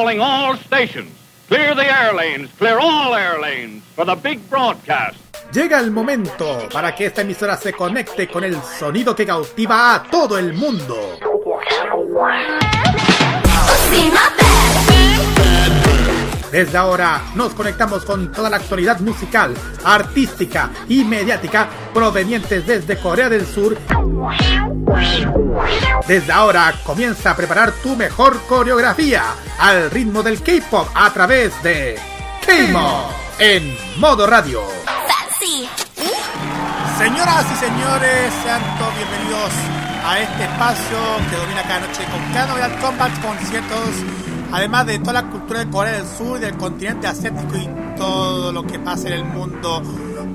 calling all stations. Clear the air lanes, clear all air lanes for the big broadcast. Llega el momento para que esta emisora se conecte con el sonido que cautiva a todo el mundo. Desde ahora nos conectamos con toda la actualidad musical, artística y mediática provenientes desde Corea del Sur. Desde ahora comienza a preparar tu mejor coreografía al ritmo del K-pop a través de K-Mod en modo radio. Señoras y señores, sean todos bienvenidos a este espacio que domina cada noche con cada novedad, combat, conciertos además de toda la cultura de Corea del Sur, del continente asiático y todo lo que pasa en el mundo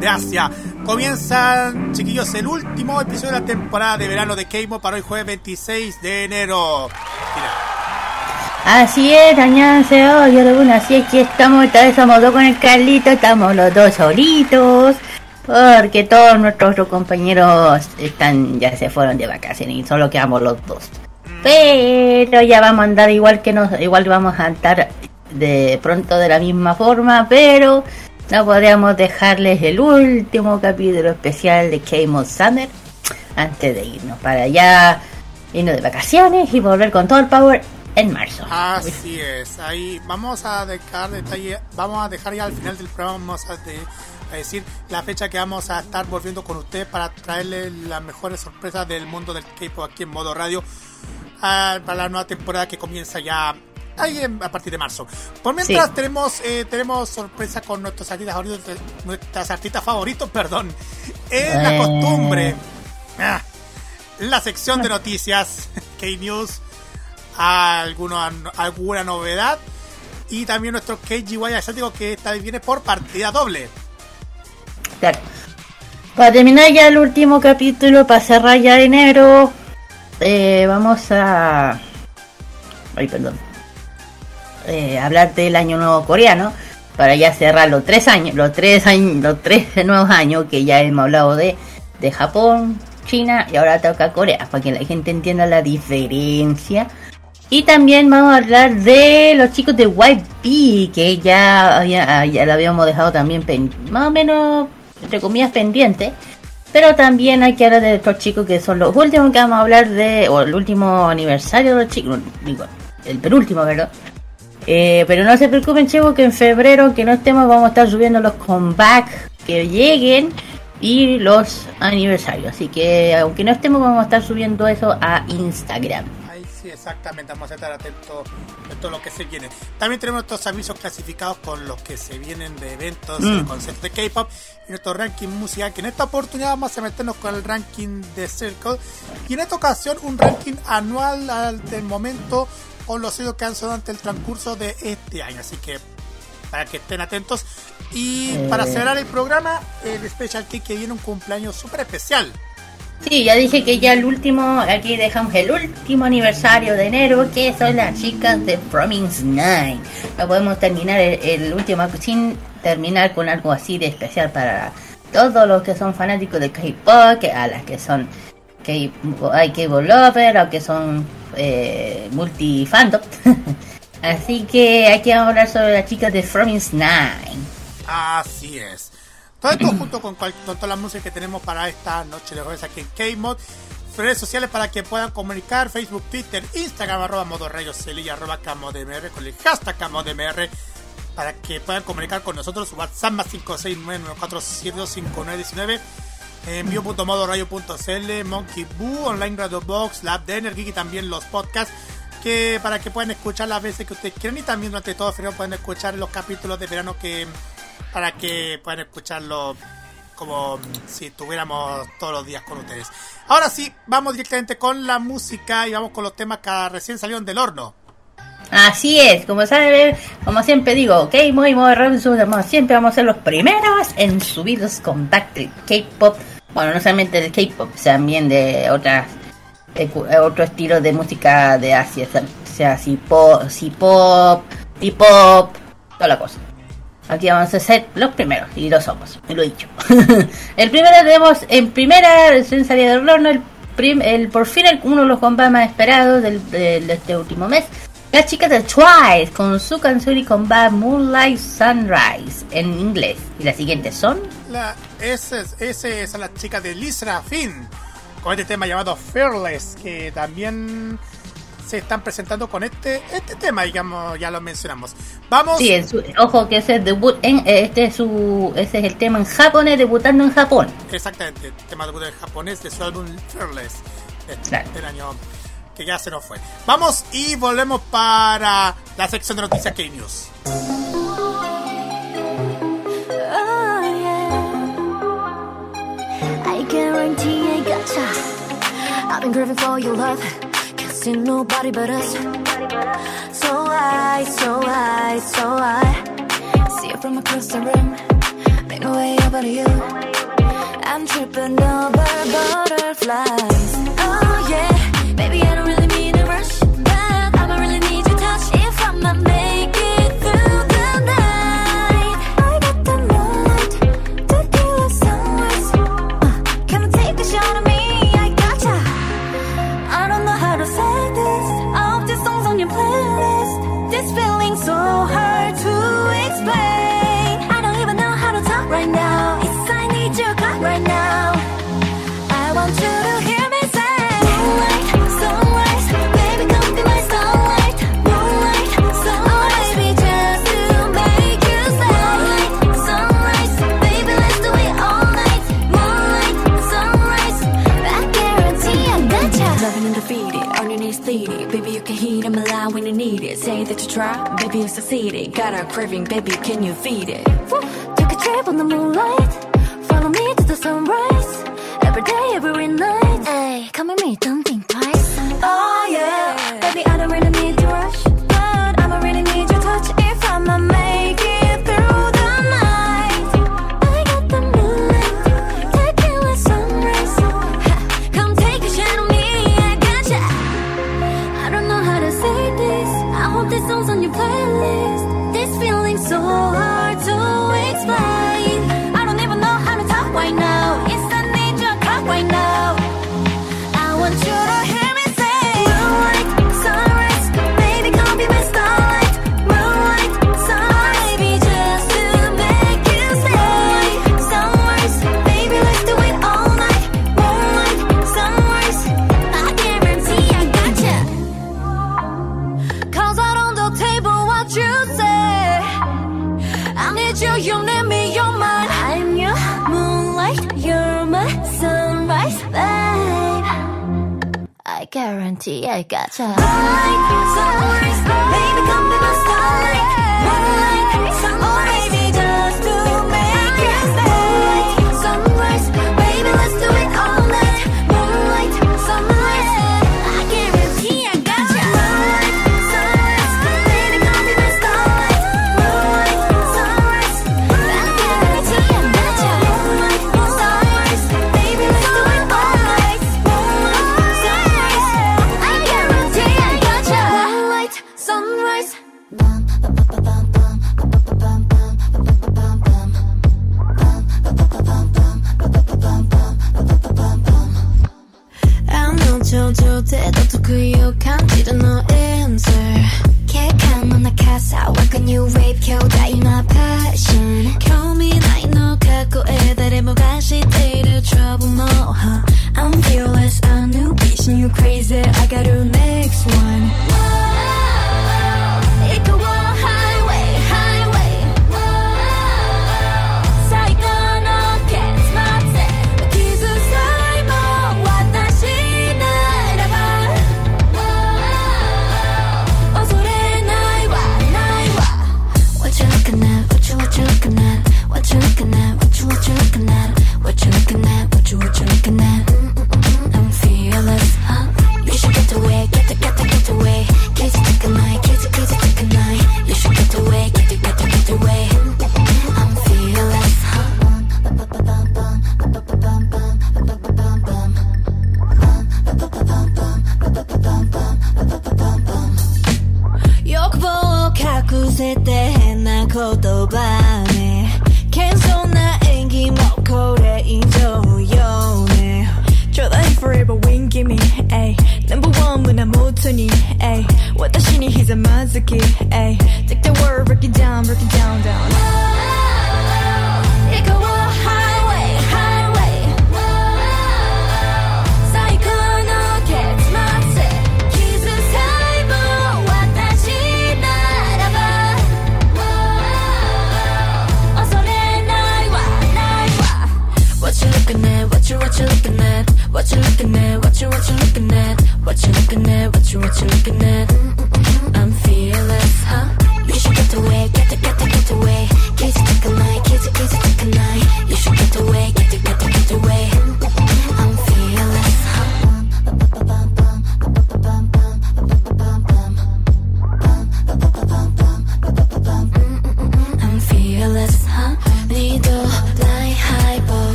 de Asia. Comienzan, chiquillos, el último episodio de la temporada de verano de Keimo para hoy jueves 26 de enero. Así es, añánseo, yo así es que estamos, esta vez somos dos con el Carlito, estamos los dos solitos, porque todos nuestros compañeros están, ya se fueron de vacaciones y solo quedamos los dos. Pero ya vamos a andar igual que nos, igual vamos a andar de pronto de la misma forma, pero no podríamos dejarles el último capítulo especial de Game of Summer antes de irnos para allá, irnos de vacaciones y volver con todo el power en marzo. Así es, ahí vamos a dejar detalle, vamos a dejar ya al final del programa, vamos a, a decir la fecha que vamos a estar volviendo con ustedes para traerles las mejores sorpresas del mundo del K-pop aquí en modo radio para la nueva temporada que comienza ya ahí a partir de marzo. Por mientras tenemos eh, tenemos sorpresa con nuestros artistas favoritos, nuestras artistas favoritos, perdón. Es la eh. costumbre. Ah, la sección de noticias, K-News, alguna, alguna novedad. Y también nuestro KGY asiático que esta vez viene por partida doble. Para terminar ya el último capítulo, para cerrar ya enero, eh, vamos a. Ay, perdón. Eh, hablar del año nuevo coreano. Para ya cerrar los tres años, los tres años, los tres nuevos años que ya hemos hablado de, de Japón, China y ahora toca Corea, para que la gente entienda la diferencia. Y también vamos a hablar de los chicos de YP, que ya, ya, ya lo habíamos dejado también más o menos, entre comillas, pendiente. Pero también hay que hablar de estos chicos que son los últimos que vamos a hablar de, o el último aniversario de los chicos, digo, el penúltimo, ¿verdad? Eh, pero no se preocupen, chicos, que en febrero que no estemos vamos a estar subiendo los comebacks que lleguen y los aniversarios. Así que aunque no estemos vamos a estar subiendo eso a Instagram. Exactamente, vamos a estar atentos a todo lo que se viene. También tenemos estos avisos clasificados con los que se vienen de eventos mm. y conceptos de K-pop y nuestro ranking musical, que en esta oportunidad vamos a meternos con el ranking de Circle y en esta ocasión un ranking anual al del momento con los sitios que han sonado ante el transcurso de este año. Así que para que estén atentos. Y para eh. cerrar el programa, el Special K que viene un cumpleaños súper especial. Sí, ya dije que ya el último, aquí dejamos el último aniversario de enero, que son las chicas de Promise Nine. No podemos terminar el, último sin terminar con algo así de especial para todos los que son fanáticos de K-pop, a las que son K-pop lover, o que son eh, multi fandom. así que aquí vamos a hablar sobre las chicas de Promise Nine. Así es. Todo esto junto con, toda la música que tenemos para esta noche de jueves aquí en K-Mod. Redes sociales para que puedan comunicar, Facebook, Twitter, Instagram, arroba modo rayos celilla, arroba camodmr, con el hashtag camodmr, para que puedan comunicar con nosotros, WhatsApp más 569-9472-5919, envío.modorayo.cl, Monkey Boo, Online Radio Box, Lab de Energy y también los podcasts que para que puedan escuchar las veces que ustedes quieran y también durante todo el verano pueden escuchar los capítulos de verano que para que puedan escucharlo como si estuviéramos todos los días con ustedes. Ahora sí, vamos directamente con la música y vamos con los temas que recién salieron del horno. Así es, como saben, como siempre digo, ok, muy, muy rápido, siempre vamos a ser los primeros en subir los contactos K-pop. Bueno, no solamente de K-pop, también de otras otro estilo de música de Asia, sea, si pop, si pop, pop, toda la cosa. Aquí vamos a ser los primeros, y lo somos, me lo he dicho. el primero tenemos en primera, recién salida del horno, el, prim, el por fin el, uno de los combates más esperados del, del, de este último mes. Las chicas de Twice con su canción y combate Moonlight Sunrise en inglés. Y las siguientes son. La S, S son las chicas de Lizra Finn con este tema llamado Fearless, que también se están presentando con este este tema, digamos, ya lo mencionamos. Vamos. Sí, ojo que ese debut en, eh, este es su ese es el tema en japonés debutando en Japón. Exactamente, el tema debut en japonés de su álbum Fearless este, del este, año que ya se nos fue. Vamos y volvemos para la sección de noticias K-News. Oh, I've been craving for your love. see nobody but us. So I, so I, so I see you from across the room. Make my way over to you. I'm tripping over butterflies. Oh yeah, baby, I don't. way that you try, baby, you succeeded. Got a craving, baby, can you feed it? Woo. Take a trip on the moonlight, follow me to the sunrise. Every day, every night. Hey, come with me, don't think twice. Oh. 뒤에 가자. Like, baby, come be my starlight.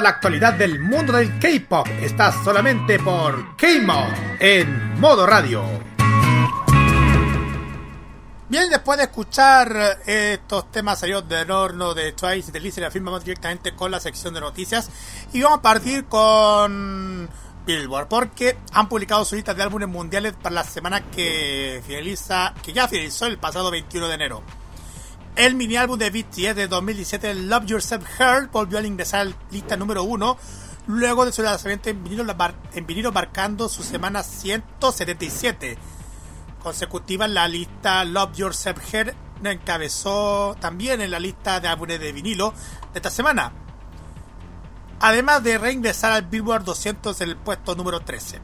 La actualidad del mundo del K-pop está solamente por K-Mod en modo radio. Bien, después de escuchar eh, estos temas salidos del horno de Twice y de Lizzie, vamos directamente con la sección de noticias y vamos a partir con Billboard porque han publicado su lista de álbumes mundiales para la semana que finaliza, que ya finalizó el pasado 21 de enero. El mini álbum de BTS de 2017, Love Yourself Heart, volvió a ingresar a la lista número 1 luego de su lanzamiento en vinilo, en vinilo marcando su semana 177 consecutiva en la lista Love Yourself Heart encabezó también en la lista de álbumes de vinilo de esta semana. Además de reingresar al Billboard 200 en el puesto número 13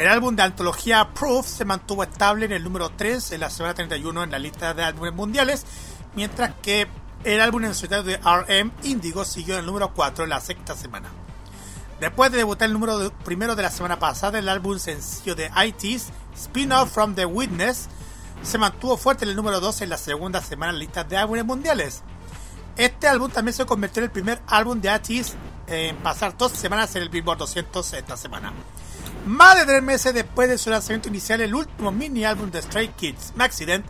el álbum de antología Proof se mantuvo estable en el número 3 en la semana 31 en la lista de álbumes mundiales mientras que el álbum en solitario de RM Indigo siguió en el número 4 en la sexta semana. Después de debutar el número primero de la semana pasada, el álbum sencillo de IT's Spin-off from the Witness se mantuvo fuerte en el número 2 en la segunda semana en la lista de álbumes mundiales. Este álbum también se convirtió en el primer álbum de IT's en pasar dos semanas en el Billboard 200 esta semana. Más de tres meses después de su lanzamiento inicial, el último mini álbum de Stray Kids, Maxident,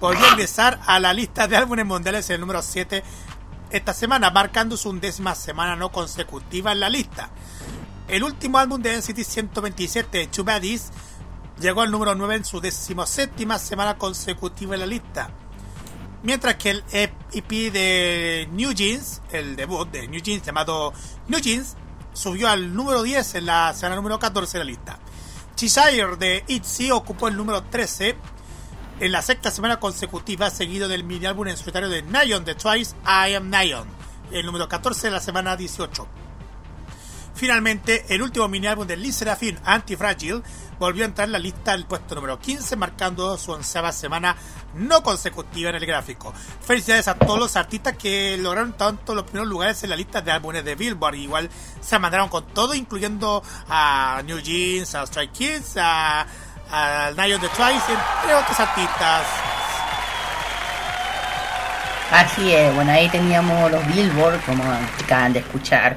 volvió a ingresar a la lista de álbumes mundiales en el número 7 esta semana, marcando su undécima semana no consecutiva en la lista. El último álbum de NCT 127, Two Baddies, llegó al número 9 en su decimoséptima semana consecutiva en la lista. Mientras que el EP de New Jeans, el debut de New Jeans llamado New Jeans, subió al número 10 en la semana número 14 de la lista. Cheshire de ITZY ocupó el número 13 en la sexta semana consecutiva, seguido del mini álbum en solitario de Nyon de Twice, I Am Nyon, el número 14 de la semana 18. Finalmente, el último mini álbum de Lee Serafin, Antifragile, volvió a entrar en la lista del puesto número 15, marcando su onceava semana no consecutiva en el gráfico. Felicidades a todos los artistas que lograron tanto los primeros lugares en la lista de álbumes de Billboard. Igual se mandaron con todo, incluyendo a New Jeans, a Stray Kids, a, a Nyon de Twice, entre otros artistas. Así es, bueno, ahí teníamos los Billboard, como acaban de escuchar.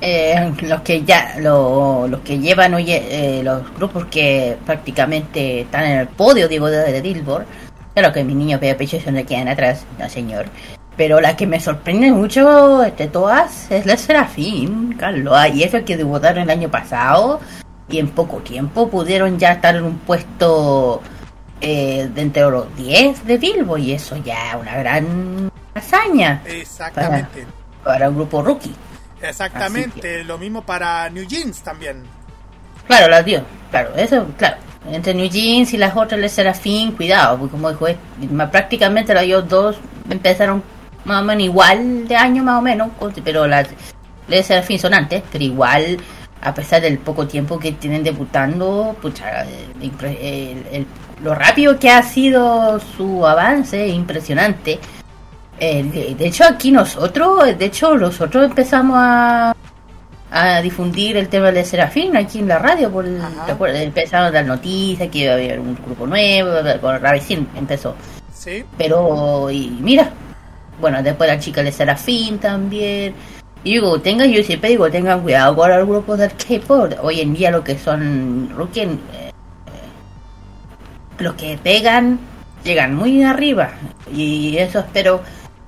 Eh, los que ya, lo- los que llevan oye, eh, los grupos que prácticamente están en el podio, digo, de, de Billboard. Claro que mis niños de me quedan atrás, no señor. Pero la que me sorprende mucho de todas es la Serafín, Carlos. Ah, Y eso que debutaron el año pasado y en poco tiempo pudieron ya estar en un puesto eh, de entre los 10 de Billboard y eso ya es una gran hazaña Exactamente. para un grupo rookie. Exactamente. Lo mismo para New Jeans también. Claro, las dio, claro, eso, claro. Entre New Jeans y las otras de Serafín, cuidado, porque como dijo, prácticamente los ellos dos empezaron más o menos igual de año, más o menos, pero las de Serafín son antes, pero igual, a pesar del poco tiempo que tienen debutando, pucha, el- impre- el- el- lo rápido que ha sido su avance es impresionante. Eh, de, de hecho, aquí nosotros, de hecho, nosotros empezamos a, a difundir el tema de Serafín aquí en la radio. Por. ¿te acuerdas? Empezaron a dar noticias que iba a haber un grupo nuevo, con Ravicin empezó. Sí. Pero, y mira, bueno, después la chica de Serafín también. Y digo, tengan, siempre digo, tengan cuidado con los grupos de K-pop. Hoy en día lo que son, rookie, eh, los que pegan, llegan muy arriba. Y eso espero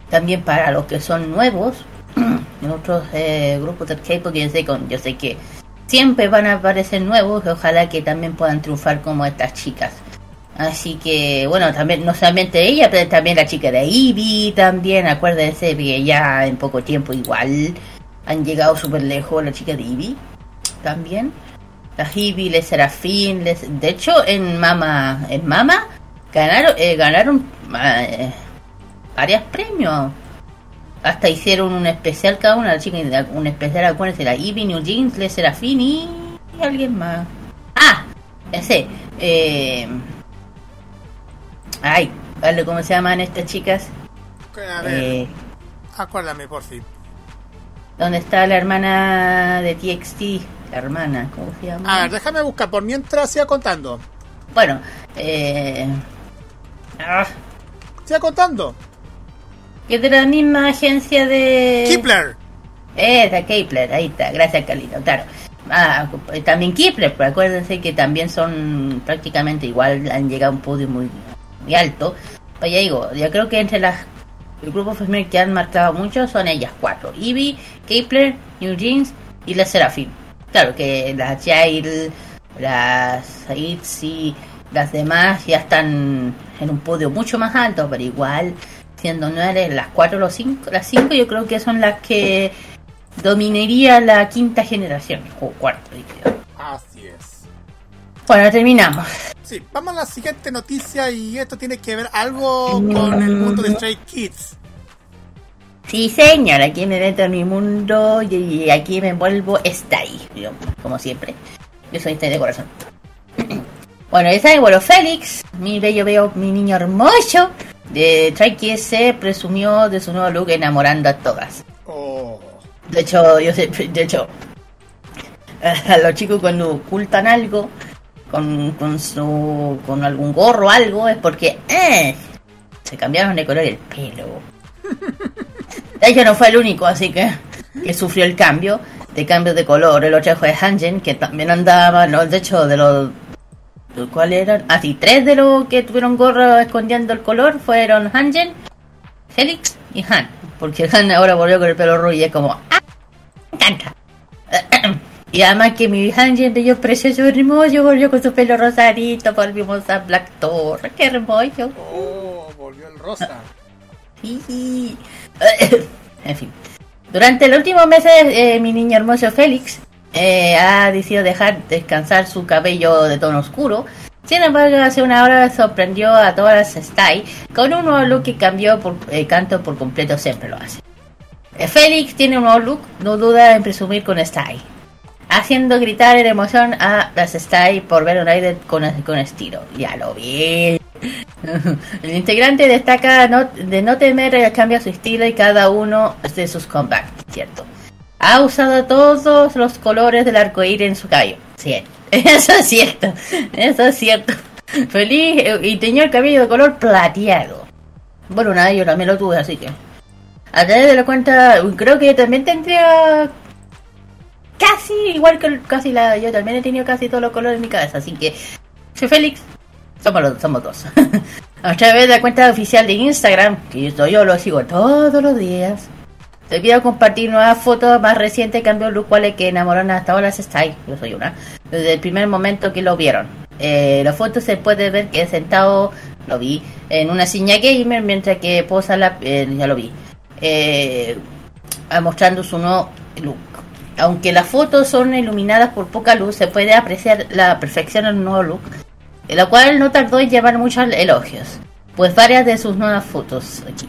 también para los que son nuevos, en otros eh, grupos de K-pop, yo sé, con, yo sé que siempre van a aparecer nuevos, ojalá que también puedan triunfar como estas chicas. Así que, bueno, también, no solamente ella, pero también la chica de Ivy, también, acuérdense que ya en poco tiempo igual han llegado súper lejos la chica de Ivy, también. La Ivy, les Serafín, les... de hecho en Mama, en Mama, ganaron, eh, ganaron eh, varios premios. Hasta hicieron un especial cada una, la chica, un especial, acuérdense, la Ivy, New Jeans, les Serafín y alguien más. Ah, ese, eh... Ay, vale, ¿cómo se llaman estas chicas? A ver, Eh, acuérdame por fin. ¿Dónde está la hermana de TXT? La hermana, ¿cómo se llama? A ver, déjame buscar por mientras siga contando. Bueno, eh... ah, Siga contando. que es de la misma agencia de... Kipler. Eh, de Kepler, ahí está, gracias Carlito, claro. Ah, también Kepler, pero acuérdense que también son prácticamente igual, han llegado a un podio muy, muy alto. Pues ya digo, yo creo que entre las el grupo femenino que han marcado mucho son ellas cuatro. Ivy, Kepler, New Jeans y la Serafín. Claro que las Jail, las Itzy, las demás ya están en un podio mucho más alto, pero igual siendo nueve, las cuatro o cinco, las cinco yo creo que son las que dominaría la quinta generación, o cuarto, diría. Así es. Bueno, terminamos. Sí, vamos a la siguiente noticia y esto tiene que ver algo con el mundo de Stray Kids. Sí, señor, aquí me meto en mi mundo y aquí me ahí, yo, como siempre. Yo soy este de corazón. bueno, ya saben, bueno, Félix, mi bello, veo mi niño hermoso, de Stray Kids se presumió de su nuevo look enamorando a todas. Oh. De hecho, yo sé, de hecho, a los chicos cuando ocultan algo con, con su con algún gorro o algo es porque eh, se cambiaron de color el pelo. De hecho no fue el único, así que que sufrió el cambio de cambio de color. El otro fue Hanjen, que también andaba, no, de hecho de los ¿cuál eran? Ah, sí, tres de los que tuvieron gorro escondiendo el color fueron Hanjen, Felix y Han. Porque Han ahora volvió con el pelo rubio y es como, ¡ah! Me encanta. Y además que mi Hanjen de ellos precioso hermoso volvió con su pelo rosadito, volvimos a Black Thor. ¡Qué hermoso! Oh, volvió el rosa. Sí. en fin. Durante los últimos meses, eh, mi niño hermoso Félix eh, ha decidido dejar descansar su cabello de tono oscuro. Sin embargo, hace una hora sorprendió a todas las Style con un nuevo look que cambió por eh, canto por completo, siempre lo hace. Eh, Félix tiene un nuevo look, no duda en presumir con Style, haciendo gritar en emoción a las Style por ver un aire con, con estilo. Ya lo vi. El integrante destaca de no temer el cambio a su estilo y cada uno de sus comebacks, ¿cierto? Ha usado todos los colores del arcoíris en su cabello. Sí, eso es cierto, eso es cierto. Feliz eh, y tenía el cabello de color plateado. Bueno, nada, yo también lo tuve, así que. A través de la cuenta, creo que también tendría casi igual que casi la. Yo también he tenido casi todos los colores en mi cabeza, así que. Soy Félix, somos, los, somos dos. A través de la cuenta oficial de Instagram, que yo, yo lo sigo todos los días. Te compartir nuevas fotos más recientes cambios cuales que enamoraron hasta ahora se está Yo soy una. Desde el primer momento que lo vieron. Eh, la foto se puede ver que sentado, lo vi, en una silla gamer mientras que posa la... eh, ya lo vi. Eh, mostrando su nuevo look. Aunque las fotos son iluminadas por poca luz, se puede apreciar la perfección del nuevo look, la cual no tardó en llevar muchos elogios. Pues varias de sus nuevas fotos aquí.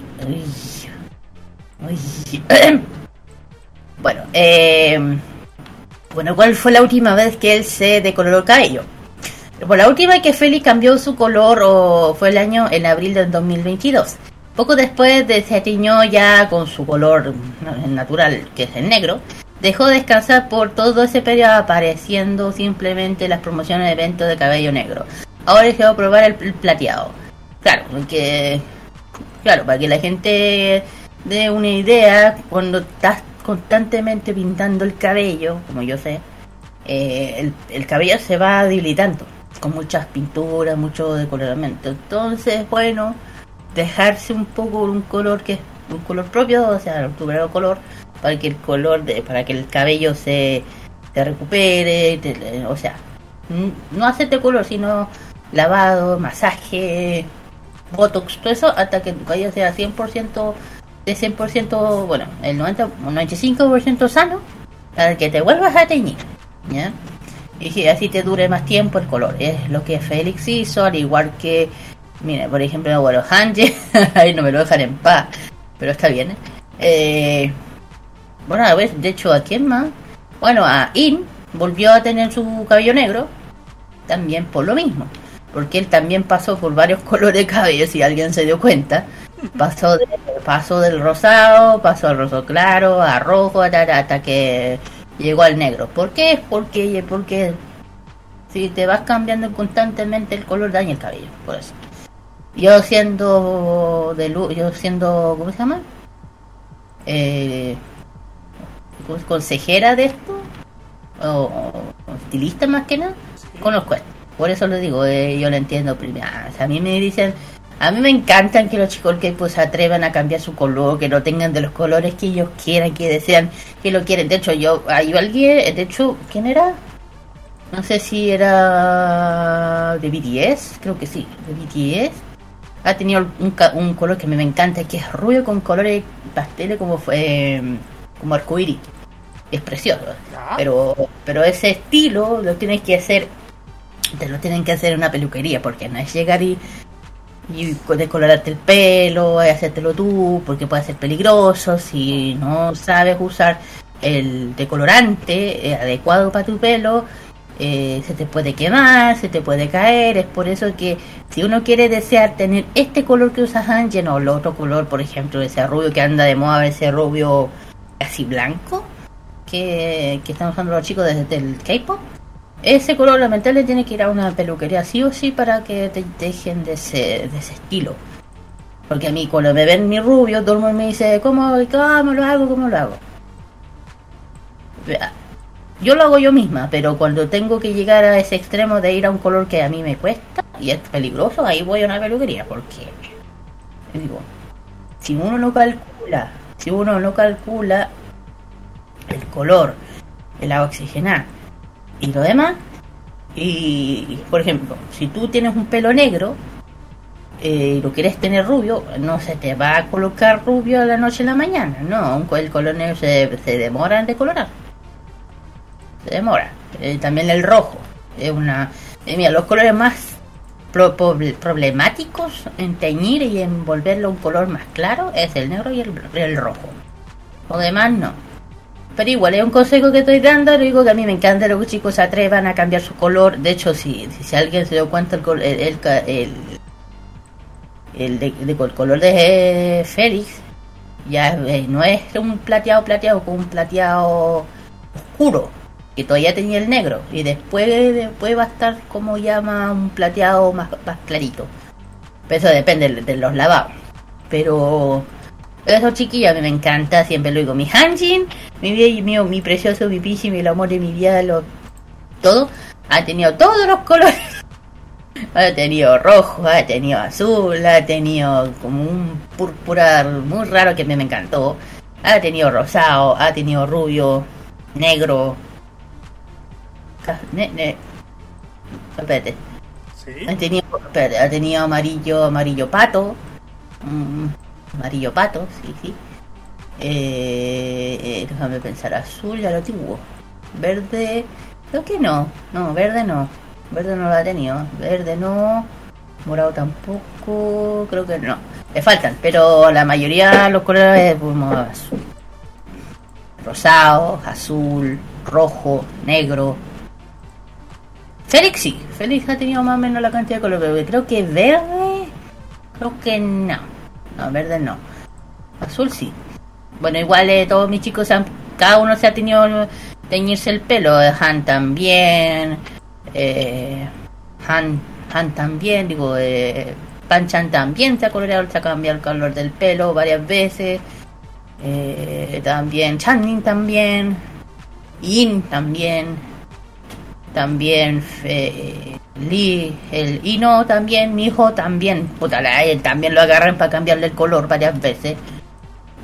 Bueno, eh, bueno, ¿cuál fue la última vez que él se decoloró el cabello? Bueno, la última vez que Félix cambió su color o fue el año en abril del 2022. Poco después de se tiñó ya con su color natural, que es el negro, dejó descansar por todo ese periodo apareciendo simplemente las promociones de eventos de cabello negro. Ahora dejó probar el, plateado. Claro, que claro, para que la gente dé una idea cuando estás constantemente pintando el cabello, como yo sé, eh, el, el cabello se va debilitando con muchas pinturas, mucho decoloramiento. Entonces, bueno, dejarse un poco un color que es un color propio, o sea, tu color, para que el color, de, para que el cabello se, se recupere, o sea, no hacerte color, sino lavado, masaje, botox, todo eso, hasta que tu cabello sea 100% de 100%, bueno, el 90, un 95% sano, para que te vuelvas a teñir, ¿ya? Y así te dure más tiempo el color. Es lo que Félix hizo, al igual que, mira, por ejemplo, bueno, Hanji, ahí no me lo dejan en paz, pero está bien. ¿eh? Eh, bueno, a ver, de hecho, ¿a quién más? Bueno, a In volvió a tener su cabello negro, también por lo mismo, porque él también pasó por varios colores de cabello, si alguien se dio cuenta. Pasó, pasó del rosado, pasó al roso claro, a rojo, hasta que llegó al negro. ¿Por qué? Porque, porque si te vas cambiando constantemente el color daña el cabello, por eso. Yo siendo de lu- yo siendo, ¿cómo se llama? Eh, consejera de esto, o, o estilista más que nada, conozco esto. Por eso lo digo, eh, yo lo entiendo primero. Sea, a mí me dicen, a mí me encantan que los chicos que pues atrevan a cambiar su color, que lo tengan de los colores que ellos quieran, que desean, que lo quieren. De hecho, yo, hay alguien, de hecho, ¿quién era? No sé si era de BTS, creo que sí, de BTS. Ha tenido un, un color que me encanta, que es rubio con colores pasteles como fue como arcoíris. Es precioso. Pero, pero ese estilo lo tienes que hacer, te lo tienen que hacer en una peluquería, porque no es llegar y, y decolorarte el pelo, y hacértelo tú, porque puede ser peligroso si no sabes usar el decolorante eh, adecuado para tu pelo. Eh, se te puede quemar, se te puede caer, es por eso que si uno quiere desear tener este color que usa Hanjen o el otro color, por ejemplo, ese rubio que anda de moda, ese rubio casi blanco, que, que están usando los chicos desde el K-pop. Ese color lamentable tiene que ir a una peluquería sí o sí para que te dejen de ese, de ese estilo. Porque a mí cuando me ven mi rubio, todo el mundo me dice, ¿cómo, cómo lo hago? ¿Cómo lo hago? Yo lo hago yo misma, pero cuando tengo que llegar a ese extremo de ir a un color que a mí me cuesta y es peligroso, ahí voy a una peluquería. Porque, digo, si uno no calcula, si uno no calcula el color, el agua oxigenada y lo demás. Y, por ejemplo, si tú tienes un pelo negro eh, y lo quieres tener rubio, no se te va a colocar rubio a la noche a la mañana. No, el color negro se, se demora en decolorar. Se demora. Eh, también el rojo. Es una. eh, mira, los colores más pro- proble- problemáticos en teñir y en volverlo un color más claro es el negro y el, el rojo. Lo demás no. Pero igual es un consejo que estoy dando, le digo que a mí me encanta que los chicos se atrevan a cambiar su color. De hecho, si, si, alguien se dio cuenta el, el, el, el, de- el color de Félix, ya eh, no es un plateado plateado con un plateado oscuro, que todavía tenía el negro. Y después, después va a estar como llama un plateado más, más clarito. Eso depende de, los lavados. Pero eso chiquillos a mí me encanta, siempre lo digo. Mi Hanjin, mi vie- mi, mi precioso, mi el amor de mi vida, lo, todo, ha tenido todos los colores. Ha tenido rojo, ha tenido azul, ha tenido como un púrpura muy raro que mí me encantó. Ha tenido rosado, ha tenido rubio, negro. Ne, ne, espérate. Sí. Ha tenido, espérate, ha tenido amarillo, amarillo pato. Mm, amarillo pato, sí, sí. Eh, eh, déjame pensar, azul ya lo tuvo. Verde, creo que no. No, verde no. Verde no lo ha tenido. Verde no. Morado tampoco. Creo que no. Le faltan, pero la mayoría de los colores como azul. Rosado, azul, rojo, negro, Félix sí, Félix ha tenido más o menos la cantidad de color, pero creo que verde, creo que no. No, verde no. Azul sí. Bueno, igual eh, todos mis chicos, han, cada uno se ha tenido teñirse el pelo. Han también, eh, Han, Han también, digo, eh, Panchan también se ha coloreado, se ha cambiado el color del pelo varias veces. eh, también Channing también, In también, también eh, Lee, el Ino también, mi hijo también, puta la él también lo agarran para cambiarle el color varias veces.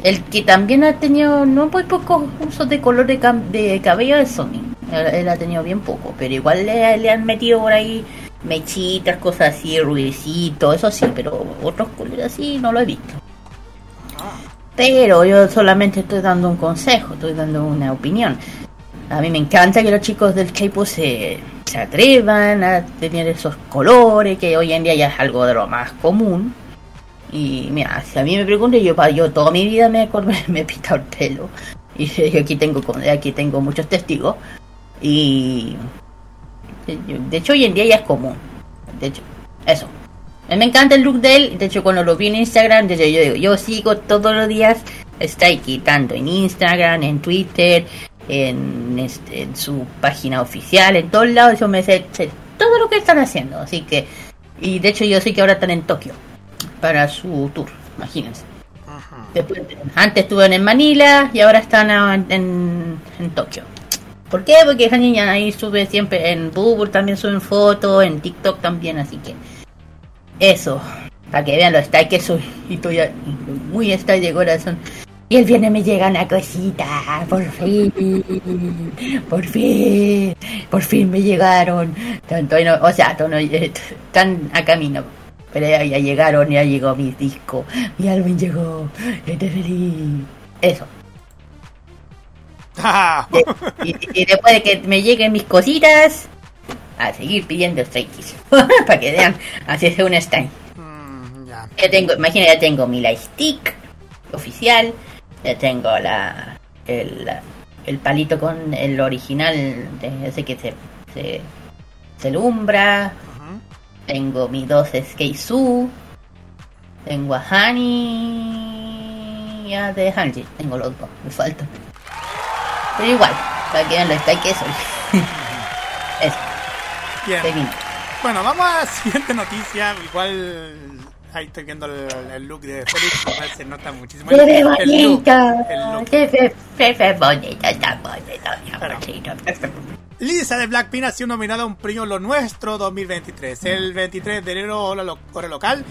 El que también ha tenido no muy poco uso de color de, cam- de cabello es Sony. Él, él ha tenido bien poco, pero igual le, le han metido por ahí mechitas, cosas así, ruidecito, eso sí, pero otros colores así no lo he visto. Pero yo solamente estoy dando un consejo, estoy dando una opinión. A mí me encanta que los chicos del K-pop se, se atrevan a tener esos colores, que hoy en día ya es algo de lo más común. Y mira, si a mí me preguntan, yo, yo toda mi vida me, me, he pintado el pelo. Y yo aquí tengo, aquí tengo muchos testigos. Y de hecho hoy en día ya es común. De hecho, eso. A mí me encanta el look de él. De hecho, cuando lo vi en Instagram, de yo digo, yo sigo todos los días. Está aquí tanto en Instagram, en Twitter, en, este, en su página oficial, en todos lados. Yo me sé, sé todo lo que están haciendo. Así que, y de hecho, yo sé que ahora están en Tokio para su tour. Imagínense. Después, antes estuvieron en Manila y ahora están en, en, en Tokio. ¿Por qué? Porque esa niña ahí sube siempre en Google, también suben fotos, en TikTok también, así que eso, para que vean lo está que soy. Y estoy muy está de corazón. Y el viernes me llega una cosita, por fin, por fin, por fin me llegaron. Tanto, no, o sea, están a camino. Pero ya, ya llegaron, ya llegó mi disco, mi álbum llegó, estoy feliz. Eso. Y, y después de que me lleguen mis cositas, a seguir pidiendo Stray Kids. para que vean, así es un stand. Mm, ya. Ya tengo, imagina, ya tengo mi lightstick oficial, ya tengo la el, el palito con el original de ese que se se, se lumbra, tengo mi dos Skeisu, tengo a Hani y a de Hanji, tengo los dos, me faltan. Pero igual, para que vean lo está que soy. Eso, Bien. Bueno, vamos a la siguiente noticia. Igual ahí estoy viendo el, el look de Félix. se nota muchísimo. Ve el look, bonita, el look. bonita, está bonita, mi Claro. amorcito. Lisa de Blackpink ha sido nominada a un premio Lo Nuestro 2023. El 23 de enero, hora, lo- hora local,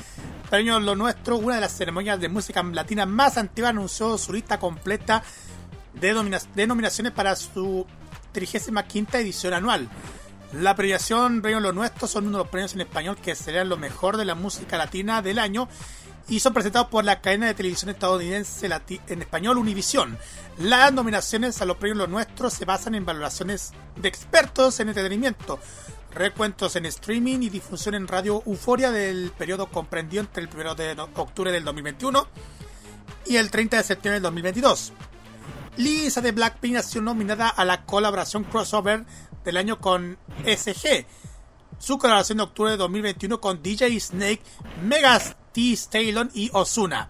premio Lo Nuestro, una de las ceremonias de música latina más antiguas, anunció su lista completa de, de nominaciones para su 35 edición anual. La premiación Premio Lo Nuestro son uno de los premios en español que celebran lo mejor de la música latina del año y son presentados por la cadena de televisión estadounidense en español Univision. Las nominaciones a los premios Los Nuestros se basan en valoraciones de expertos en entretenimiento, recuentos en streaming y difusión en radio Euforia del periodo comprendido entre el 1 de octubre del 2021 y el 30 de septiembre del 2022. Lisa de Blackpink ha sido nominada a la colaboración crossover del año con SG. Su colaboración de octubre de 2021 con DJ Snake, Mega T. Stallion y Ozuna.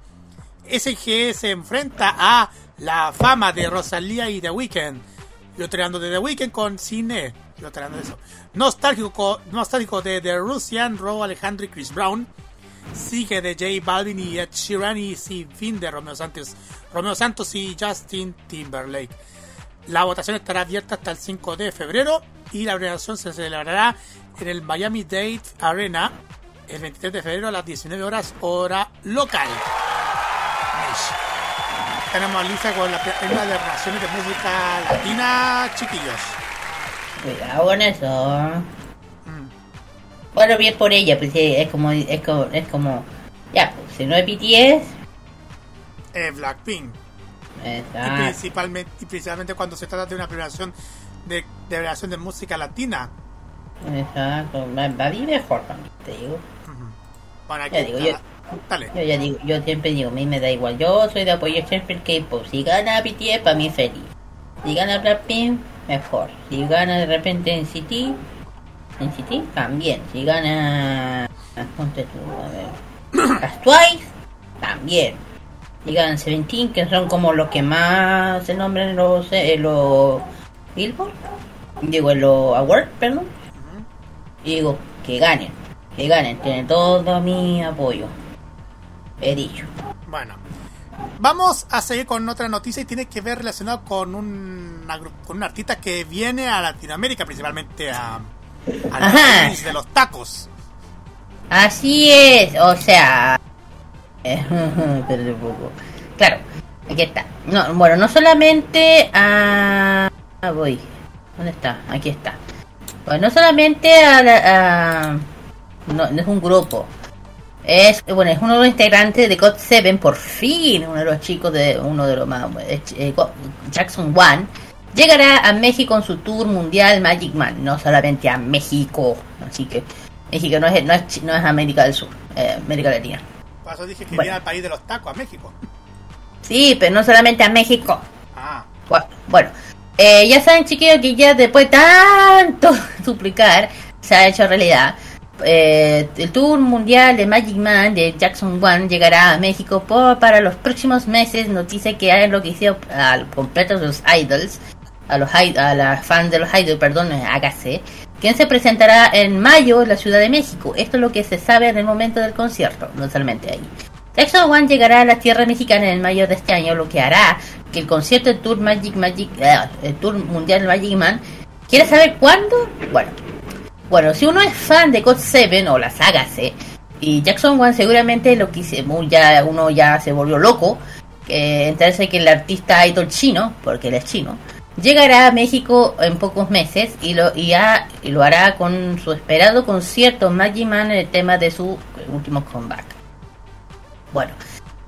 SG se enfrenta a la fama de Rosalía y The Weeknd. Yo tirando de The Weeknd con Cine. Yo tirando eso. Nostálgico, nostálgico de The Russian, Ro Alejandro y Chris Brown. Sigue de J Balvin y Ed Sheeran y Sin Fin de Romeo Santos, Romeo Santos y Justin Timberlake. La votación estará abierta hasta el 5 de febrero y la premiación se celebrará en el Miami Dade Arena el 23 de febrero a las 19 horas hora local. Tenemos a Lisa con la una de relaciones de música latina, chiquillos. Cuidado con eso. Mm. Bueno, bien por ella, pues sí, es como, es como, es como, ya, pues si no es BTS, Eh, Blackpink. Y, principalmente, y principalmente cuando se trata de una premiación de, de relación de música latina. exacto, va bien mejor también, te digo. Bueno, aquí Ya digo. Dale. Yo ya digo, yo siempre digo, a mí me da igual, yo soy de apoyar siempre el K-pop, si gana BTS, para mí feliz. Si gana Blackpink, mejor. Si gana de repente NCT, NCT, también. Si gana, ponte tú, a ver, las Twice, también. Si ganan Seventeen, que son como los que más se nombran en los, eh, los Billboard, digo, en los Awards, perdón. Y digo, que ganen, que ganen, tienen todo mi apoyo. He dicho. Bueno. Vamos a seguir con otra noticia y tiene que ver relacionado con un, con un artista que viene a Latinoamérica, principalmente a, país de los tacos. Así es, o sea... Claro, aquí está. No, bueno, no solamente a... ah, voy. ¿Dónde está? Aquí está. Bueno, no solamente a... la- no, no es un grupo. Es, bueno, es uno de los integrantes de God 7, por fin, uno de los chicos de uno de los más, eh, eh, Jackson One, llegará a México en su tour mundial Magic Man, no solamente a México, así que México no es, no es, no es América del Sur, eh, América Latina. Por eso dije que Bueno. viene al país de los tacos, a México. Sí, pero no solamente a México. Ah, Bu- Bueno, eh, ya saben chiquillos que ya después de tanto suplicar se ha hecho realidad. Eh, el tour mundial de Magic Man de Jackson One llegará a México por- para los próximos meses. Noticia que ha enloquecido al completo de los idols, a los a las fans de los idols, perdón, hágase, quien se presentará en mayo en la Ciudad de México. Esto es lo que se sabe en el momento del concierto, no solamente ahí. Jackson One llegará a la tierra mexicana en mayo de este año, lo que hará que el concierto del Tour Magic Magic, eh, el Tour Mundial Magic Man, ¿quieres saber cuándo? Bueno, bueno, si uno es fan de God 7 o la saga C, y Jackson One seguramente lo quise, ya uno ya se volvió loco, que enterarse que el artista idol chino, porque él es chino, llegará a México en pocos meses y lo, y lo hará con su esperado concierto Magic Man en el tema de su último comeback. Bueno,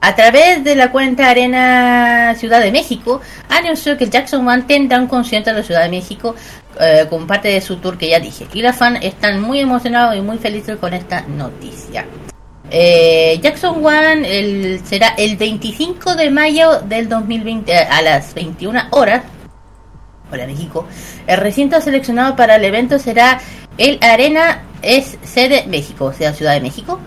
a través de la cuenta Arena Ciudad de México, anunció que Jackson One tendrá un concierto en la Ciudad de México eh, con parte de su tour que ya dije. Y los fans están muy emocionados y muy felices con esta noticia. Eh, Jackson One será el 25 de mayo del 2020 a las 21 horas. Hola México. El recinto seleccionado para el evento será el Arena es sede México, o sea Ciudad de México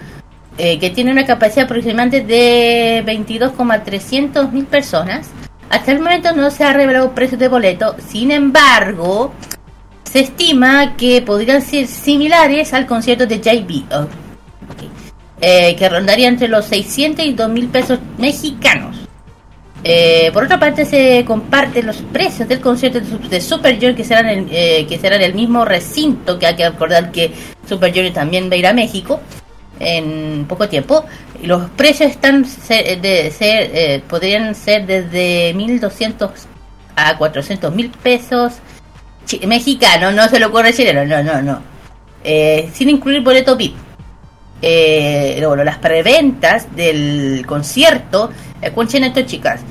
eh, que tiene una capacidad aproximadamente de 22,300 mil personas. Hasta el momento no se ha revelado precios de boleto, sin embargo, se estima que podrían ser similares al concierto de JB, oh, eh, que rondaría entre los 600 y 2 mil pesos mexicanos. Eh, por otra parte, se comparten los precios del concierto de, Su- de Super Junior, que serán el, eh, que será en el mismo recinto, que hay que recordar que Super Junior también va a ir a México en poco tiempo. Los precios están se- de ser, eh, podrían ser desde 1.200 a 400 mil pesos mexicanos, no se lo ocurre chileno, no, no, no. Eh, sin incluir boleto VIP. Eh, bueno, las preventas del concierto, escuchen esto chicas,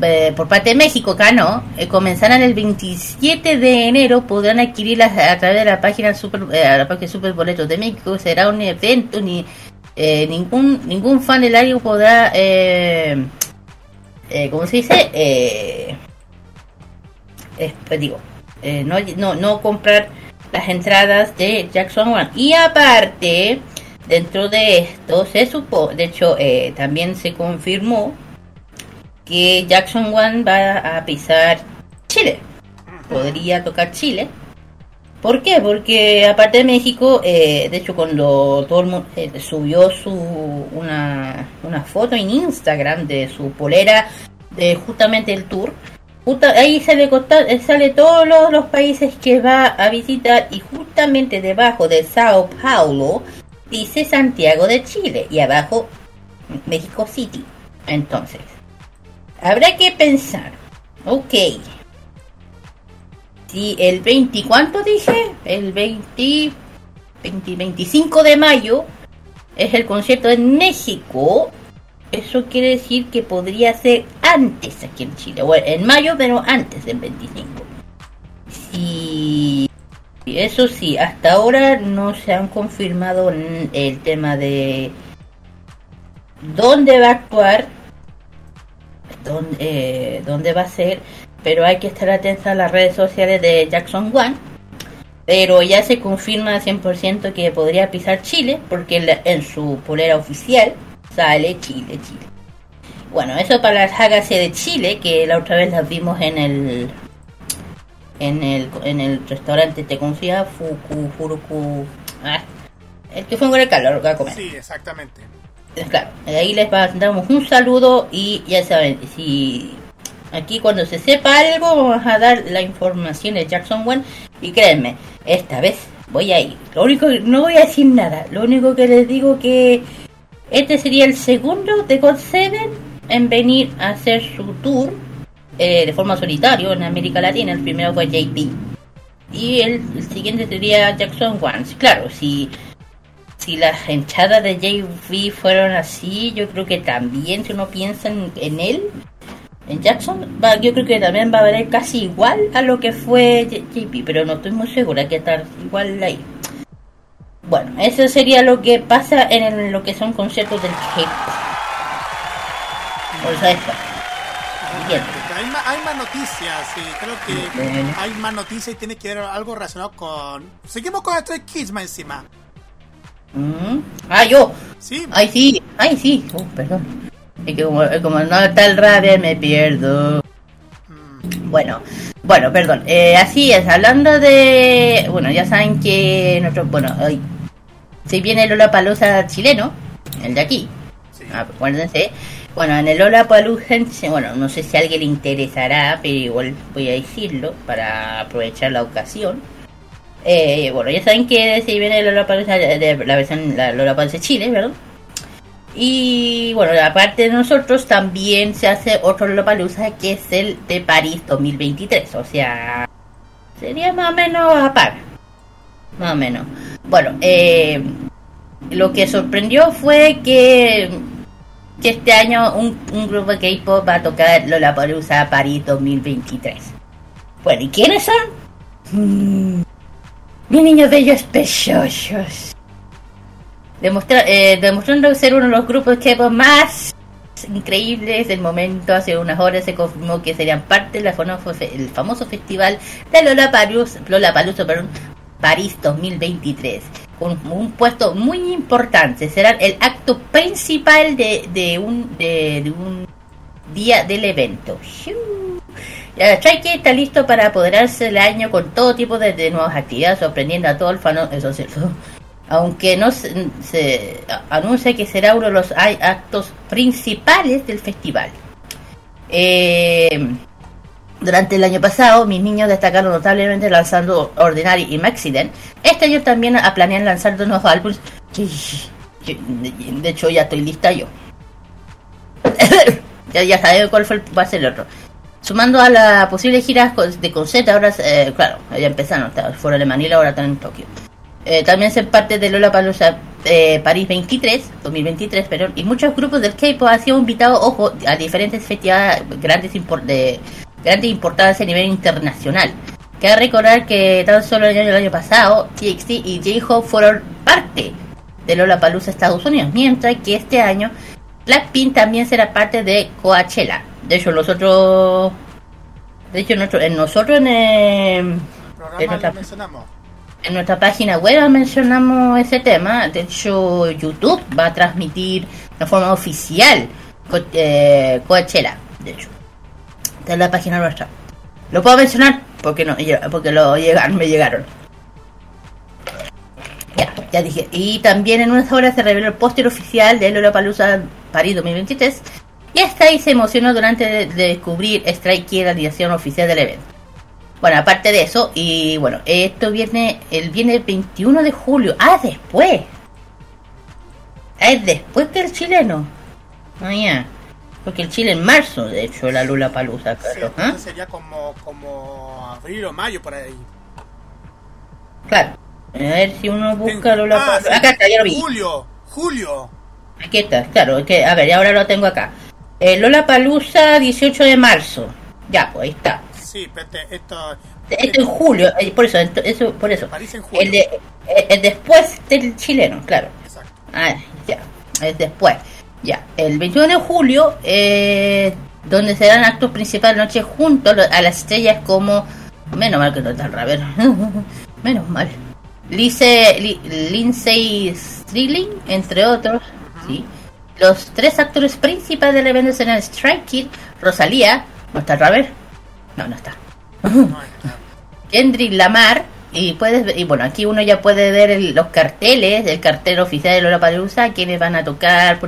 eh, por parte de México, acá no, eh, comenzarán el 27 de enero, podrán adquirirlas a través de la página Super, eh, a la Super Boletos de México, será un evento, ni eh, ningún ningún fan del área podrá, eh, eh, ¿cómo se dice? Eh, eh, pues digo, eh, no, no, no comprar las entradas de Jackson One. Y aparte, dentro de esto se supo, de hecho, eh, también se confirmó que Jackson One va a pisar Chile. Podría tocar Chile. ¿Por qué? Porque aparte de México, eh, de hecho cuando todo el mundo eh, subió su una, una foto en Instagram de su polera de justamente el tour, justa- ahí sale, eh, sale todos los, los países que va a visitar y justamente debajo de Sao Paulo dice Santiago de Chile y abajo México City. Entonces, habrá que pensar, ok, si el 20, ¿cuánto dije? El 20, 20, 25 de mayo es el concierto en México. Eso quiere decir que podría ser antes aquí en Chile. Bueno, en mayo, pero antes del 25. Si eso sí, hasta ahora no se han confirmado el tema de dónde va a actuar, dónde, eh, dónde va a ser, pero hay que estar atentos a las redes sociales de Jackson One. Pero ya se confirma 100% que podría pisar Chile, porque en, su polera oficial sale Chile, Chile. Bueno, eso para las hágase de Chile, que la otra vez las vimos en el en el, en el restaurante te confía Fuku, Furuku, ah, el que fue con el calor a comer. Sí, exactamente. Claro, ahí les mandamos un saludo y ya saben, si aquí cuando se sepa algo vamos a dar la información de Jackson One y créanme, esta vez voy a ir. Lo único que no voy a decir nada, lo único que les digo que este sería el segundo de God Seven en venir a hacer su tour eh, de forma solitario en América Latina. El primero fue JP. Y el, siguiente sería Jackson One. Claro, si, si las hinchadas de JP fueron así, yo creo que también, si uno piensa en, él, en Jackson, yo creo que también va a haber casi igual a lo que fue JP, pero no estoy muy segura que estar igual ahí. Bueno, eso sería lo que pasa en el- lo que son conciertos del K-pop. O sea, esto. Hay más, hay más noticias, sí, creo que hay más noticias y tiene que ver algo relacionado con... Seguimos con Stray Kids más encima, Mm. Ah, yo. ¿sí? Ay, sí. Ay, sí. Oh, perdón. Es que como, como no está el radio me pierdo. Bueno, bueno, perdón. Eh, así es, hablando de... Bueno, ya saben que nosotros... Bueno, hoy... Se viene el Lollapalooza chileno, el de aquí. Sí. Ah, Acuérdense. Bueno, en el Lollapalooza, bueno, no sé si a alguien le interesará, pero igual voy a decirlo para aprovechar la ocasión. Eh, bueno, ya saben que se viene el Lollapalooza de, de la versión la Lollapalooza Chile, ¿verdad? Y bueno, aparte de nosotros también se hace otro Lollapalooza que es el de París 2023, o sea, sería más o menos a par. Más o menos. Bueno, eh, lo que sorprendió fue que, que este año un, un grupo de K-pop va a tocar Lollapalooza París 2023. Bueno, ¿y quiénes son? Mm, mis niños bellos preciosos. Demostra- eh, demostrando ser uno de los grupos K-pop más increíbles del momento. Hace unas horas se confirmó que serían parte del el famoso festival de Lollapalooza, Lollapalooza perdón, París 2023. Con un puesto muy importante. Será el acto principal de, de un, de, un día del evento. Kids está listo para apoderarse del año con todo tipo de, de nuevas actividades, sorprendiendo a todo el fan. Eso es cierto. Aunque no se, se anuncia que será uno de los actos principales del festival. Eh, durante el año pasado, mis niños destacaron notablemente lanzando Ordinary y Maxident. Este año también planean lanzar dos nuevos álbumes. De hecho, ya estoy lista yo. ya, ya saben cuál fue el, va a ser el otro. Sumando a la posible gira con- de concept, ahora, eh, claro, ya empezaron, fueron de Manila, ahora están en Tokio. Eh, también ser parte de Lola Palusa París 23, 2023, perdón, y muchos grupos del K-pop han sido invitados, ojo, a diferentes festivales grandes de grande importancia a nivel internacional. Cabe recordar que tan solo el año, el año pasado, TXT y J-Hope fueron parte de Lola Palusa Estados Unidos, mientras que este año Blackpink también será parte de Coachella. De hecho, nosotros, de hecho, nosotros, en nosotros en, El en nuestra- mencionamos. en nuestra página web mencionamos ese tema. De hecho, YouTube va a transmitir de forma oficial Co- eh, Coachella. De hecho, en la página nuestra. Lo puedo mencionar porque no, porque lo llegaron, me llegaron. Ya, ya dije. Y también en unas horas se reveló el póster oficial de Lollapalooza París 2023. Y hasta ahí se emocionó durante de, de descubrir Strike Kids, la dirección oficial del evento. Bueno, aparte de eso, y bueno, esto viene el viene el 21 de julio. Ah, después. Es después que el chileno. Ya. Porque el Chile en marzo, de hecho, la Lula Palusa, Sí, claro. ¿ah? entonces sería como, como abril o mayo por ahí. Claro. A ver si uno busca Lula Ah, sí. Acá está, ya lo vi. Julio, julio. Aquí está, claro, es que, a ver, ahora lo tengo acá. Eh, Lola Palusa, 18 de marzo. Ya, pues ahí está. Sí, espérate, esto. Esto en julio, eh, por eso, eso, por eso. París en julio. El, de, eh, el después del chileno, claro. Exacto. Ah, ya, es después. Ya, el 21 de julio, eh, donde se dan actos principales noche junto a las estrellas como. Menos mal que no está el raver. Menos mal. Lice, Li- Lindsay Strilling, entre otros. ¿sí? Los tres actores principales del evento serán Strike Kid, Rosalía, ¿no está el raver? No. No, está. Kendrick Lamar, y puedes y bueno, aquí uno ya puede ver el- los carteles, el cartel oficial de Lollapalooza, quienes van a tocar,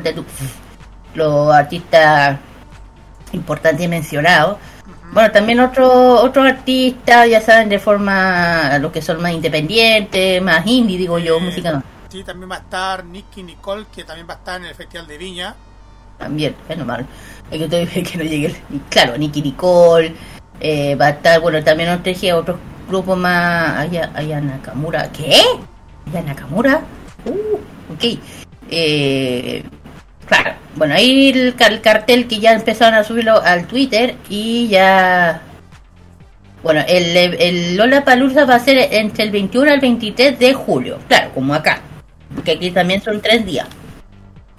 los artistas importantes mencionados. Bueno, también otro otros artistas, ya saben, de forma, los que son más independientes, más indie, digo yo, Eh, música no. Sí, también va a estar Nicky Nicole, que también va a estar en el Festival de Viña. También, es normal. Que no llegue. Claro, Nicky Nicole, eh, va a estar, bueno, también otro, dije, otros grupos más. Aya, Aya Nakamura. ¿Qué? ¿Aya Nakamura? Uh, ok. Eh, claro, bueno, ahí el, el cartel que ya empezaron a subirlo al Twitter y ya. Bueno, el, el Lola Palusa va a ser entre el 21 al 23 de julio. Claro, como acá. Porque aquí también son tres días.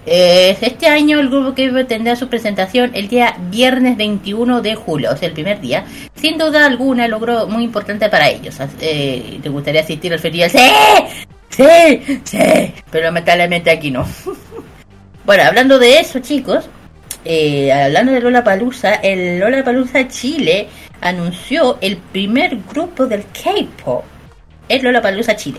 Eh, este año el grupo que tendrá su presentación el día viernes 21 de julio, o sea, el primer día. Sin duda alguna, logró muy importante para ellos. Eh, ¿Te gustaría asistir al festival? ¡Sí! ¡Sí! ¡Sí! Pero lamentablemente aquí no. bueno, hablando de eso, chicos, eh, hablando de Lola Palusa, el Lola Palusa Chile anunció el primer grupo del K-pop. Es Lola Palusa Chile.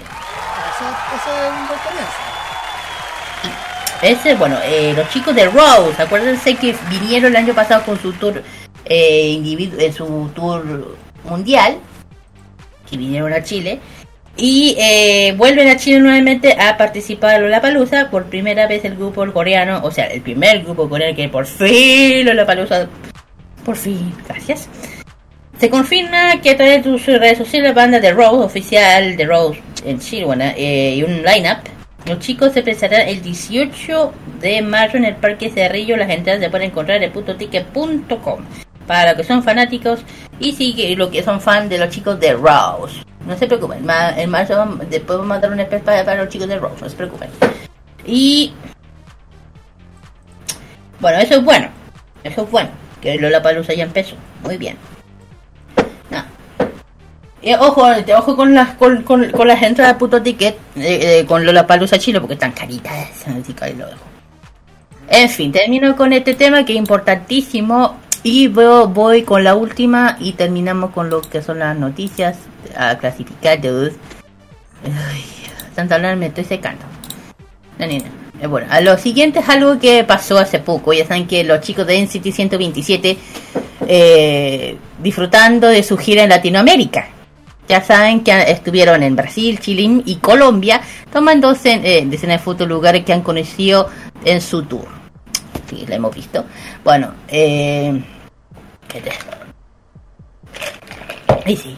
Ese, bueno, eh, los chicos de Rose, acuérdense que vinieron el año pasado con su tour eh, individu- eh, su tour mundial, que vinieron a Chile, y eh, vuelven a Chile nuevamente a participar en Lollapalooza, por primera vez el grupo coreano, o sea, el primer grupo coreano que por fin Lollapalooza, por fin, gracias. Se confirma que a través de sus redes sociales la banda de Rose, oficial de Rose en Chile, bueno, eh, y un lineup los chicos se presentarán el 18 de mayo en el Parque Cerrillo. Las entradas se pueden encontrar en putoticket.com. Para los que son fanáticos y sí los que son fan de los chicos de Rose. No se preocupen. En marzo después vamos a dar un especial para, los chicos de Rose. No se preocupen. Y bueno, eso es bueno. Eso es bueno. Que Lola Palusa ya empezó. Muy bien. Eh, ojo, eh, ojo con las con, con, con las entradas de puto ticket eh, eh, con Lola Palusa Chile porque están caritas. Así que ahí lo dejo. En fin, termino con este tema que es importantísimo y voy con la última y terminamos con lo que son las noticias a clasificados. Ay, tanto hablar me estoy secando. Eh, Bueno, a lo siguiente es algo que pasó hace poco. Ya saben que los chicos de NCT 127 eh, disfrutando de su gira en Latinoamérica. Ya saben que estuvieron en Brasil, Chile y Colombia tomando cen- eh, decenas de fotos lugares que han conocido en su tour. Sí, la hemos visto. Bueno, eh... ¿qué te- Ahí sí.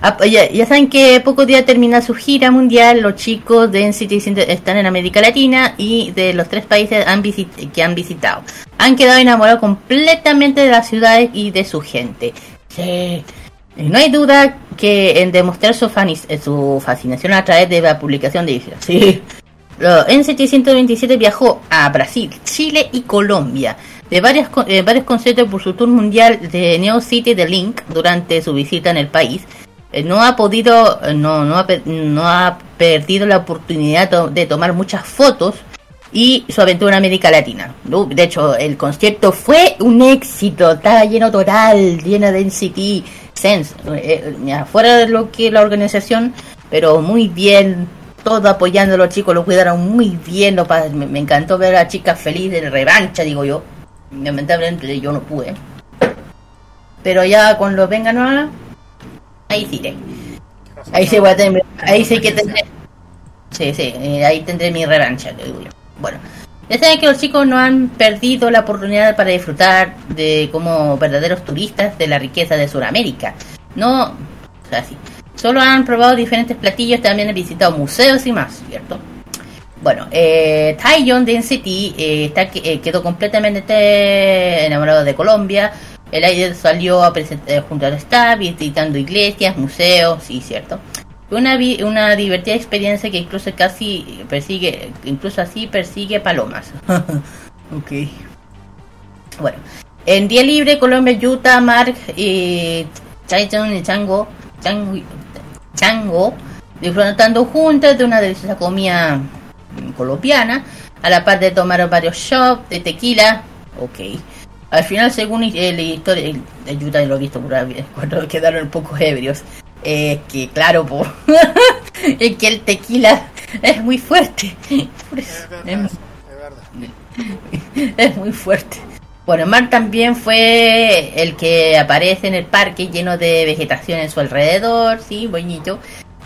Ah, ya, saben que pocos días termina su gira mundial, los chicos de NCT 100 están en América Latina y de los tres países han que han visitado. Han quedado enamorados completamente de las ciudades y de su gente. Sí. Y No hay duda que en demostrar su, eh, su fascinación a través de la publicación de videos. Sí. NCT 127 viajó a Brasil, Chile y Colombia de varias, eh, varios conciertos por su tour mundial de Neo City de Link durante su visita en el país. Eh, no ha podido, eh, no, no, ha, no ha perdido la oportunidad to- de tomar muchas fotos y su aventura en América Latina. De hecho, el concierto fue un éxito, estaba lleno total, lleno de NCT Sense, eh, eh, fuera de lo que la organización, pero muy bien, todo apoyando a los chicos, lo cuidaron muy bien, lo me, me encantó ver a las chicas felices de revancha, digo yo. Lamentablemente yo no pude. Pero ya cuando vengan ahora, ahí eh. Ahí sí voy a tener, ahí sí que tendré, sí, sí, eh, ahí tendré mi revancha, digo yo. Bueno, ya saben que los chicos no han perdido la oportunidad para disfrutar de como verdaderos turistas de la riqueza de Sudamérica. No, o sea, sí. Solo han probado diferentes platillos, también han visitado museos y más, ¿cierto? Bueno, eh, Taeyeon de NCT eh, está, eh, quedó completamente enamorado de Colombia. El ayer salió a presentar junto al staff, visitando iglesias, museos, sí, cierto. Una, vi- una divertida experiencia que incluso casi persigue, incluso así persigue palomas. ok. Bueno, en día libre Colombia, Utah, Mark y Taeyeon y Chango, Chango, Chango disfrutando juntos de una deliciosa comida colombiana, a la par de tomar varios shots de tequila. Ok. Al final, según eh, la historia, el, el Utah lo he visto cuando quedaron un poco ebrios. Eh, que claro, po, es que el tequila es muy fuerte. Por eso, Es verdad, es, es es muy fuerte. Bueno, Mark también fue el que aparece en el parque lleno de vegetación en su alrededor, sí, bonito,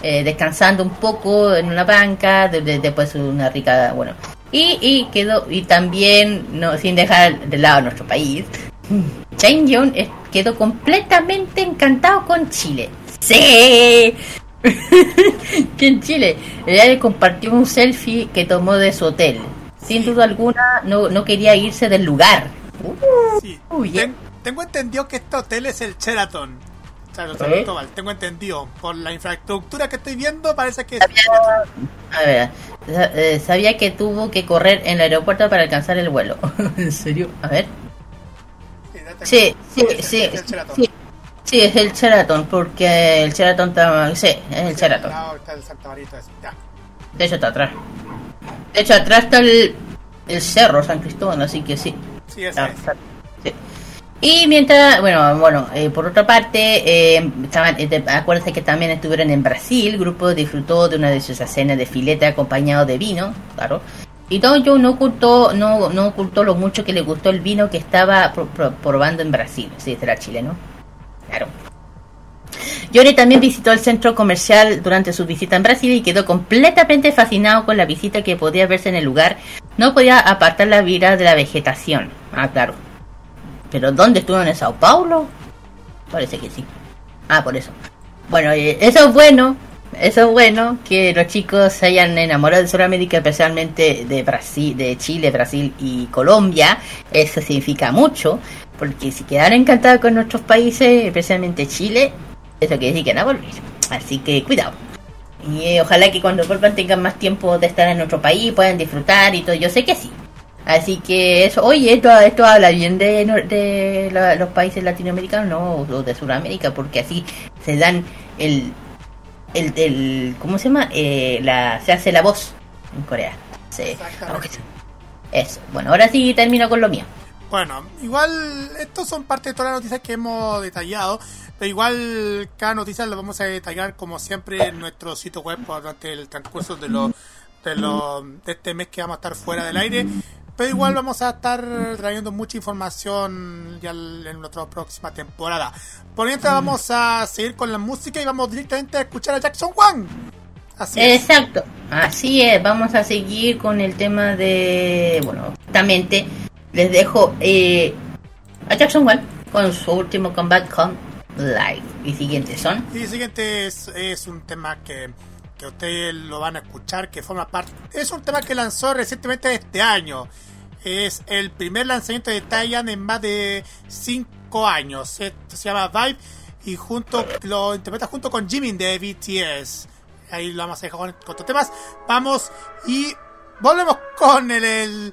eh, descansando un poco en una banca, de- de- después una rica, bueno, y, y quedó, y también, no, sin dejar de lado nuestro país, Shane Young es- quedó completamente encantado con Chile. ¡Sí! que en Chile ella le compartió un selfie que tomó de su hotel. Sin duda alguna, no, no quería irse del lugar. Sí. Uy, Ten- tengo entendido que este hotel es el Sheraton. ¿Eh? Tengo entendido. Por la infraestructura que estoy viendo, parece que Sheraton. A ver, eh, sabía que tuvo que correr en el aeropuerto para alcanzar el vuelo. ¿En serio? A ver. Sí, sí, sí, el Sheraton. sí. Sí, es el Sheraton, porque el Sheraton está... Sí, es el Sheraton. al lado está el Santa Marita ese. Ya. De hecho, está atrás. De hecho, atrás está el, el cerro San Cristóbal, así que sí. Sí, ese Ah, es. sí. Y mientras, bueno, bueno, eh, por otra parte, eh, estaban, eh, de- acuérdense que también estuvieron en Brasil, el grupo disfrutó de una de sus cenas de filete acompañado de vino, claro. Y Don Joe no ocultó, no, no ocultó lo mucho que le gustó el vino que estaba pro- pro- probando en Brasil, sí, será chileno. Claro. Johnny también visitó el centro comercial durante su visita en Brasil y quedó completamente fascinado con la visita que podía verse en el lugar. No podía apartar la vida de la vegetación. Ah, claro. ¿Pero dónde estuvo en Sao Paulo? Parece que sí. Ah, por eso. Bueno, eh, eso es bueno. Eso es bueno que los chicos se hayan enamorado de Sudamérica, especialmente de Brasil, de Chile, Brasil y Colombia. Eso significa mucho, porque si quedaron encantados con nuestros países, especialmente Chile, eso quiere decir que van a volver. Así que cuidado. Y eh, ojalá que cuando vuelvan tengan más tiempo de estar en nuestro país, puedan disfrutar y todo. Yo sé que sí. Así que eso, oye, esto, esto habla bien de, nor- de la- los países latinoamericanos, no, o de Sudamérica, porque así se dan el, el, el ¿cómo se llama? Eh, la, se hace la voz en Corea. Se- eso. Bueno, ahora sí termino con lo mío. Bueno, igual, estos son parte de todas las noticias que hemos detallado, pero igual cada noticia la vamos a detallar como siempre en nuestro sitio web durante el transcurso de los de, los de este mes que vamos a estar fuera del aire. Pero igual vamos a estar trayendo mucha información ya en nuestra próxima temporada. Por mientras vamos a seguir con la música y vamos directamente a escuchar a Jackson Wang. Así es. Exacto, así es. Vamos a seguir con el tema de. Bueno, justamente les dejo eh, a Jackson Wang con su último comeback con Live. Y siguientes son. Y siguiente es, un tema que, que ustedes lo van a escuchar, que forma parte. Es un tema que lanzó recientemente este año. Es el primer lanzamiento de Taeyeon en más de 5 años. Esto se llama Vibe y junto lo interpreta junto con Jimin de BTS. Ahí lo vamos a dejar con, con estos temas. Vamos y volvemos con el,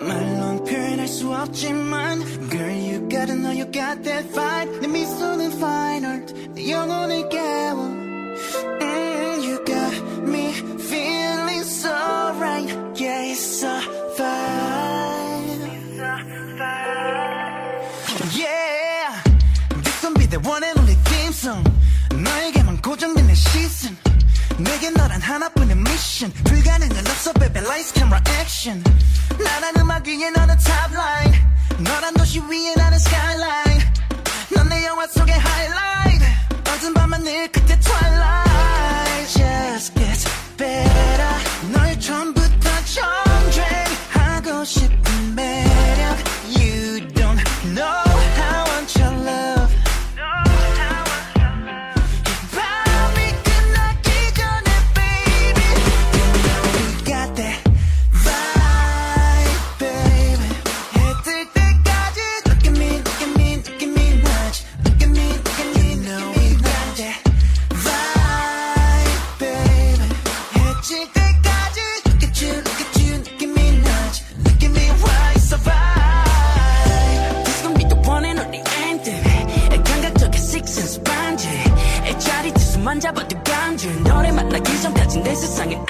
말론 표현할 수 없지만 Girl you gotta know you got that fight 내 미소는 final. 내 영혼을 깨워. 하나뿐인 미션 불가능은 없어 baby lights camera action 나란 음악 위에 너는 top line 너란 도시 위에 나는 skyline 넌 내 영화 속의 highlight 어두운 밤하늘 끝에 twilight just gets better 널 처음부 是上瘾。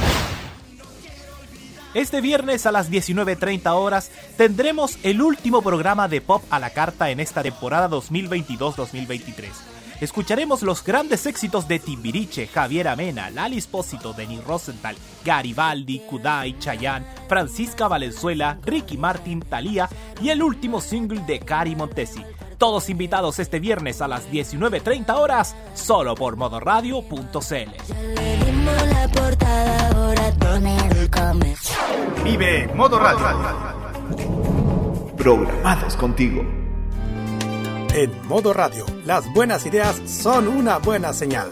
Este viernes a las 19.30 horas tendremos el último programa de Pop a la Carta en esta temporada 2022-2023. Escucharemos los grandes éxitos de Timbiriche, Javier Amena, Lali Espósito, Denis Rosenthal, Garibaldi, Kudai, Chayanne, Francisca Valenzuela, Ricky Martin, Thalía y el último single de Cari Montesi. Todos invitados este viernes a las 19.30 horas, solo por modoradio.cl. la portada, ahora poner el comercio. Vive Modo Radio. Programados contigo. En Modo Radio, las buenas ideas son una buena señal.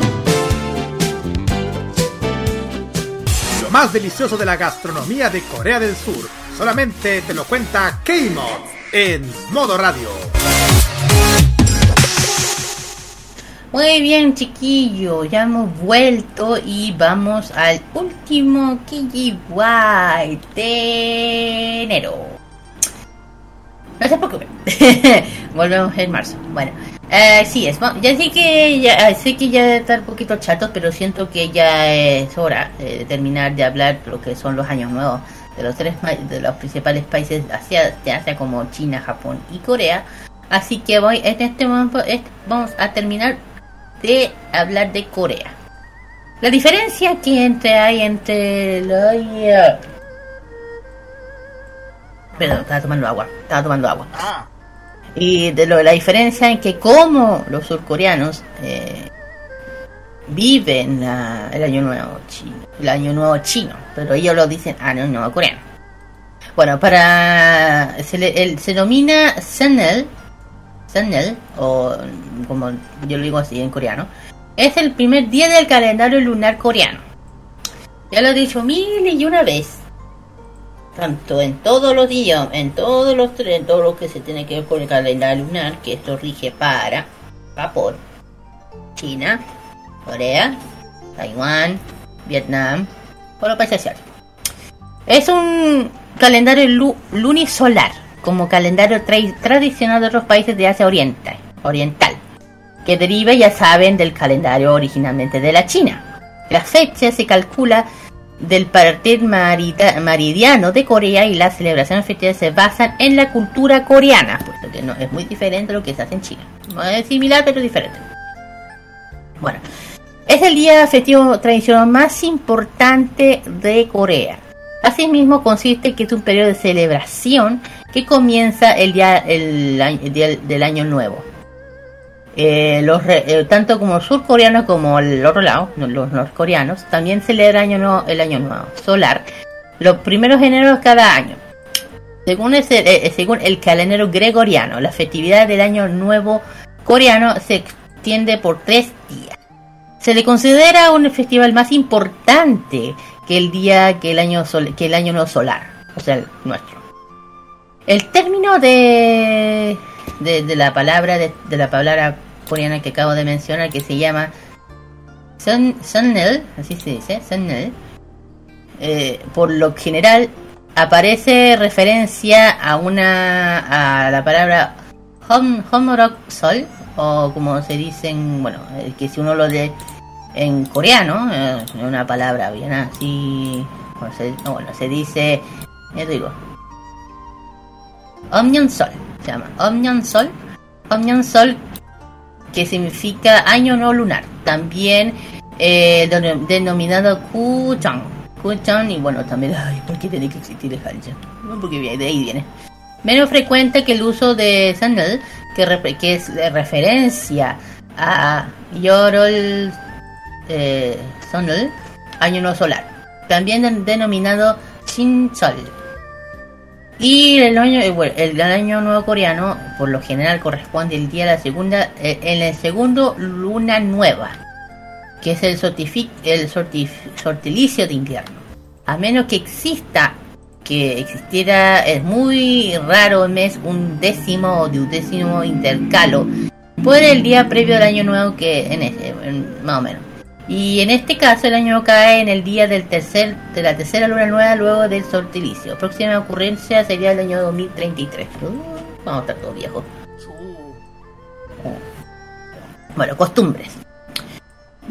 Más delicioso de la gastronomía de Corea del Sur, solamente te lo cuenta K-Mod en Modo Radio. Muy bien, chiquillo, ya hemos vuelto y vamos al último KGY de enero. No se preocupen, volvemos en marzo. Bueno, Eh, sí, es, ya sé que ya eh, sé que ya está un poquito chato, pero siento que ya es hora eh, de terminar de hablar lo que son los años nuevos de los tres de los principales países de Asia, como China, Japón y Corea. Así que voy en este momento vamos a terminar de hablar de Corea. La diferencia que entre hay entre la Perdón, estaba tomando agua, estaba tomando agua. Ah, Y de lo, la diferencia en que como los surcoreanos eh, viven la- el año nuevo chino, el año nuevo chino, pero ellos lo dicen año nuevo coreano. Bueno, para se, le, el- se denomina Seonel, Seonel o como yo lo digo así en coreano, es el primer día del calendario lunar coreano. Ya lo he dicho mil y una vez tanto en todos los idiomas, en todos los en todo lo que se tiene que ver con el calendario lunar, que esto rige para Japón, China, Corea, Taiwán, Vietnam, por los países asiáticos. Es un calendario lu- lunisolar, como calendario tra- tradicional de otros países de Asia Oriental, oriental, que deriva, ya saben, del calendario originalmente de la China. La fecha se calcula del partir meridiano de Corea y las celebraciones festivas se basan en la cultura coreana, puesto que no es muy diferente a lo que se hace en China. No es similar, pero diferente. Bueno, es el día festivo tradicional más importante de Corea. Asimismo, consiste que es un periodo de celebración que comienza el día, el el día del año nuevo. Eh, los eh, tanto como surcoreanos como el otro lado, los norcoreanos, también celebran año nuevo, el año nuevo solar, los primeros de enero de cada año. Según, eh, eh, según el calendario gregoriano, la festividad del año nuevo coreano se extiende por tres días. Se le considera un festival más importante que el día que el año sol- que el año nuevo solar, o sea, el nuestro. El término de, de, la palabra de, de la palabra coreana que acabo de mencionar que se llama Sun, Sunnel, así se dice, Sunnel, eh, por lo general aparece referencia a una a la palabra hom, homorok sol o como se dice en, bueno, que si uno lo lee en coreano, eh, una palabra bien así, se, no, bueno, se dice, ya digo, Sol se llama Sol Sol que significa año no lunar. También eh, denom- denominado Kuchang. Kuchang y bueno, también, ay, ¿por qué tiene que existir el Hanja? No, porque de ahí viene. Menos frecuente que el uso de Sandal, que, que es de referencia a Yorol eh, año no solar. También den- denominado Shinsol. Y el año, eh, bueno, el, el año nuevo coreano, por lo general, corresponde el día de la segunda, eh, en el segundo luna nueva, que es el, el sortilicio de invierno. A menos que exista, que existiera, es muy raro el mes, un décimo o duodécimo intercalo, por el día previo al año nuevo que en ese, más o menos. Y en este caso el año cae en el día del tercer, de la tercera luna nueva luego del sortilicio. Próxima ocurrencia sería el año 2033. Uh, vamos a estar todos viejos. Bueno, costumbres.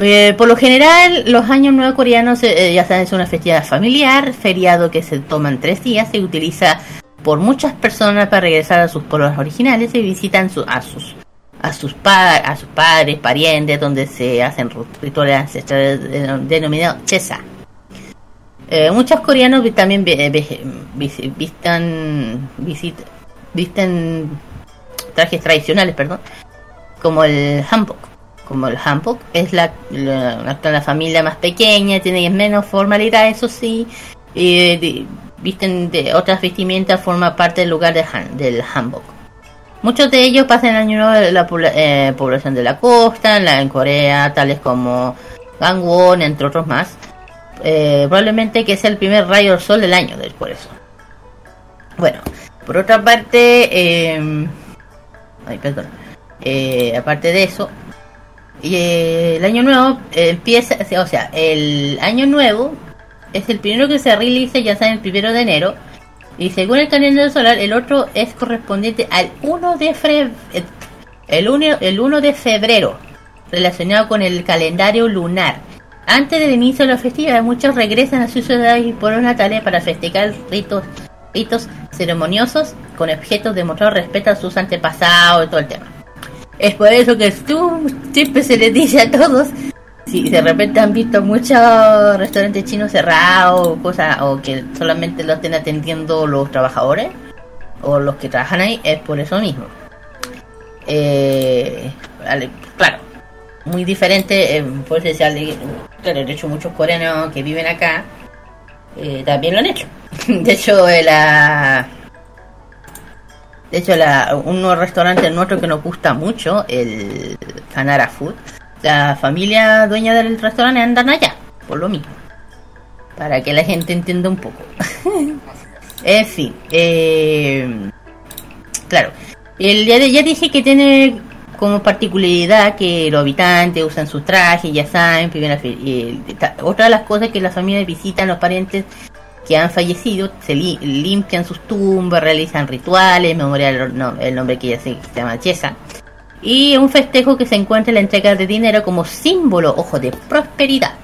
Eh, por lo general, los años nuevos coreanos eh, ya saben, es una festividad familiar, feriado que se toman tres días, se utiliza por muchas personas para regresar a sus pueblos originales y visitan su- a sus a sus pa- a sus padres, parientes, donde se hacen rituales ancestrales denom- denominados chesa. Eh, muchos coreanos también eh, visten trajes tradicionales, perdón, como el hanbok. Como el hanbok es la, la, la- familia más pequeña, tiene menos formalidad, eso sí, y de- visten de otras vestimentas, forma parte del lugar de han- del hanbok. Muchos de ellos pasan el año nuevo en la eh, población de la costa, en, la, en Corea, tales como Gangwon, entre otros más. Eh, probablemente que sea el primer rayo del sol del año, por eso. Bueno, por otra parte, eh, ay, perdón. Eh, aparte de eso, eh, el año nuevo empieza, o sea, el año nuevo es el primero que se realiza, ya sea el primero de enero. Y según el calendario solar, el otro es correspondiente al 1 de febrero. 1, el 1 de febrero, relacionado con el calendario lunar. Antes del inicio de la festividad, muchos regresan a sus ciudades y una tarea para festejar ritos, ritos ceremoniosos con objetos de mostrar respeto a sus antepasados y todo el tema. Es por eso que tú siempre se les dice a todos, si de repente han visto muchos restaurantes chinos cerrados o cosas, o que solamente lo estén atendiendo los trabajadores o los que trabajan ahí, es por eso mismo. Eh, claro, muy diferente, eh, pues decía, claro, de hecho muchos coreanos que viven acá eh, también lo han hecho. De hecho, eh, la... De hecho, la, unos restaurantes nuestros que nos gusta mucho, el Canara Food, la familia dueña del restaurante andan allá, por lo mismo. Para que la gente entienda un poco. en fin, eh, claro. El, ya, ya dije que tiene como particularidad que los habitantes usan sus trajes, ya saben, el- ta- otra de las cosas que las familias visitan los parientes que han fallecido, se li- limpian sus tumbas, realizan rituales, memorial no, el nombre que ya se llama Chesa. Y un festejo que se encuentra en la entrega de dinero como símbolo, ojo, de prosperidad,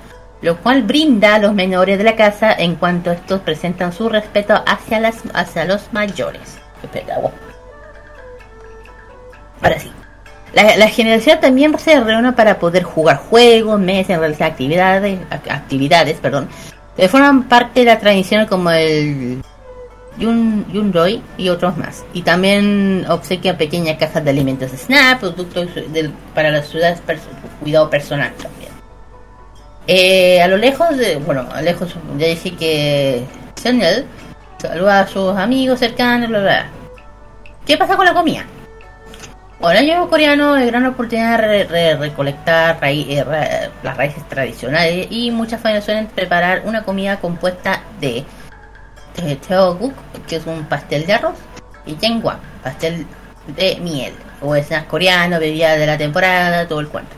lo cual brinda a los menores de la casa en cuanto estos presentan su respeto hacia, las, hacia los mayores. Ahora sí. La, la generación también se reúne para poder jugar juegos, meses, realizar actividades, ac- actividades, perdón, que forman parte de la tradición como el Yun, Yunroy y otros más. Y también obsequian pequeñas cajas de alimentos snap, productos para las ciudades, cuidado personal también. Eh, a lo lejos, de, bueno, a lejos, ya dije que Chanel saluda a sus amigos cercanos, bla, bla. ¿Qué pasa con la comida? El año coreano es gran oportunidad de re- re- recolectar eh, las raíces tradicionales y muchas familias suelen preparar una comida compuesta de teoguk, que es un pastel de arroz, y jengwang, pastel de miel, o snack coreano, bebida de la temporada, todo el cuento.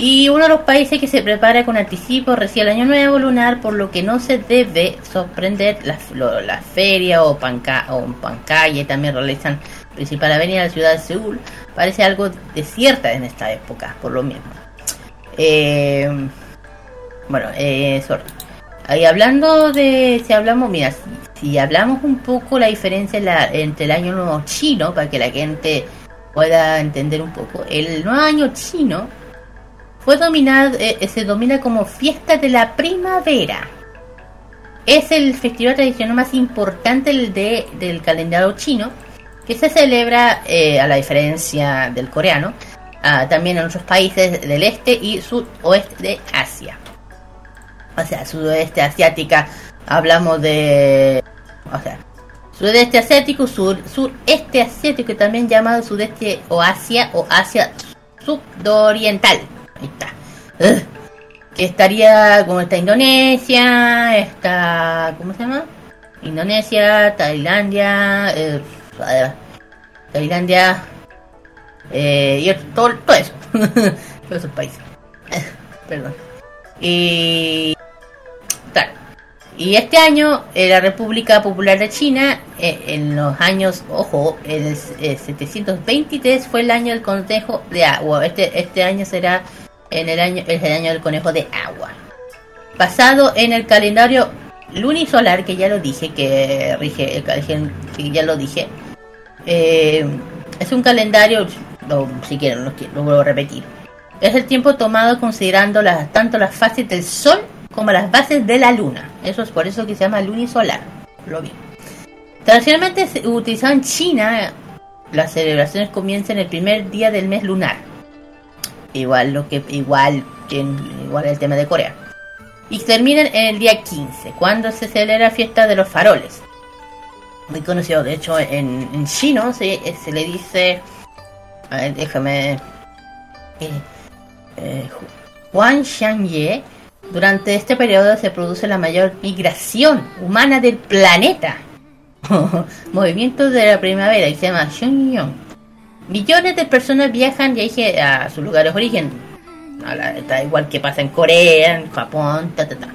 Y uno de los países que se prepara con anticipo recibe el año nuevo lunar, por lo que no se debe sorprender las la feria o, panca, o pancalle también realizan principal avenida de la ciudad de Seúl. Parece algo desierta en esta época, por lo mismo. Eh, bueno, eh. Ahí hablando de, si hablamos, mira, si, hablamos un poco la diferencia entre el año nuevo chino, para que la gente pueda entender un poco, el nuevo año chino fue dominado, eh, se domina como fiesta de la primavera. Es el festival tradicional más importante del, de- del calendario chino, que se celebra, eh, a la diferencia del coreano, ah, también en otros países del este y sudoeste de Asia. O sea, sudoeste asiática, hablamos de... O sea, sudeste asiático, sur, sureste asiático, también llamado sudeste o Asia o Asia sudoriental. Ahí está. Que estaría como está Indonesia, está... ¿Cómo se llama? Indonesia, Tailandia, eh, eh, Tailandia eh, y todo, todo eso. Todos esos países. Perdón. Y... Y este año, eh, la República Popular de China, eh, en los años, ojo, el eh, 723 fue el año del conejo de agua. Este, este año será en el año, es el año del conejo de agua. Basado en el calendario lunisolar, que ya lo dije, que rige, el calen- que ya lo dije. Eh, es un calendario, lo- si quieren, lo, lo vuelvo a repetir. Es el tiempo tomado considerando tanto las fases del Sol como las bases de la Luna. Eso es por eso que se llama lunisolar. Lo vi. Tradicionalmente utilizado en China, las celebraciones comienzan el primer día del mes lunar. Igual lo que igual que igual el tema de Corea. Y terminan en el día 15, cuando se celebra la fiesta de los faroles. Muy conocido, de hecho en, en chino se, le dice... A ver, déjame... eh, eh, Juan Xianye, durante este periodo se produce la mayor migración humana del planeta. Movimiento de la primavera y se llama Xunyong. Millones de personas viajan ya a sus lugares de origen. Da igual que pasa en Corea, en Japón, ta ta ta.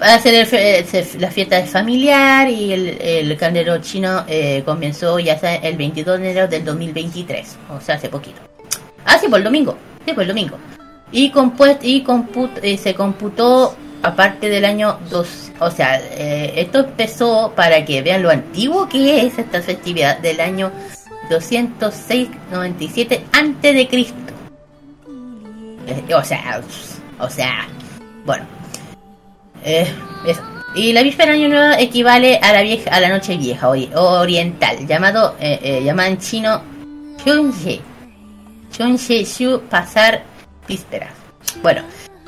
Va a ser el se- la fiesta es familiar y el, el calendario chino eh, comenzó ya el 22 de enero del 2023, o sea, hace poquito. Ah, sí, por el domingo, sí, por el domingo. Y, compuest, y comput- eh, se computó aparte del año 2, o sea, eh, esto empezó para que vean lo antiguo que es esta festividad del año 206-97 antes de Cristo. Eh, o sea, o sea, bueno. Eh. Y la víspera de año nuevo equivale a la vieja, a la noche vieja ori- oriental, llamado, llamada en chino pasar vísperas. Bueno,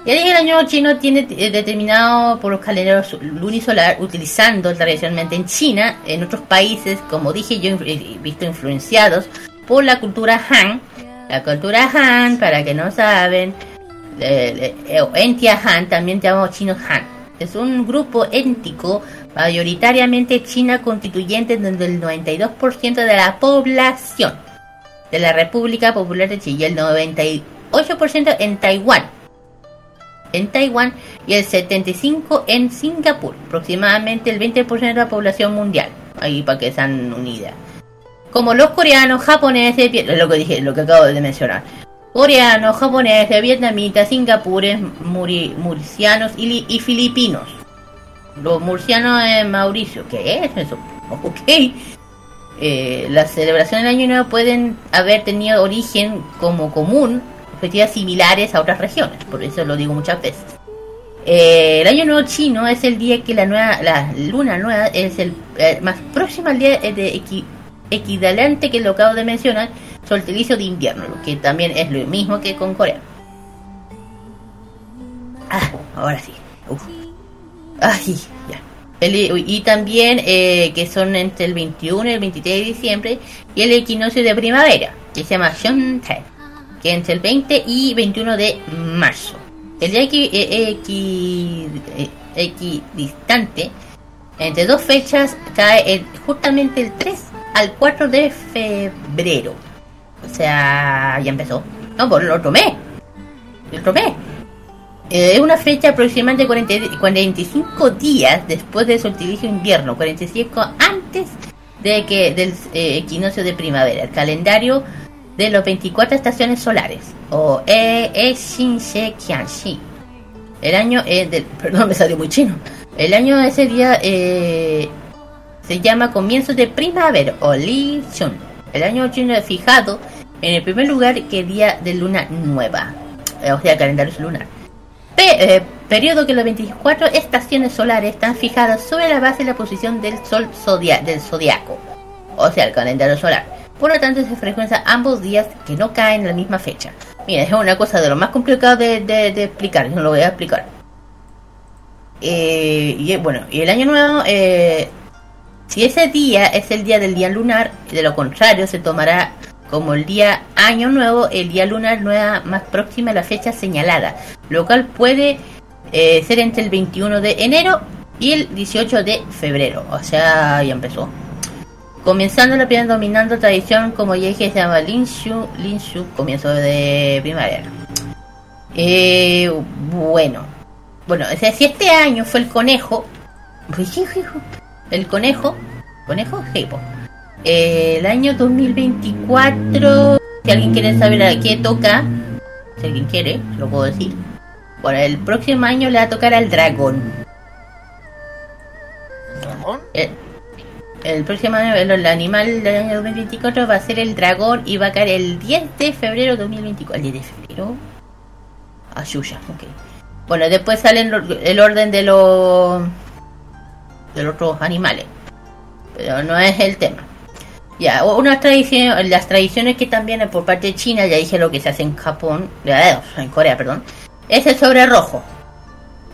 ya dije el año chino tiene eh, determinado por los calendarios lunisolar, utilizando tradicionalmente en China, en otros países, como dije yo, he visto influenciados por la cultura Han. La cultura Han, para que no saben, eh, eh, Entia Han, también llamamos chinos Han. Es un grupo étnico mayoritariamente china constituyente donde el 92% de la población de la República Popular de China y el 98% en Taiwán. En Taiwán y el 75% en Singapur, aproximadamente el 20% de la población mundial. Ahí para que sean unidas. Como los coreanos, japoneses, lo que dije, lo que acabo de mencionar. Coreanos, japoneses, vietnamitas, singapures, muri- murcianos y, li- y filipinos. Los murcianos en Mauricio, ¿qué es eso? Ok. Eh, las celebraciones del Año Nuevo pueden haber tenido origen como común, festividades similares a otras regiones, por eso lo digo muchas veces. Eh, el Año Nuevo chino es el día que la nueva, la luna nueva es el eh, más próximo al día eh, de equi- equivalente que lo acabo de mencionar, solsticio de invierno, lo que también es lo mismo que con Corea. Ah, ahora sí. Uf. Ay, ya. Y también eh, que son entre el 21 y el 23 de diciembre y el equinoccio de primavera, que se llama Shuntai, que entre el 20 y 21 de marzo. El día eh, equi- eh, equidistante entre dos fechas cae el- justamente el 3 al 4 de febrero. O sea, ya empezó. No, por el otro mes. El otro mes. Eh, Es una fecha aproximadamente 40 45 días después del solsticio invierno, 45 antes de que del eh, equinoccio de primavera, el calendario de los 24 estaciones solares, o E E Shin She Qian Shi. El año eh, del, perdón, me salió muy chino. El año de ese día eh, se llama comienzo de primavera o Li Shun. El año chino es fijado en el primer lugar que día de luna nueva, eh, o sea, calendario lunar. Pe- eh, periodo que las 24 estaciones solares están fijadas sobre la base de la posición del sol del zodiaco, o sea, el calendario solar. Por lo tanto, se frecuencia ambos días que no caen en la misma fecha. Mira, es una cosa de lo más complicado de, de- de explicar, no lo voy a explicar. Eh, y eh, bueno, y el año nuevo, eh, si ese día es el día del día lunar, de lo contrario se tomará como el día año nuevo, el día lunar nueva más próxima a la fecha señalada, lo cual puede eh, ser entre el 21 de enero y el 18 de febrero, o sea, ya empezó. Comenzando la primera dominando tradición, como ya dije, se llama Linshu, Linshu, comienzo de primavera. Eh, bueno, bueno, o sea, si este año fue el conejo, el conejo, conejo, sí, po. Eh, el año 2024, si alguien quiere saber a qué toca, si alguien quiere, lo puedo decir. Bueno, el próximo año le va a tocar al dragón. ¿Dragón? El, el próximo año, el, animal del año 2024 va a ser el dragón y va a caer el 10 de febrero 2024. ¿El 10 de febrero? Ah, Yuya, ok. Bueno, después sale el, el orden de los de los otros animales. Pero no es el tema. Ya, una tradición, las tradiciones que también por parte de China, ya dije lo que se hace en Japón, eh, en Corea, perdón, es el sobre rojo.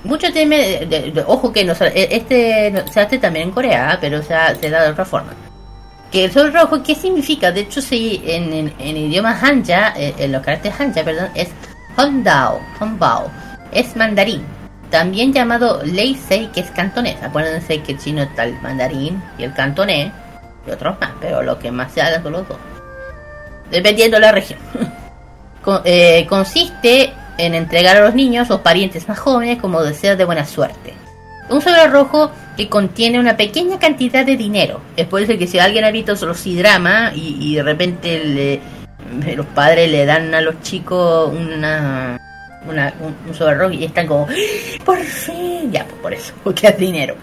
Mucho teme, de- ojo que no, se- este se hace también en Corea, pero se, ha- se da de otra forma. Que el sobre rojo, ¿qué significa? De hecho, sí, en, en, en idioma hanja, eh, en los caracteres hanja, perdón, es Hondao, Hongbao, es mandarín. También llamado Lei Sei, que es cantonés. Acuérdense que el chino está el mandarín y el cantonés, y otros más, pero lo que más se habla son los dos. Dependiendo de la región. Con- eh, consiste en entregar a los niños o parientes más jóvenes como deseos de buena suerte. Un sobre rojo que contiene una pequeña cantidad de dinero. Es por eso que si alguien ha visto los drama y, y de repente le- los padres le dan a los chicos una, una- un, sobre rojo y están como, ¡Ah! por fin, ya, pues por eso, porque es dinero.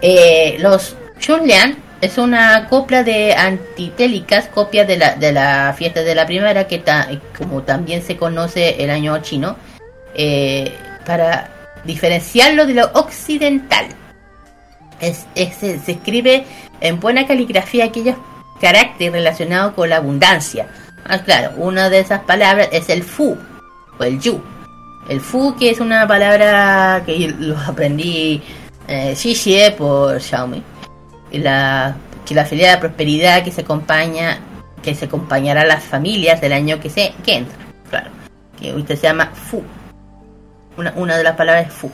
Eh, los Chunlian es una copla de antitélicas, copia de la, de la fiesta de la primavera, que ta- como también se conoce el año chino, eh, para diferenciarlo de lo occidental. Es, se, escribe en buena caligrafía aquellos caracteres relacionados con la abundancia. Ah, claro, una de esas palabras es el fu o el yu. El fu, que es una palabra que lo aprendí eh, por Xiaomi. La, que la felicidad, la prosperidad que se acompaña, que se acompañará a las familias del año que se que entra. Claro, que ahorita se llama fu. Una, una de las palabras es fu.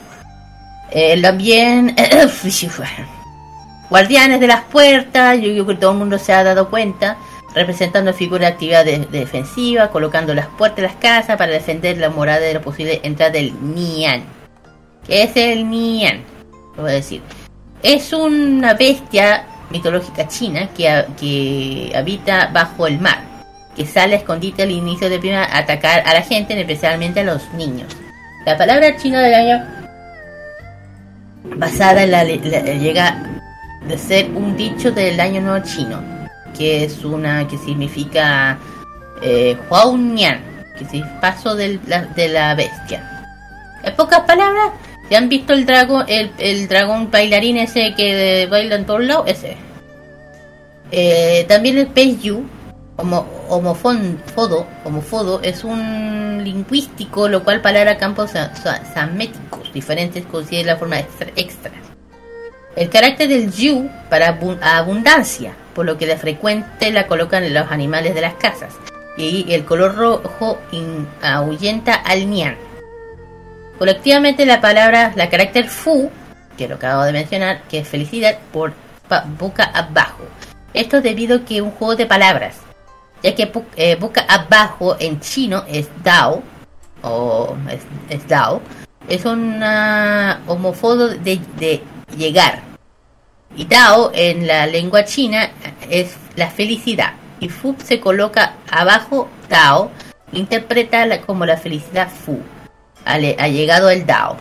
Eh, también guardianes de las puertas, yo creo que todo el mundo se ha dado cuenta, representando figuras de actividad de defensiva, colocando las puertas de las casas para defender la morada de la posible entrada del Nian. ¿Qué es el Nian? Lo voy a decir. Es una bestia mitológica china que, que habita bajo el mar, que sale a al inicio de primavera a atacar a la gente, especialmente a los niños. La palabra china del año basada en la, la- llega de ser un dicho del año nuevo chino, que es una que significa eh, Huaonian, que es paso del- la- de la bestia. En pocas palabras, ¿se han visto el dragón, el, dragón bailarín ese que baila en todos lados? Ese. Eh, también el pez yu, homo, homofon- fodo, homofodo, es un lingüístico, lo cual palabra campos sa- sa- saméticos diferentes considera la forma extra. El carácter del yu para abu- abundancia, por lo que de frecuente la colocan en los animales de las casas. Y el color rojo in- ahuyenta al nian. Colectivamente la palabra, la carácter fu, que lo acabo de mencionar, que es felicidad por boca abajo. Esto debido a que un juego de palabras, ya que eh, boca abajo en chino es dao, o es, dao, es una homofodo de, llegar. Y dao en la lengua china es la felicidad. Y fu se coloca abajo dao, interpreta como la felicidad fu. Ha, le- ha llegado el dao.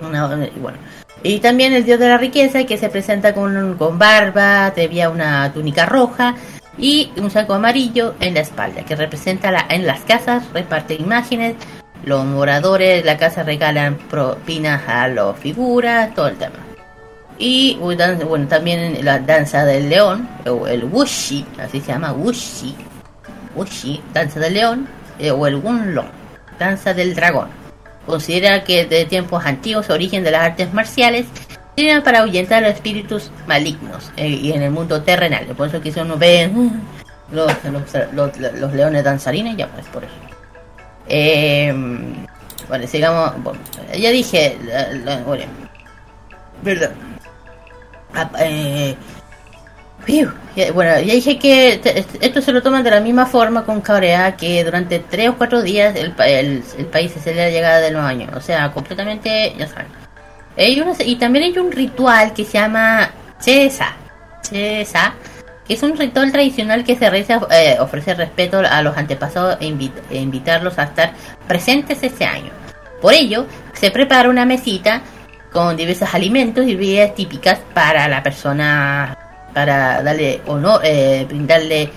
Bueno. Y también el dios de la riqueza que se presenta con, con barba, debía una túnica roja y un saco amarillo en la espalda que representa la, en las casas, reparte imágenes, los moradores de la casa regalan propinas a las figuras, todo el tema. Y bueno, también la danza del león, o el wuxi, así se llama, wuxi, wuxi, danza del león, eh, o el wunlong, danza del dragón. Considera que de tiempos antiguos origen de las artes marciales sirven para ahuyentar a los espíritus malignos eh, y en el mundo terrenal. Por eso si uno ve mm, los, los, leones danzarines, ya pues por eso. Eh, bueno, sigamos. Ya dije. La, la- perdón. Ah, eh, bueno, ya dije que esto se lo toman de la misma forma con Corea, que durante tres o cuatro días el, pa- el, el país se celebra la llegada del nuevo año. O sea, completamente, ya saben. Y también hay un ritual que se llama Chesa. Chesa, que es un ritual tradicional que se realiza, eh, ofrece respeto a los antepasados e, invi- e invitarlos a estar presentes este año. Por ello, se prepara una mesita con diversos alimentos y bebidas típicas para la persona, para darle honor, eh, brindarle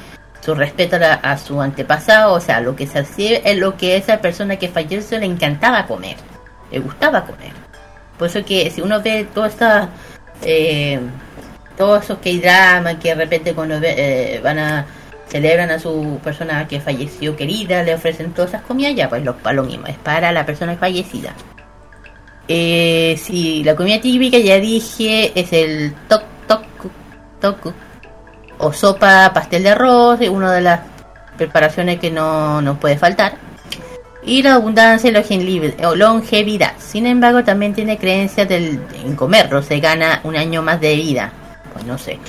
su respeto a, a su antepasado, o sea, lo que se hace es lo que esa persona que falleció le encantaba comer, le gustaba comer. Por eso que si uno ve toda esta, eh, todos esos que hay drama, que de repente cuando ve- eh, van a celebran a su persona que falleció querida, le ofrecen todas esas comidas, ya pues lo, pa- lo mismo, es para la persona fallecida. Eh, si la comida típica ya dije es el tok toku o sopa pastel de arroz, una de las preparaciones que no nos puede faltar. Y la abundancia y longevidad. Sin embargo, también tiene creencias del, en comerlo, se gana un año más de vida. Pues no sé.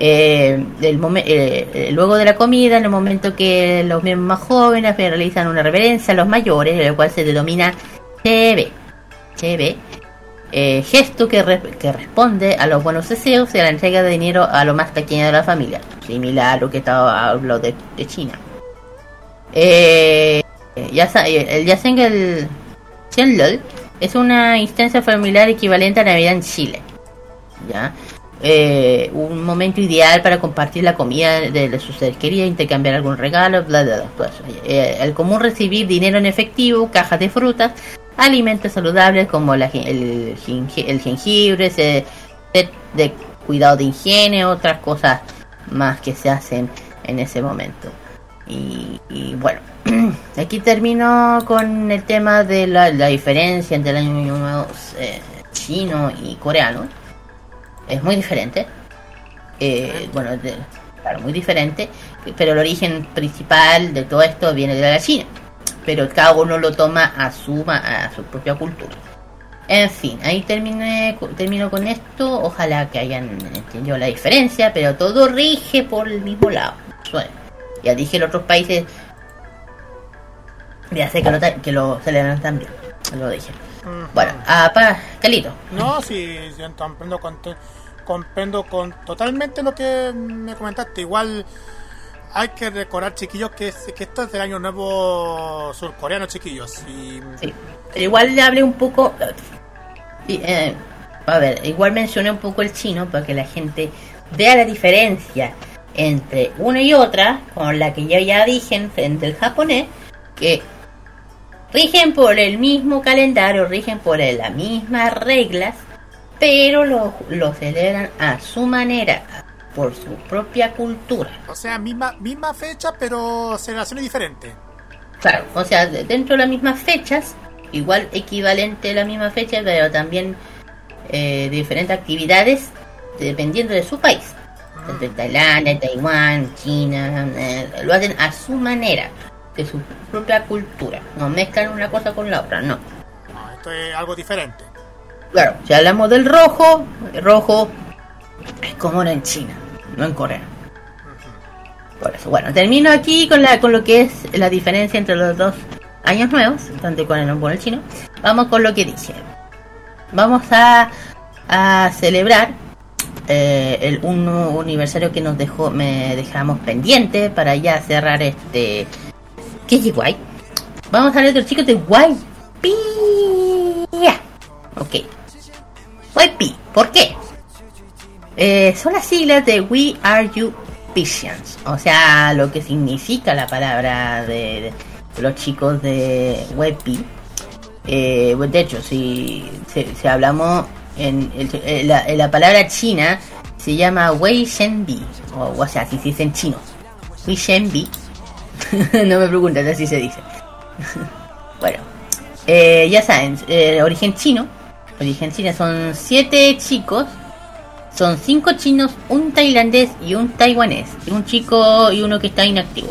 Eh, eh, eh, luego de la comida, en el momento que los miembros más jóvenes realizan una reverencia a los mayores, el cual se denomina CB. CB. Eh, gesto que, re- que responde a los buenos deseos y a la entrega de dinero a lo más pequeño de la familia, similar a lo que estaba hablo de, de China. Eh, ya sa- el Yaseng el Xianlol es una instancia familiar equivalente a Navidad en Chile. ¿ya? Eh, un momento ideal para compartir la comida de, de seres queridos, intercambiar algún regalo, bla, bla, eso. Eh, el común recibir dinero en efectivo, cajas de frutas, alimentos saludables como la el, el jengibre, cuidado de higiene, otras cosas más que se hacen en ese momento. Y, bueno, aquí termino con el tema de la, la diferencia entre el año nuevo eh, chino y coreano. Es muy diferente. Eh, bueno, de- claro, muy diferente. Pero el origen principal de todo esto viene de la China. Pero cada uno lo toma a su, a su propia cultura. En fin, ahí terminé, termino con esto. Ojalá que hayan entendido la diferencia, pero todo rige por el mismo lado. Bueno, ya dije en otros países. Ya sé que lo, que lo celebran también. Lo dije. Bueno, ah, pa, Calito. No, sí, sí, comprendo, con, comprendo con totalmente lo que me comentaste. Igual hay que recordar, chiquillos, que, es- que esto es del año nuevo surcoreano, chiquillos. Y Sí. Igual le hablé un poco. y, eh, a ver, igual mencioné un poco el chino para que la gente vea la diferencia entre una y otra, con la que yo ya dije en- el japonés, que rigen por el mismo calendario, rigen por las mismas reglas, pero lo, lo celebran a su manera, por su propia cultura. O sea, misma, misma fecha, pero celebraciones diferentes. Claro, o sea, de- dentro de las mismas fechas, igual equivalente a la misma fecha, pero también eh, diferentes actividades dependiendo de su país. Entre Tailandia, Taiwán, China, eh, lo hacen a su manera, de su propia cultura. No mezclan una cosa con la otra, no. No, esto es algo diferente. Claro, si hablamos del rojo, el rojo es era en China, no en Corea. Por eso, bueno, termino aquí con la con lo que es la diferencia entre los dos años nuevos, tanto como el chino. Vamos con lo que dije. Vamos a, a celebrar eh, el un aniversario que nos dejó, me dejamos pendiente para ya cerrar este. ¿Qué es guay? Vamos a hablar de los chicos de YP. Ok. YP, ¿por qué? Eh, son las siglas de We Are You Visions, o sea, lo que significa la palabra de, los chicos de YP. Eh, de hecho, si, si, hablamos en la palabra china, se llama Wei Shenbi, o, o sea, si se dice en chino, Wei Shenbi. no me preguntes, así se dice. bueno, eh, ya saben, eh, origen chino. Origen chino son siete chicos. Son cinco chinos, un tailandés y un taiwanés. Y un chico y uno que está inactivo.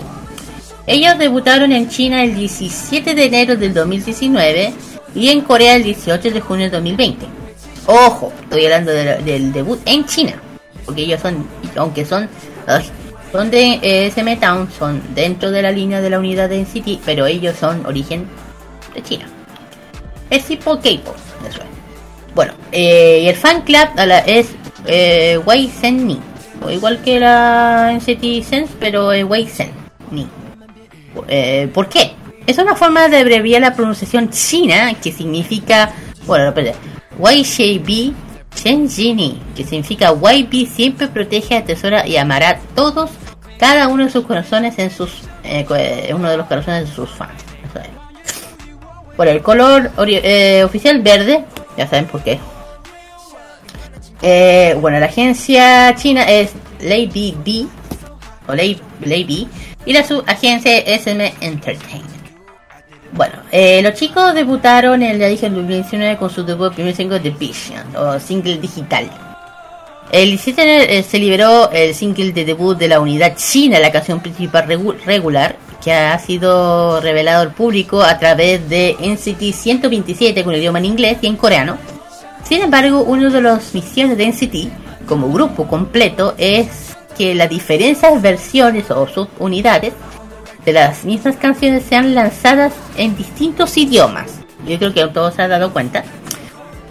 Ellos debutaron en China el 17 de enero del 2019 y en Corea el 18 de junio del 2020. Ojo, estoy hablando de- del debut en China. Porque ellos son, aunque son, son de eh, SM Town, son dentro de la línea de la unidad de NCT, pero ellos son origen de China. Es tipo K-pop. Bueno, eh, y el fan club a la- es eh, Wei Sen Ni. O igual que la NCT Sense, pero es Wei Sen Ni. Eh, ¿Por qué? Es una forma de abreviar la pronunciación china que significa, bueno, espérate, Wei Shei Bi Chen Jini, que significa Bi siempre protege, atesora y amará a todos, cada uno de sus corazones en sus, eh, eh, uno de los corazones de sus fans. Bueno, el color eh, oficial verde, ya saben por qué. Eh, bueno, la agencia china es Lady B o Lady, Lady y la subagencia es SM Entertainment. Bueno, eh, los chicos debutaron en la en 2019 con su debut primer single de Vision o single digital. El 17 eh, se liberó el single de debut de la unidad china, la canción principal regu- regular, que ha sido revelado al público a través de NCT 127 con el idioma en inglés y en coreano. Sin embargo, uno de las misiones de NCT como grupo completo es que las diferentes versiones o subunidades de las mismas canciones sean lanzadas en distintos idiomas. Yo creo que todos se han dado cuenta.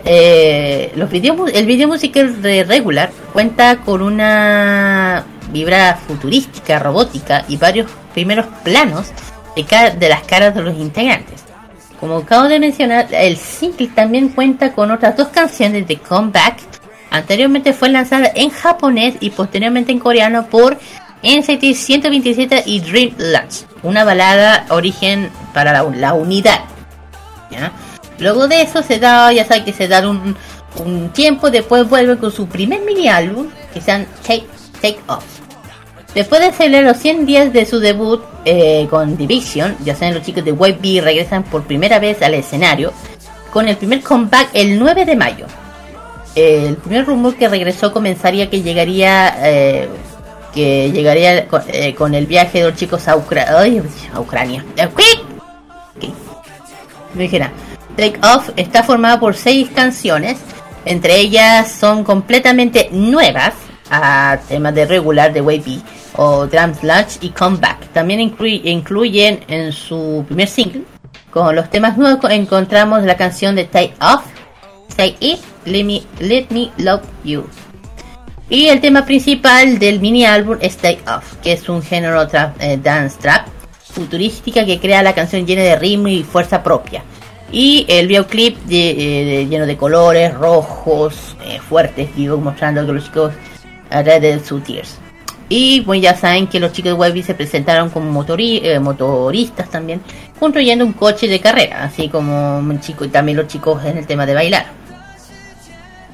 Eh, los video, el video musical de Regular cuenta con una vibra futurística, robótica y varios primeros planos de, de las caras de los integrantes. Como acabo de mencionar, el single también cuenta con otras dos canciones de Comeback. Anteriormente fue lanzada en japonés y posteriormente en coreano por NCT 127 y Dream Lunch, una balada origen para la, unidad. Luego de eso se da, ya saben que se da un, tiempo, después vuelve con su primer mini álbum, que se llama Take, Take Off. Después de celebrar los 100 días de su debut eh, con Division, ya saben los chicos de YB regresan por primera vez al escenario, con el primer comeback el 9 de mayo. El primer rumor que regresó comenzaría que llegaría eh, que llegaría con, eh, con el viaje de los chicos a, Ucra- a Ucrania. ¡quick! Ok. Me dijera, Take Off está formada por seis canciones, entre ellas son completamente nuevas a temas de regular de YB o Drums Lunch y Comeback. También incluy- incluyen en su primer single, con los temas nuevos co- encontramos la canción de Take Off, Say It, Let Me, Let Me Love You. Y el tema principal del mini álbum es Take Off, que es un género tra- eh, dance trap futurística que crea la canción llena de ritmo y fuerza propia. Y el videoclip de- eh, de- lleno de colores rojos, eh, fuertes, vivo mostrando que los chicos harán de sus tears. Y bueno, ya saben que los chicos de Webby se presentaron como motori- eh, motoristas también, construyendo un coche de carrera, así como un chico y también los chicos en el tema de bailar.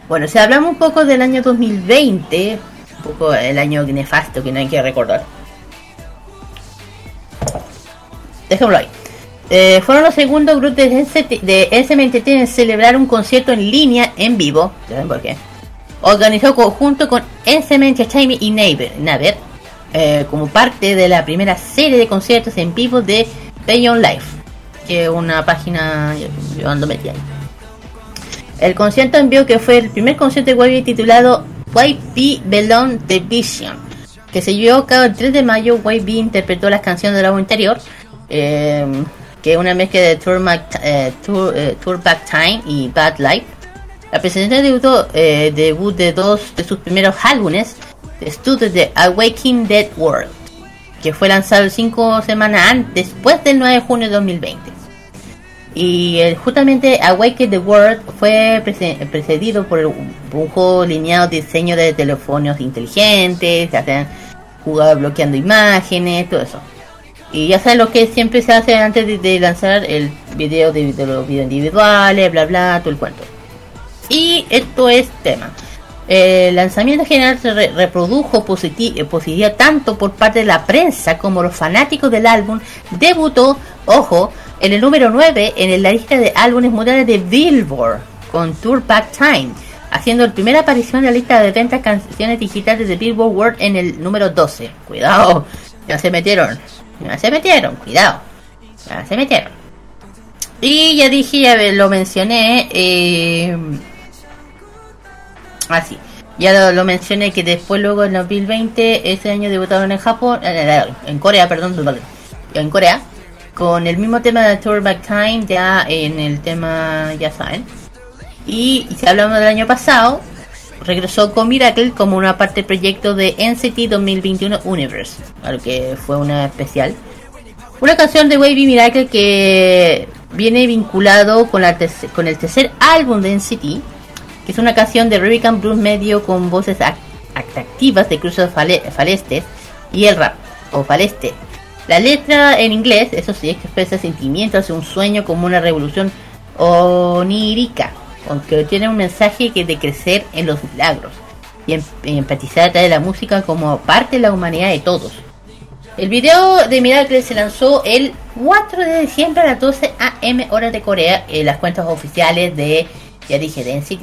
Bueno, si hablamos un poco del año 2020, un poco el año nefasto que no hay que recordar. Dejémoslo ahí. Eh, fueron los segundos grupos de, de SMNTT en celebrar un concierto en línea en vivo. ¿Ya saben por qué? Organizó conjunto con SM Entertainment y Naver, eh, como parte de la primera serie de conciertos en vivo de Beyond Life, que es una página yo ando metida ahí. El concierto en vivo que fue el primer concierto de YB titulado YB Beyond the Vision, que se llevó a cabo el 3 de mayo. YB interpretó las canciones del álbum anterior, eh, que es una mezcla de Tour, Back- eh, eh, Time y Bad Life. La presentación debutó eh, debut de dos de sus primeros álbumes, de estudio de Awakening Dead World, que fue lanzado cinco semanas después del 9 de junio de 2020. Y justamente Awaken the World fue prece- precedido por, el- por un juego lineal de diseño de teléfonos inteligentes, que jugar bloqueando imágenes, todo eso. Y ya saben lo que siempre se hace antes de, lanzar el video de, los videos individuales, bla bla, todo el cuento. Y esto es tema. El lanzamiento general se re- reprodujo eh, positiva tanto por parte de la prensa como los fanáticos del álbum. Debutó, ojo, en el número 9 en la lista de álbumes mundiales de Billboard con Tour Back Time, haciendo la primera aparición en la lista de ventas canciones digitales de Billboard World en el número 12. Cuidado, ya se metieron, se metieron, cuidado, se metieron. Y ya dije, ya lo mencioné, eh, así. Ya lo, mencioné que después luego en 2020 ese año debutaron en Japón, en Corea, perdón, en Corea con el mismo tema de Tour Back Time ya en el tema ya saben. Y si hablamos del año pasado, regresó con Miracle como una parte del proyecto de NCT 2021 Universe, algo que fue una especial. Una canción de Wavy Miracle que viene vinculado con, la con el tercer álbum de NCT, que es una canción de Rubicon Blues medio con voces ac- atractivas de Cruz Fale- Faleste y el rap, o Faleste. La letra en inglés, eso sí, expresa sentimientos, un sueño como una revolución onírica, aunque tiene un mensaje que de crecer en los milagros y, em- y empatizar a través de la música como parte de la humanidad de todos. El video de Miracle se lanzó el 4 de diciembre a las 12 am horas de Corea en las cuentas oficiales de, ya dije, de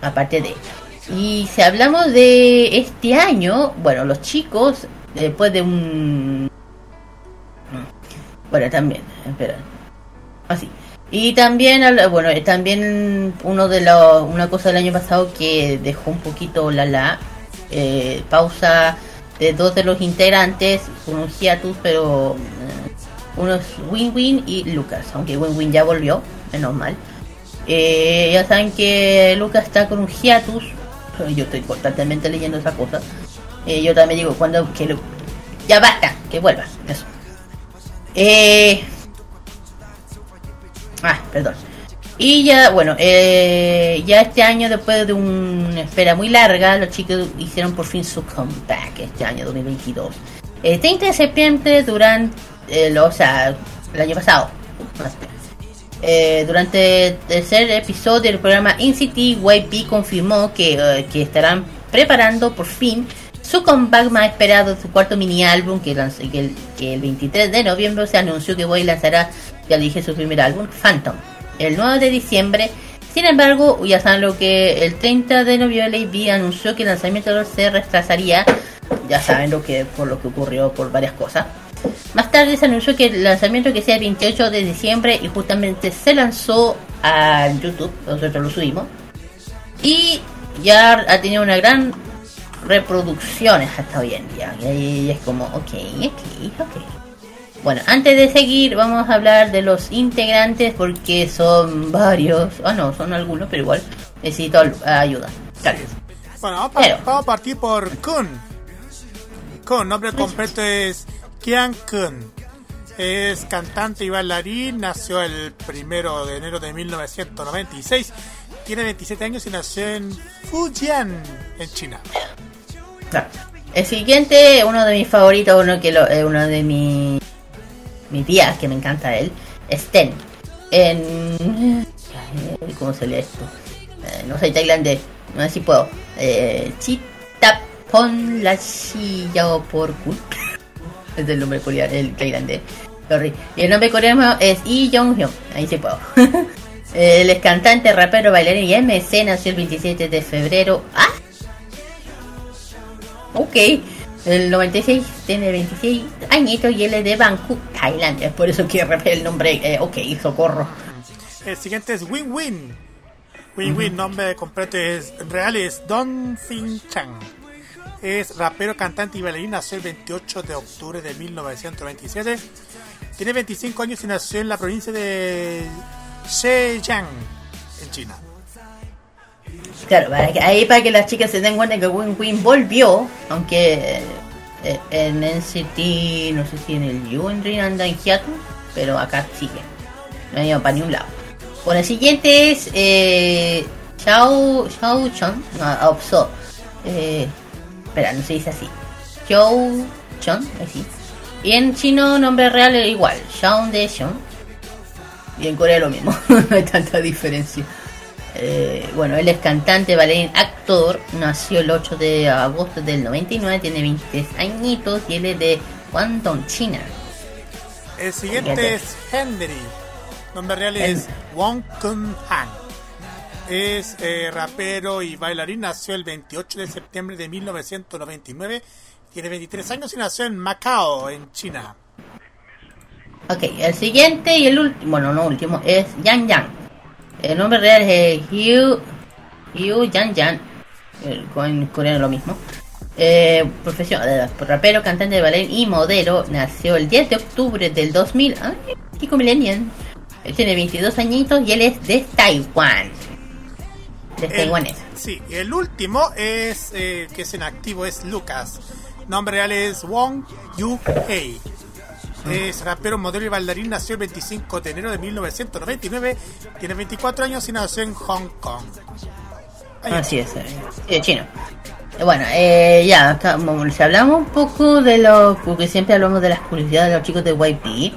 aparte de. Y si hablamos de este año, bueno, los chicos, después de un... Bueno, también, espera. Así. Y también, bueno, eh, también uno de los, una cosa del año pasado que dejó un poquito la la eh, pausa de dos de los integrantes, con un hiatus, pero eh, uno es Win Win y Lucas, aunque Win Win ya volvió, menos mal. Eh, ya saben que Lucas está con un hiatus. Yo estoy constantemente leyendo esas cosas. Yo también digo, cuando que Lu- ya basta, que vuelva. Eso. Ah, perdón. Y ya, bueno, eh, ya este año, después de una espera muy larga, los chicos hicieron por fin su comeback este año 2022. El 30 de septiembre, durante, sea, el año pasado, eh, durante el tercer episodio del programa InCity, YP confirmó que, eh, que estarán preparando por fin su comeback más esperado, su cuarto mini álbum que, que el 23 de noviembre se anunció que Boy lanzará, ya dije, su primer álbum, Phantom, el 9 de diciembre. Sin embargo, ya saben lo que el 30 de noviembre AB anunció que el lanzamiento se retrasaría, ya saben lo que por lo que ocurrió por varias cosas. Más tarde se anunció que el lanzamiento que sea el 28 de diciembre y justamente se lanzó a YouTube, nosotros lo subimos. Y ya ha tenido una gran reproducciones hasta hoy en día. Y es como, ok, ok, ok. Bueno, antes de seguir vamos a hablar de los integrantes porque son varios. Ah, no, son algunos, pero igual necesito ayuda. Gracias. Bueno, vamos, a partir por Kun. Kun, nombre completo es Kian Kun. Es cantante y bailarín, nació el primero de enero de 1996. Tiene 27 años y nació en Fujian, en China. Claro. El siguiente, uno de mis favoritos, uno que lo, eh, uno de mi mi tía, que me encanta él, es Ten. En ¿cómo se lee esto? Eh, no sé tailandés, no sé si puedo. Eh, Chitapon la por es el nombre coreano, el tailandés. Y el nombre coreano es Lee Jong Hyun. Ahí sí puedo. Él es cantante, rapero, bailarín y MC. Nació el 27 de febrero. ¡Ah! Ok. El 96 tiene 26 añitos y él es de Bangkok, Tailandia. Es por eso que repite el nombre. eh, ok, socorro. El siguiente es Win Win. Win Win, nombre completo es real es Don Fin Chang. Es rapero, cantante y bailarín. Nació el 28 de octubre de 1927. Tiene 25 años y nació en la provincia de Zhejiang, en China. Claro, para que- ahí para que las chicas se den cuenta que Win Win volvió, aunque eh, en NCT, no sé si en el U anda en hiatus, pero acá sigue. No ha ido para ni un lado. Bueno, el siguiente es eh, Xiao, Xiao Chon, no, Opso. Eh, espera, no se dice así. Xiao Chon, así. Y en chino, nombre real es igual, Xiao De Xiong. Y en Corea lo mismo, no hay tanta diferencia. Eh, bueno, él es cantante, bailarín, actor. Nació el 8 de agosto del 99, tiene 23 añitos y él es de Guangdong, China. El siguiente Fíjate. es Henry. Nombre real es Wong Kun Han. Es eh, rapero y bailarín. Nació el 28 de septiembre de 1999. Tiene 23 años y nació en Macao, en China. Ok, el siguiente y el último, bueno, no último, es Yang Yang. El nombre real es Hugh, Hugh Yang Yang. Eh, En coreano lo mismo. Eh, profesión, eh, rapero, cantante de ballet y modelo. Nació el 10 de octubre del 2000. Ay, Kiko Millennial. Él tiene 22 añitos y él es de Taiwán. De El- taiwanés. Sí, el último es eh, que es en activo es Lucas. Nombre real es Wong Yu Hei. Es rapero, modelo y bailarín. Nació el 25 de enero de 1999. Tiene 24 años y nació en Hong Kong. Ahí Así es, eh, sí, chino. Bueno, eh, ya, si hablamos un poco de lo, porque siempre hablamos de las curiosidades de los chicos de YP.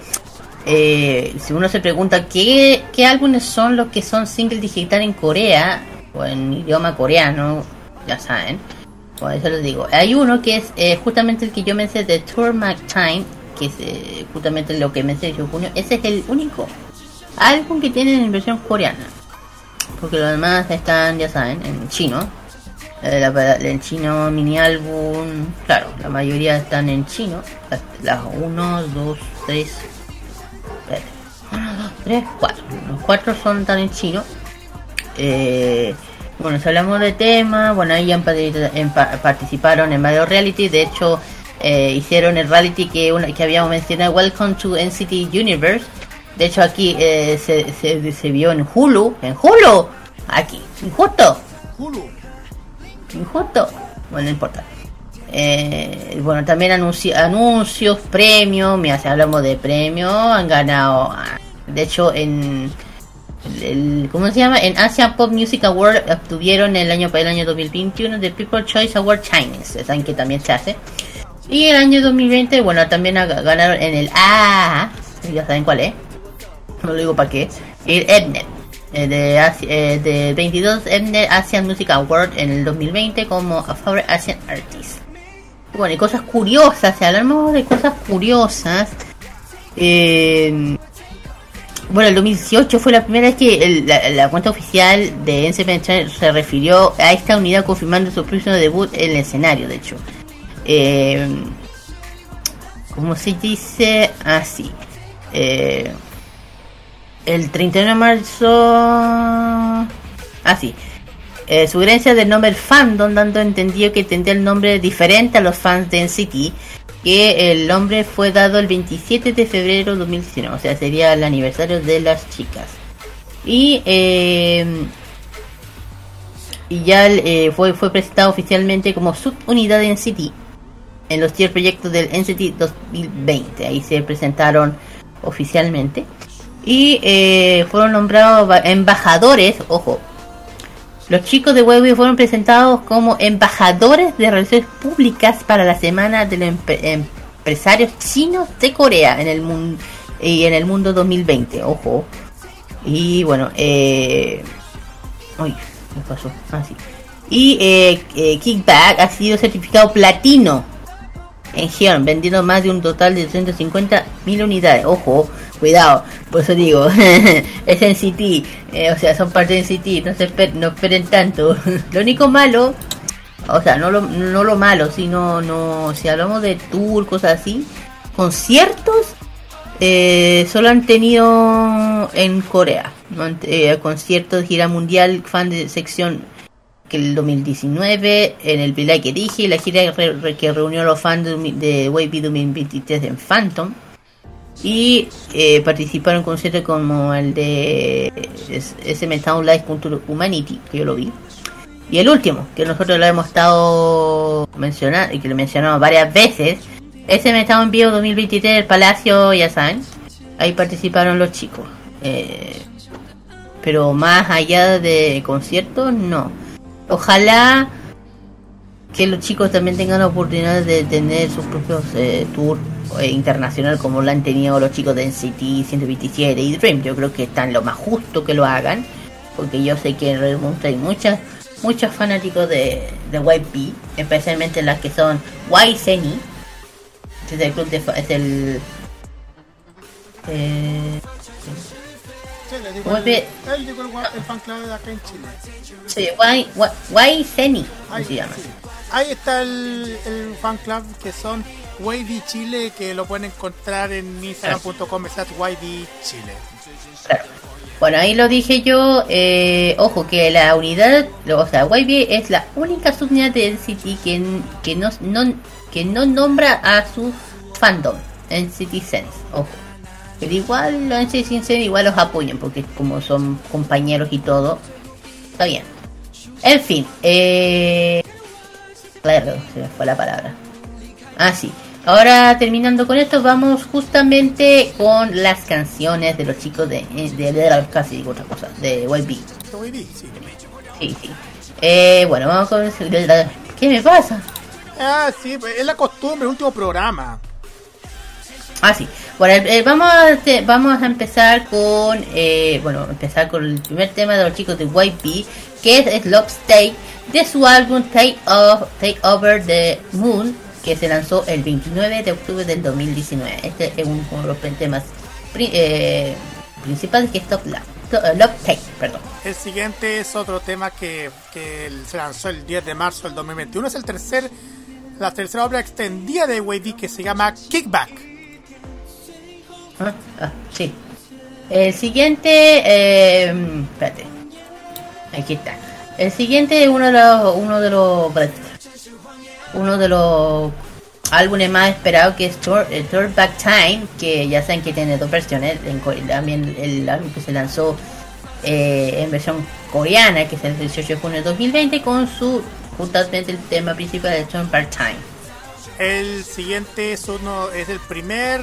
Eh, si uno se pregunta qué, qué álbumes son los que son single digital en Corea o en idioma coreano, ya saben. Por eso les digo. Hay uno que es eh, justamente el que yo mencioné de Tour Mac Time, que es justamente lo que mencioné en junio. Ese es el único álbum que tienen en versión coreana. Porque los demás están, ya saben, en chino. El chino mini álbum, claro, la mayoría están en chino. Las, las 1, 2, 3, 1, 2, 3, 4. Los cuatro son tan en chino. Eh, bueno, si hablamos de tema, bueno, ahí en pa- participaron en varios reality. De hecho, eh, hicieron el reality que, una, que habíamos mencionado, Welcome to NCT Universe. De hecho aquí eh, se, se, se vio en Hulu, en Hulu, aquí, injusto, Hulu. injusto, bueno no importa. Eh, bueno también anunci- anuncios, premios, mira si hablamos de premios, han ganado, ah, de hecho en el, ¿cómo se llama? En Asian Pop Music Award obtuvieron el año el año 2021 de People Choice Award Chinese, saben que también se hace. Y el año 2020, bueno, también ganaron en el A, ya saben cuál es, no lo digo para qué, el Ednet, eh, de, eh, de 22 Ednet Asian Music Award en el 2020 como a Favorite Asian Artist. Bueno, y cosas curiosas, si hablamos de cosas curiosas, eh, bueno, el 2018 fue la primera vez que el- la, cuenta oficial de NCP Channel se refirió a esta unidad confirmando su próximo debut en el escenario, de hecho. Eh, ¿Cómo se dice? Así. Eh, el 31 de marzo... Así. Eh, sugerencia del nombre fandom dando entendido que tendría el nombre diferente a los fans de NCT que el nombre fue dado el 27 de febrero de 2019 o sea sería el aniversario de las chicas y eh, y ya eh, fue fue presentado oficialmente como subunidad de NCT en los tier proyectos del NCT 2020 ahí se presentaron oficialmente y eh, fueron nombrados ba- embajadores ojo los chicos de Weibo fueron presentados como embajadores de relaciones públicas para la semana de los empre- empresarios chinos de Corea en el mundo y en el mundo 2020, ojo. Y bueno, eh me pasó. Ah. Y eh, eh, Kickback ha sido certificado platino en Hyun, vendiendo más de un total de 250 mil unidades. Ojo, cuidado, por eso digo, es en City, eh, o sea, son parte de City, no, se esper- no esperen tanto. lo único malo, o sea, no lo, no lo malo, sino, no, si hablamos de tour, cosas así, conciertos, eh, solo han tenido en Corea, eh, conciertos, gira mundial, fan de sección que el 2019 en el Vilay que dije la gira re- re- que reunió a los fans de, de Wavy 2023 en Phantom. Y eh, participaron en conciertos como el de SM Town Live Culture Humanity que yo lo vi. Y el último que nosotros lo hemos estado mencionando y que lo mencionamos varias veces SM Town Vivo 2023 en el Palacio ya saben ahí participaron los chicos. Eh, pero más allá de conciertos no Ojalá que los chicos también tengan la oportunidad de tener sus propios eh, tours eh, internacional como lo han tenido los chicos de NCT 127 y Dream. Yo creo que están lo más justo que lo hagan, porque yo sé que en Red Moon hay muchas muchos fanáticos de, de YP, especialmente las que son YSENI, que es el club de es el eh, le Vuelve- el, él digo el, el fan club de acá en Chile. sí, Y, Y, YSENI, Ahí, se llama. sí. Ahí está el, el fan club que son Wavy Chile, que lo pueden encontrar en instagram.com slash Wavy Chile. Bueno, ahí lo dije yo. eh, ojo, que la unidad, o sea, YB es la única subunidad de NCT que, que, no, no, que no nombra a su fandom, NCT Sense. Ojo. Pero igual los NCT Sense igual los apoyan porque como son compañeros y todo, está bien. En fin, eh... Claro, se me fue la palabra. Ah, sí. Ahora terminando con esto, vamos justamente con las canciones de los chicos de, de, de, de- casi digo otra cosa, de YB. Sí, sí. Eh, bueno, vamos con ¿Qué me pasa? Ah, sí, pues, es la costumbre, el último programa. Ah, sí. Bueno, eh, vamos, a, este- vamos a empezar con, eh, bueno, empezar con el primer tema de los chicos de YB, que es Love State, de su álbum Take, Off, Take Over the Moon, que se lanzó el 29 de octubre del 2019. Este es un- uno de los temas pri- eh, principales que es Top Love, eh, Take, perdón. El siguiente es otro tema que, que se lanzó el 10 de marzo del 2021. Es el tercer, la tercera obra extendida de Wavy que se llama Kickback. Ah, sí. El siguiente, eh, espérate. Aquí está. El siguiente es uno de los, uno de los, uno de los álbumes más esperados que es Tour, Back Time, que ya saben que tiene dos versiones. también el álbum que se lanzó eh, en versión coreana, que es el 18 de junio de 2020, con su justamente el tema principal de Tour Back Time. El siguiente es uno es el primer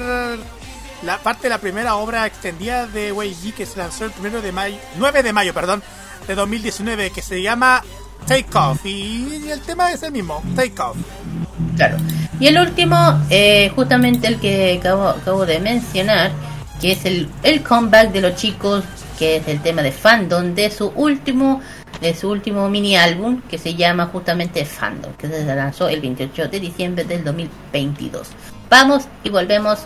la parte de la primera obra extendida de Wei que se lanzó el primero de mayo 9 de mayo, perdón, de 2019 que se llama Take Off y el tema es el mismo, Take Off. Claro. Y el último, eh, justamente el que acabo, de mencionar, que es el, el comeback de los chicos, que es el tema de fandom de su último de su último mini álbum que se llama justamente Fandom, que se lanzó el 28 de diciembre del 2022. Vamos y volvemos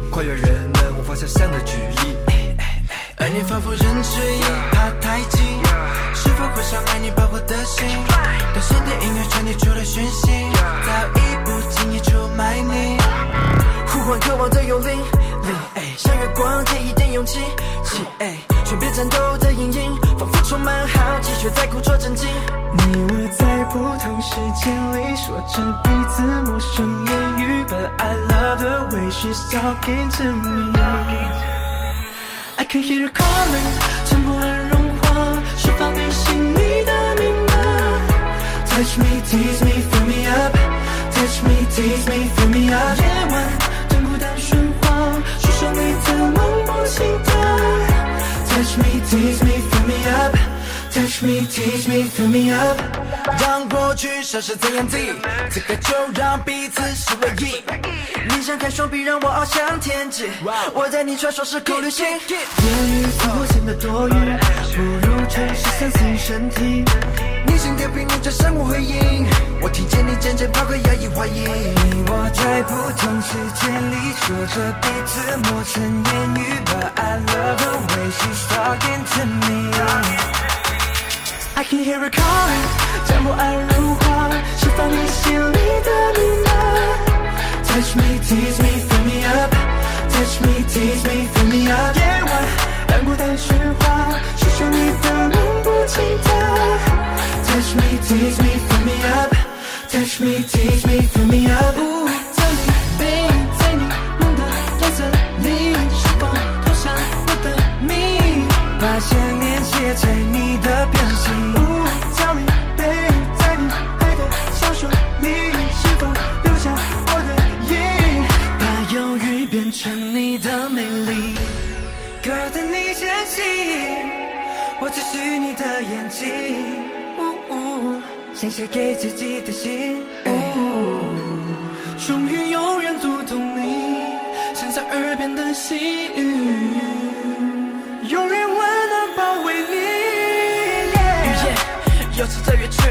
跨越人们无法想象的距离。而你仿佛人之一，怕太近，是否会伤害你保护的心？当现代音乐传递出的讯息，早已不经意出卖你。呼唤渴望的幽灵，像月光借一点勇气，气，哎，全别战斗的阴影，仿佛充满好奇，却在故作镇静。你我在不同时间里说着彼此陌生 ，But I love the way she's talking to me. I can hear her calling，沉默而融化，释放你心里的密码。Touch me, tease me, fill me up. Touch me, tease me, fill me up. 夜晚真孤单喧哗，诉说你的梦不心跳。Touch me, tease me, fill me up. Touch me, tease me, fill me up. 让过去消失在眼底，此刻就让彼此是唯一。你张开双臂，让我翱翔天际，我在你穿梭时空旅行。言语似乎显得多余，不如诚实相信身体。你心跳频率着生物回应，我听见你渐渐抛开压抑怀疑。你我在不同时间里说着彼此陌生言语，But I love the way she's talking to me. I can hear her calling，将不安融化，释放你心里的密码。Touch me, tease me, fill me up. Touch me, tease me, fill me up. 夜晚让孤单喧哗，诉说你的梦不轻跳。Touch me, tease me, fill me up. Touch me, tease me, fill me up. 谜？把想念写在你的表情。Tell me, baby，在你爱的小说里，是否留下我的影？把忧郁变成你的美丽。Girl，等你坚信，我只是你的眼睛。想写给自己的信，终于有人读懂你像在耳边的细语，永远温暖包围你。语言由此在越去，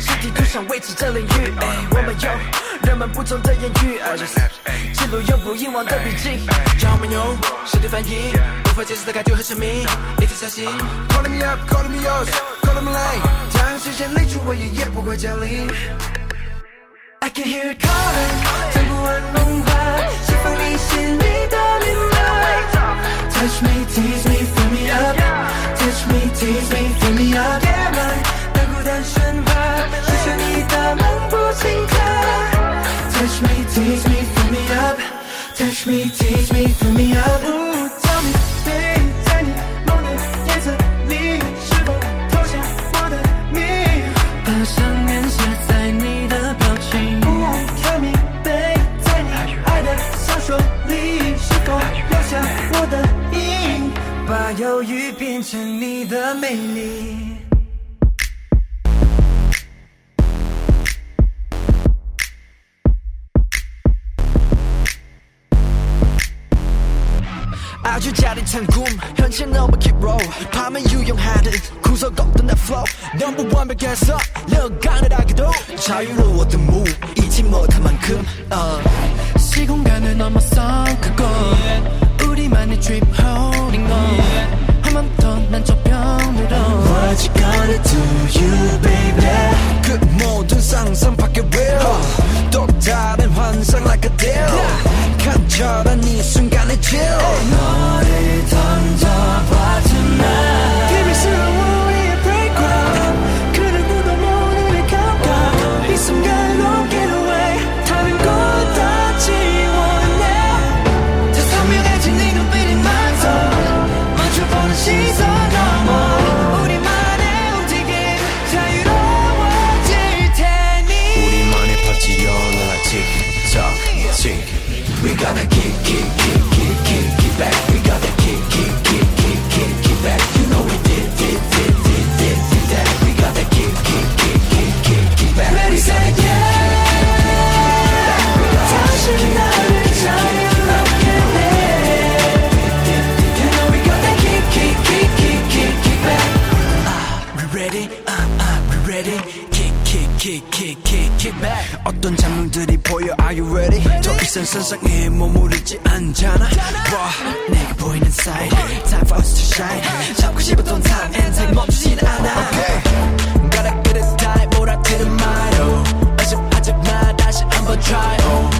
是地图上未知的领域。哎，我们有人们不同的言语，而记录永不遗忘的笔记。让我们用实体翻译，无法解释的感觉和神秘，一直相信。Calling me up, calling me yours, calling me late，当时间离出我也也不会降临。I can hear it calling，将不安融化，释放你心里的密码。Touch me, tease me, fill me up. Touch me, tease me, fill me up. 夜晚当孤单喧哗，诉说你的梦不轻跳。Touch me, tease me, fill me up. Touch me, tease me, fill me up. 把忧郁变成你的魅力。아주자리찬군현실넘어 keep roll. 파면유용하든구석걷던 that flow. Number one but get up. Look how that I can do. 자유로워 the move. 이치못한 만 큼. 시공간을 넘어 sun go. 나만의 trip holding on 한번더난 저편으로 What you gonna do you baby 그 모든 상상 밖의 will 또 다른 환상 like a deal 간절한 이 순간의 chill 너를 더 kick back 어떤 장면들이 보여 Are you ready? 더 이상 선상에 머무르지 않잖아 봐 내게 보이는 side Time for us to shine 잡고 싶었던 time and time 멈추진 않아 okay. Gotta get it time 몰아치는 말로 아쉽 아쉽 나 다시 한번 try oh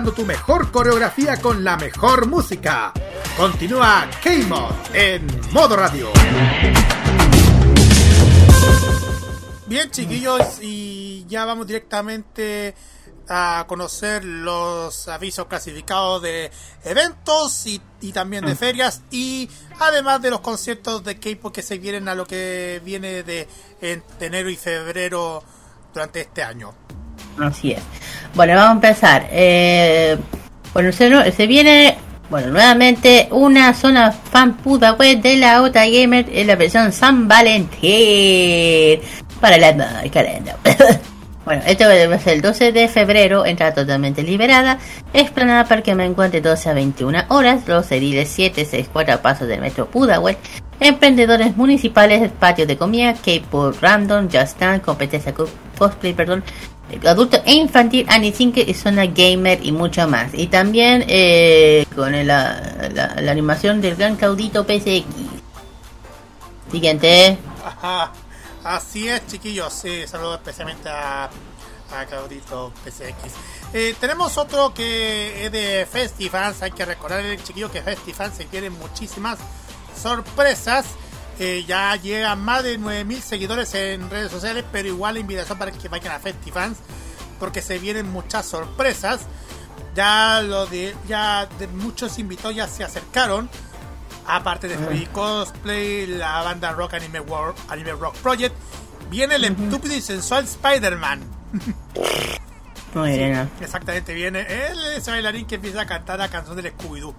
tu mejor coreografía con la mejor música. Continúa K-Mod en modo radio. Bien, chiquillos, y ya vamos directamente a conocer los avisos clasificados de eventos y, también de ah. ferias y además de los conciertos de K-pop que se vienen a lo que viene de, en, enero y febrero durante este año. Así es. Bueno, vamos a empezar. Eh, bueno, se, viene, bueno, nuevamente una zona fan puta web de la OTA Gamer en la versión San Valentín para la calenda. bueno, esto va a ser el 12 de febrero, entrada totalmente liberada, explanada para que me encuentre 12 a 21 horas, los ediles 764 pasos del metro Pudahuel, emprendedores municipales, patio de comida, K-pop random, Just Dance, competencia cosplay, perdón, adulto e infantil, Anisinke, zona gamer y mucho más. Y también eh, con el, la, animación del gran caudito PSX. Siguiente. Así es, chiquillos. Sí, saludo especialmente a, a Claudito PSX. Eh, tenemos otro que es de Festifans. Hay que recordar, chiquillos, que Festifans se quieren muchísimas sorpresas. Eh, ya llegan más de 9000 seguidores en redes sociales, pero igual la invitación para que vayan a FestiFans porque se vienen muchas sorpresas. Ya lo de ya de muchos invitados ya se acercaron. Aparte de Free Cosplay, la banda Rock Anime World, Anime Rock Project, viene el estúpido y sensual Spider-Man. Muy bien. Exactamente, viene él, ese bailarín que empieza a cantar la canción del Scooby-Doo.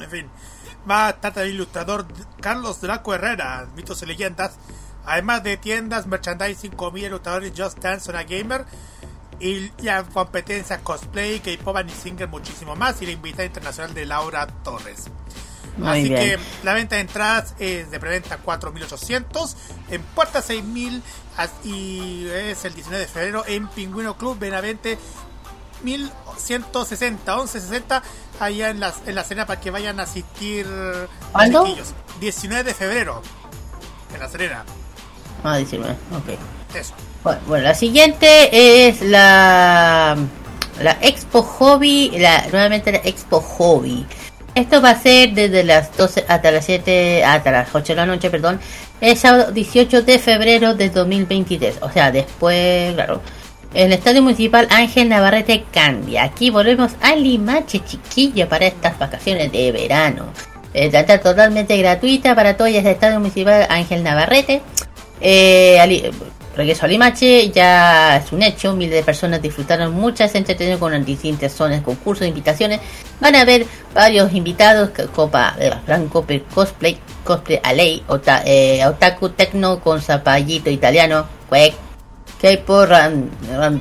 En fin, va a el ilustrador Carlos Draco Herrera, mitos y leyendas. Además de tiendas, merchandising, comida, ilustradores Just Dance, Zona Gamer. Y competencias, cosplay, K-pop, y singer, muchísimo más. Y la invitada internacional de Laura Torres. Muy Así bien. que la venta de entradas es de preventa 4.800, en puerta 6.000 as- y es el 19 de febrero en Pingüino Club Benavente 1160, 1160 allá en la, en la cena para que vayan a asistir ¿Cuándo? chiquillos. 19 de febrero en la Serena. Ah, 19, ok. Eso. Bueno, bueno, la siguiente es la, la Expo Hobby, la, nuevamente la Expo Hobby. Esto va a ser desde las 12 hasta las 7, hasta las 8 de la noche, perdón, el sábado 18 de febrero de 2023. O sea, después, claro, el Estadio Municipal Ángel Navarrete Candia. Aquí volvemos a Limache, chiquillo, para estas vacaciones de verano. Eh, Entrada totalmente gratuita para todos el Estadio Municipal Ángel Navarrete. Eh, regreso a Limache, ya es un hecho, miles de personas disfrutaron muchas entretenidas con distintas zonas, concursos, invitaciones. Van a haber varios invitados, Copa eh, Gran Copa Cosplay, Cosplay a ley, ota- eh, Otaku Tecno con zapallito italiano, Quake, K-pop Ram, Ram-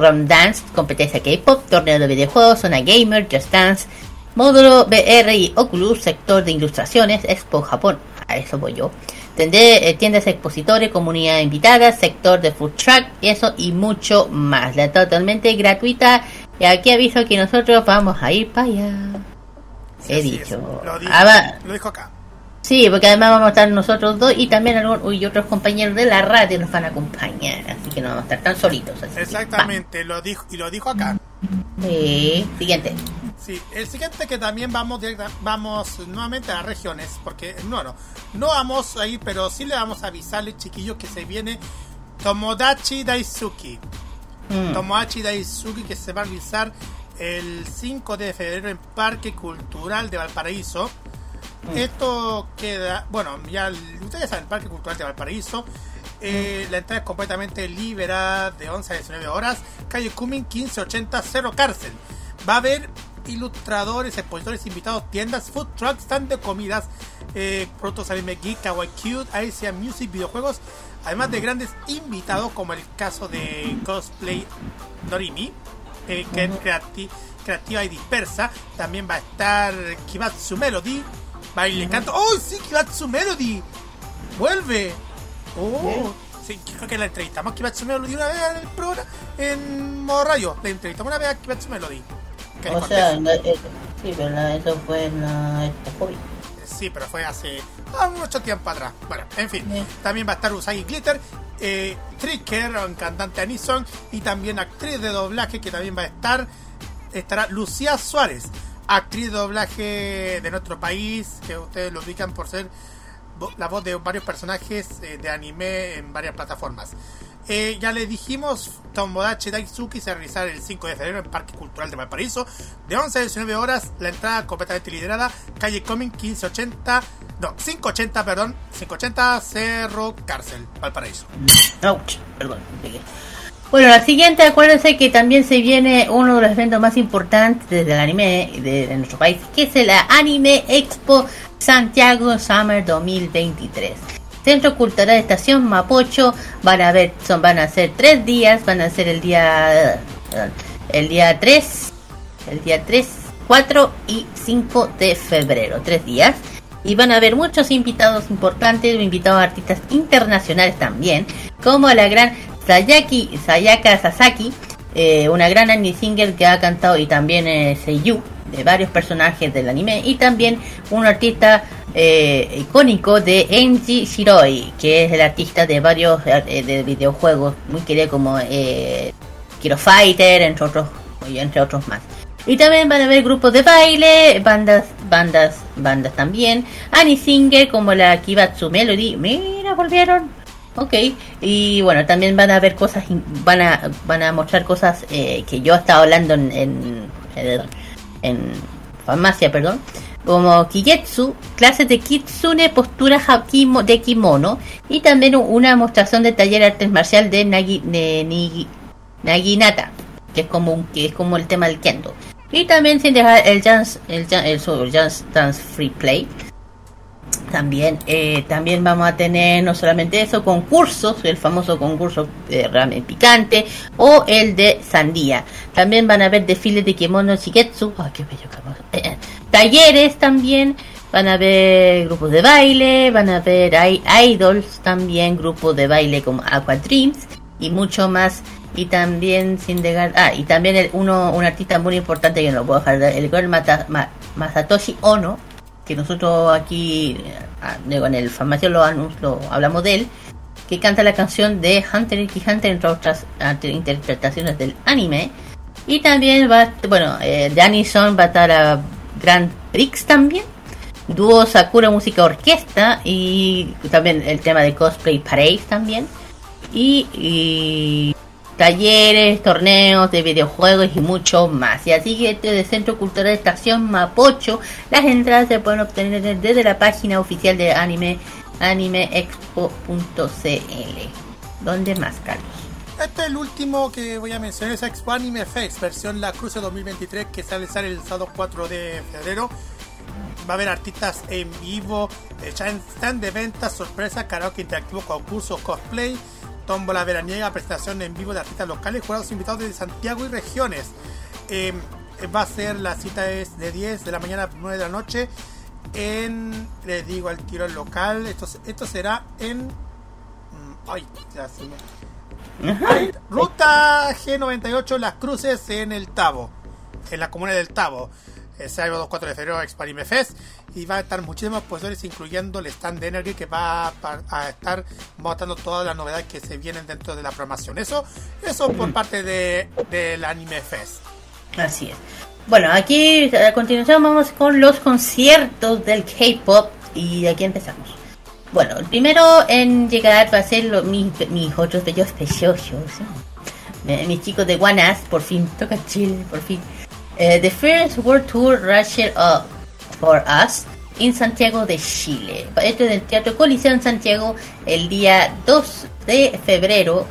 Ram Dance, competencia K-pop, torneo de videojuegos, zona gamer, Just Dance, módulo VR y Oculus, sector de ilustraciones, Expo Japón, a eso voy yo. Eh, tiendas expositores, comunidad invitada, sector de food truck, eso y mucho más. La totalmente gratuita. Y aquí aviso que nosotros vamos a ir para allá. He es. dicho. Lo dijo, Ah, lo dijo acá. Sí, porque además vamos a estar nosotros dos y también algunos y otros compañeros de la radio nos van a acompañar, así que no vamos a estar tan solitos. Así que, Exactamente, lo dijo y lo dijo acá. Sí, siguiente. Sí, el siguiente que también vamos directa- vamos nuevamente a las regiones, porque no, no, no vamos a ir, pero sí le vamos a avisarle, chiquillos, que se viene Tomodachi Daisuki. Mm. Tomodachi Daisuki que se va a realizar el 5 de febrero en Parque Cultural de Valparaíso. Esto queda, bueno, ya ustedes saben, Parque Cultural de Valparaíso. eh, la entrada es completamente liberada de 11 a 19 horas. Calle Cumming 1580 Cero Cárcel. Va a haber ilustradores, expositores invitados, tiendas, food trucks, stand de comidas, eh, productos anime geek, kawaii cute, Asian music, videojuegos, además de grandes invitados como el caso de cosplay Norimi, eh, que es creati- creativa y dispersa. También va a estar Kibatsu Melody, baile canto. ¡Oh, sí, Kibatsu Melody! ¡Vuelve! ¡Oh! Sí, creo que la entrevistamos a Kibatsu Melody una vez en el programa en modo radio. La entrevistamos una vez a Kibatsu Melody. O sea, no, eh, sí, pero no, eso fue en la Expo Hobby. Sí, pero fue hace ah, mucho tiempo atrás. Bueno, en fin. También va a estar Usagi Glitter, eh, Tricker, un cantante Anison, y también actriz de doblaje que también va a estar. Estará Lucía Suárez, actriz doblaje de nuestro país, que ustedes lo ubican por ser la voz de varios personajes eh, de anime en varias plataformas. Eh, ya le dijimos, Tomodachi Daisuki se realizará el 5 de febrero en Parque Cultural de Valparaíso, de 11 a 19 horas, la entrada completamente liderada, calle Coming 1580, no, 580, perdón, 580 Cerro Cárcel, Valparaíso. Ouch, perdón. Bueno, la siguiente, acuérdense que también se viene uno de los eventos más importantes del anime de, nuestro país, que es la Anime Expo Santiago Summer 2023. Centro Cultural Estación Mapocho van a ver, son, van a ser tres días, van a ser el día, el día 3, el día 3, 4 y 5 de febrero, tres días. Y van a haber muchos invitados importantes, invitados artistas internacionales también, como la gran Sayaki, Sayaka Sasaki, eh, una gran anime singer que ha cantado y también eh, seiyuu de varios personajes del anime y también un artista eh, icónico de Enji Shiroi, que es el artista de varios eh, de videojuegos muy querido como Kiro Fighter, entre otros, entre otros más. Y también van a haber grupos de baile, bandas, bandas, bandas también. Annie Singer como la Kibatsu Melody. Mira, volvieron. Ok, y bueno, también van a ver cosas, van a, van a mostrar cosas eh, que yo he estado hablando en, en, farmacia, perdón, como Kigetsu, clases de Kitsune, postura de kimono, y también una mostración de taller artes marcial de, Nagi, de Naginata, que es como que es como el tema del kendo. Y también sin dejar el Jazz, el, Jazz- el, el Dance Free Play, también, eh, también vamos a tener no solamente eso, concursos, el famoso concurso de ramen picante o el de sandía. También van a haber desfiles de kimono shigetsu, ay qué bello. Eh, eh, talleres también, van a haber grupos de baile, van a haber idols también, grupos de baile como Aqua Dreams y mucho más. Y también sin dejar, ah, y también el, uno, un artista muy importante que no puedo dejar, de- el Girl Mata- Ma- Masatoshi Ono, que nosotros aquí eh, en el farmacio lo, lo hablamos de él, que canta la canción de Hunter x Hunter entre otras interpretaciones del anime. Y también va, bueno, eh, Anison va a estar a Grand Prix también. Dúo Sakura Música Orquesta y también el tema de Cosplay Parade también. Y talleres, torneos de videojuegos y mucho más. Y así que desde el Centro Cultural Estación Mapocho, las entradas se pueden obtener desde la página oficial de anime animeexpo.cl. ¿Dónde más, Carlos? Este es el último que voy a mencionar, es Expo Anime Fest, versión La Cruz 2023, que sale, sale el sábado 4 de febrero. Va a haber artistas en vivo, eh, stand de ventas, sorpresa, karaoke interactivo, concursos, cosplay, tómbola veraniega, presentación en vivo de artistas locales, jurados invitados de Santiago y regiones. Eh, va a ser, la cita es de 10 de la mañana a 9 de la noche en, les digo al tiro local, esto, esto será en... mm, Ay, ya se me... Ruta G98 Las Cruces en el Tabo, en la comuna del Tabo. El sábado 4 de febrero Expanime Fest y va a estar muchísimos expositores incluyendo el stand de Energy que va a, a estar mostrando todas las novedades que se vienen dentro de la programación. Eso, eso por parte de, del Anime Fest. Así es. Bueno, aquí a continuación vamos con los conciertos del K-pop y aquí empezamos. Bueno, el primero en llegar va a ser lo- mis, mis otros bellos preciosos. ¿eh? Mis chicos de Ass, por fin, toca Chile, por fin. Eh, the First World Tour Rusher Up for Us en Santiago de Chile. Esto es del Teatro Coliseo en Santiago el día 2 de febrero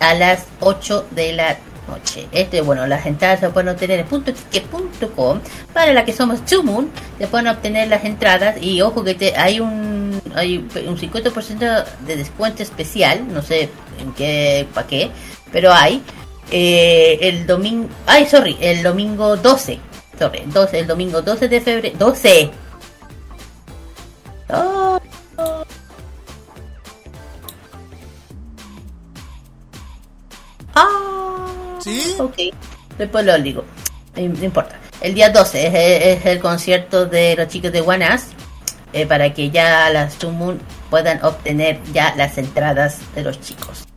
a las 8 de la noche. Este, bueno, las entradas se pueden obtener en puntoticket.com. Para la que somos Moon, se pueden obtener las entradas y ojo que te, hay un hay un 50% de descuento especial, no sé en qué, para qué, pero hay. Eh, el domingo, ay, sorry, el domingo 12, sorry, 12, el domingo 12 de febrero, 12. Oh. Ah. ¿Sí? Ok. Después lo digo. No importa. El día 12 es, es el concierto de los chicos de Us, eh, para que ya las Sumun puedan obtener ya las entradas de los chicos.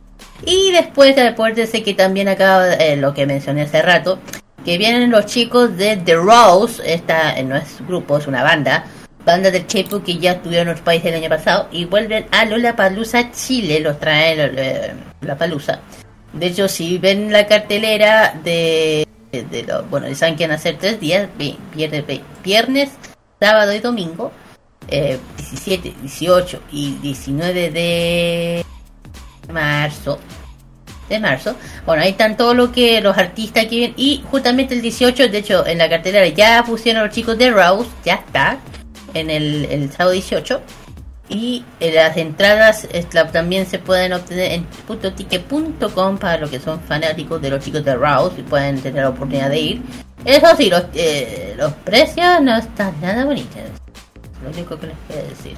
Y después, acuérdense que también acá, eh, lo que mencioné hace rato, que vienen los chicos de The Rose, esta eh, no es grupo, es una banda, banda de K-pop que ya estuvieron en nuestro país el año pasado y vuelven a Lollapalooza Chile, los trae eh, la Palusa. De hecho, si ven la cartelera de, de, bueno, saben que van a ser tres días, vi- viernes, vi- viernes, sábado y domingo, eh, 17, 18 y 19 de marzo. De marzo. Bueno, ahí están todos lo que los artistas que. Y justamente el 18, de hecho, en la cartelera ya pusieron los chicos de Rouse, ya está. En el, el sábado 18. Y eh, las entradas también se pueden obtener en puntoticket.com para los que son fanáticos de los chicos de Rouse y pueden tener la oportunidad de ir. Eso sí, los, eh, los precios no están nada bonitos. Lo único que les quiero decir.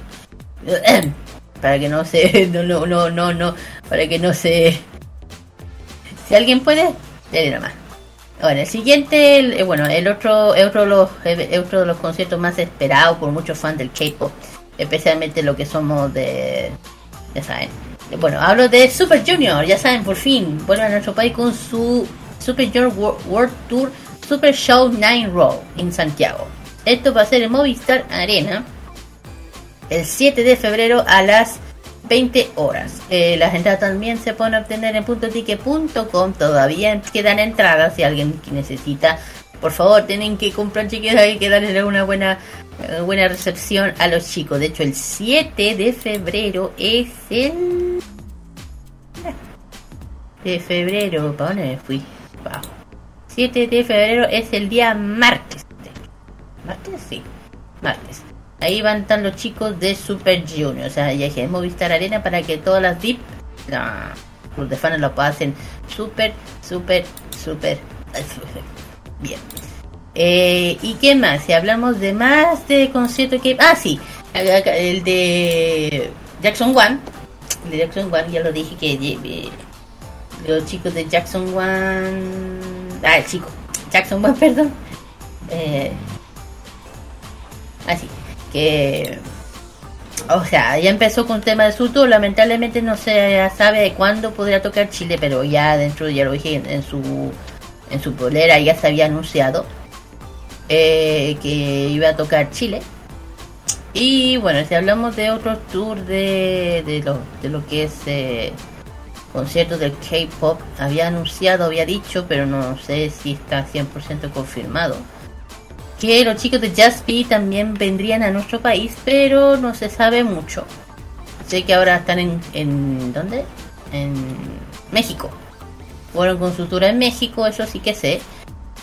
para que no se. No, no, no, no, no. Para que no se. Si alguien puede, dele nomás. Bueno, el siguiente, eh, bueno, el otro, otro, de los, otro de los conciertos más esperados por muchos fans del K-pop, especialmente lo que somos de, ya saben. Bueno, hablo de Super Junior, ya saben, por fin vuelven a nuestro país con su Super Junior Wo- World Tour Super Show 9 Row en Santiago. Esto va a ser en Movistar Arena el 7 de febrero a las 20 horas. Eh, las entradas también se pueden obtener en puntotique.com. Todavía quedan entradas si alguien necesita. Por favor, tienen que comprar chiquillos hay que darle una buena eh, buena recepción a los chicos. De hecho, el 7 de febrero es el de febrero. ¿Para dónde fui? Wow. 7 de febrero es el día martes. ¿Martes? Sí, martes. Ahí van estar los chicos de Super Junior. O sea, ya dije, Movistar Arena para que todas las VIP, nah, los de fans lo pasen súper, súper, súper, bien. Eh, ¿Y qué más? Si hablamos de más de conciertos que... Ah, sí, el de Jackson One. El de Jackson One, ya lo dije que eh, los chicos de Jackson One... Ah, el chico. Jackson One, perdón. Eh, así o sea ya empezó con tema de su tour lamentablemente no se sabe de cuándo podría tocar Chile pero ya dentro ya lo dije en, en su en su polera ya se había anunciado eh, que iba a tocar Chile. Y bueno si hablamos de otros tours de, de, lo, de lo que es eh, conciertos del K-pop había anunciado había dicho pero no sé si está 100% confirmado que los chicos de Just Be también vendrían a nuestro país, pero no se sabe mucho. Sé que ahora están en, en ¿dónde? En México. Fueron con su tour en México, eso sí que sé,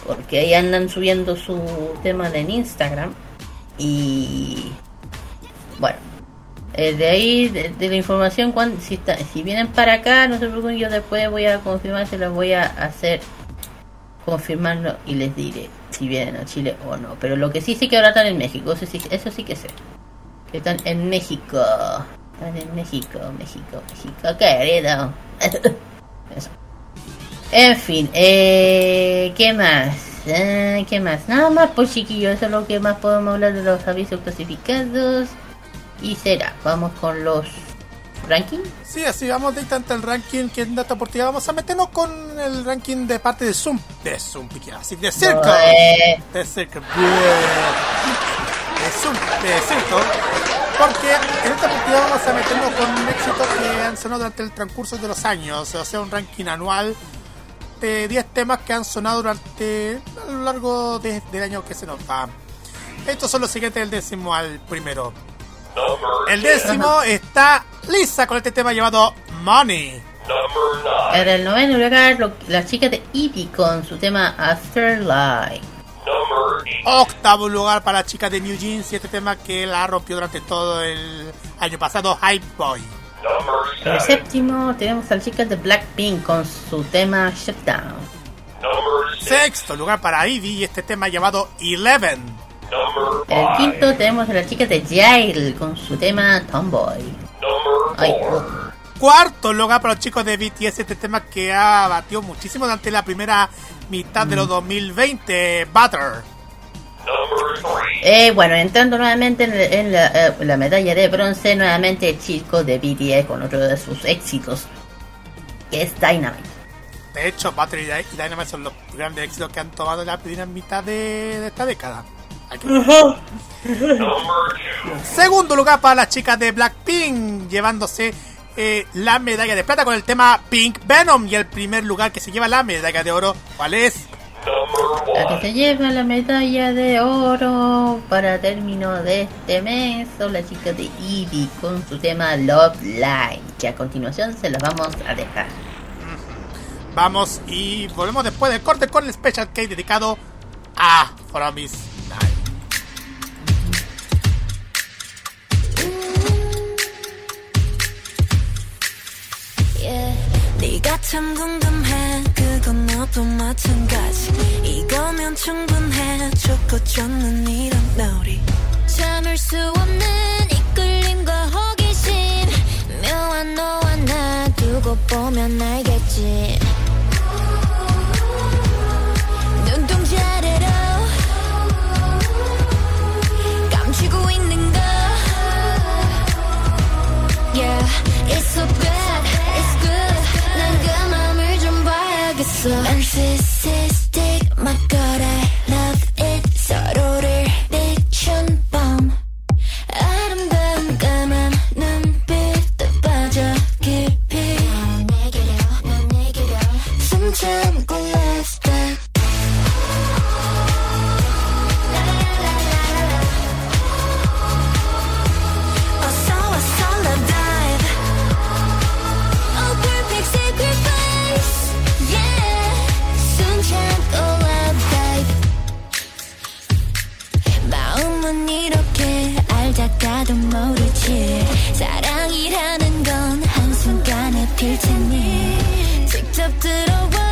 porque ahí andan subiendo su tema en Instagram. Y bueno, eh, de ahí, de, la información, cuando, si vienen para acá, no se preocupen, yo después voy a confirmar, se los voy a hacer confirmarlo y les diré si vienen a Chile o no. Pero lo que sí sé que ahora están en México, eso sí, eso sí que sé. Que están en México. Están en México, México, México, querido. eso. En fin, eh, ¿qué más? Eh, ¿Qué más? Nada más, pues chiquillos, eso es lo que más podemos hablar de los avisos clasificados. Y será, vamos con los rankings. Sí, así vamos directamente al ranking que en Data Deportiva. Vamos a meternos con el ranking de parte de Zoom. De Zoom, así de. Bue. De Circle. De Zoom, de Circle. Porque en esta partida vamos a meternos con éxitos que han sonado durante el transcurso de los años. O sea, un ranking anual de 10 temas que han sonado durante a lo largo de- del año que se nos va. Estos son los siguientes del décimo al primero. El décimo está Lisa con este tema llamado Money. En el noveno lugar, lo- las chicas de Eevee con su tema Afterlife. Octavo lugar para la chica de New Jeans y este tema que la rompió durante todo el año pasado, Hype Boy. En el séptimo tenemos a las chicas de Blackpink con su tema Shutdown. Sexto lugar para Ivy y este tema llamado Eleven. En el quinto tenemos a las chicas de Jail con su tema Tomboy. Ay, oh. Cuarto lugar para los chicos de BTS, este tema que ha batido muchísimo durante la primera mitad de los 2020, Butter. Eh, bueno, entrando nuevamente en, en la, eh, la medalla de bronce, nuevamente el chico de BTS con otro de sus éxitos, que es Dynamite. De hecho, Butter y Dy- y Dynamite son los grandes éxitos que han tomado en la primera mitad de, de esta década. Segundo lugar para las chicas de Blackpink, llevándose eh, la medalla de plata con el tema Pink Venom. Y el primer lugar que se lleva la medalla de oro, ¿cuál es? La que se lleva la medalla de oro para término de este mes son las chicas de Eevee con su tema Love Line, que a continuación se los vamos a dejar. Vamos y volvemos después del corte con el Special Cake dedicado a Promise 참 궁금해. 그건 너도 마찬가지. 이거면 충분해. 좋고 좋는 이런 놀이 참을 수 없는 이끌림과 호기심. 묘한 너와 나 두고 보면 알겠지. 눈동자래로 감추고 있는 거. It's so bad, Emphasis. 사랑이라는 건 한순간에 필 테니 직접 들어와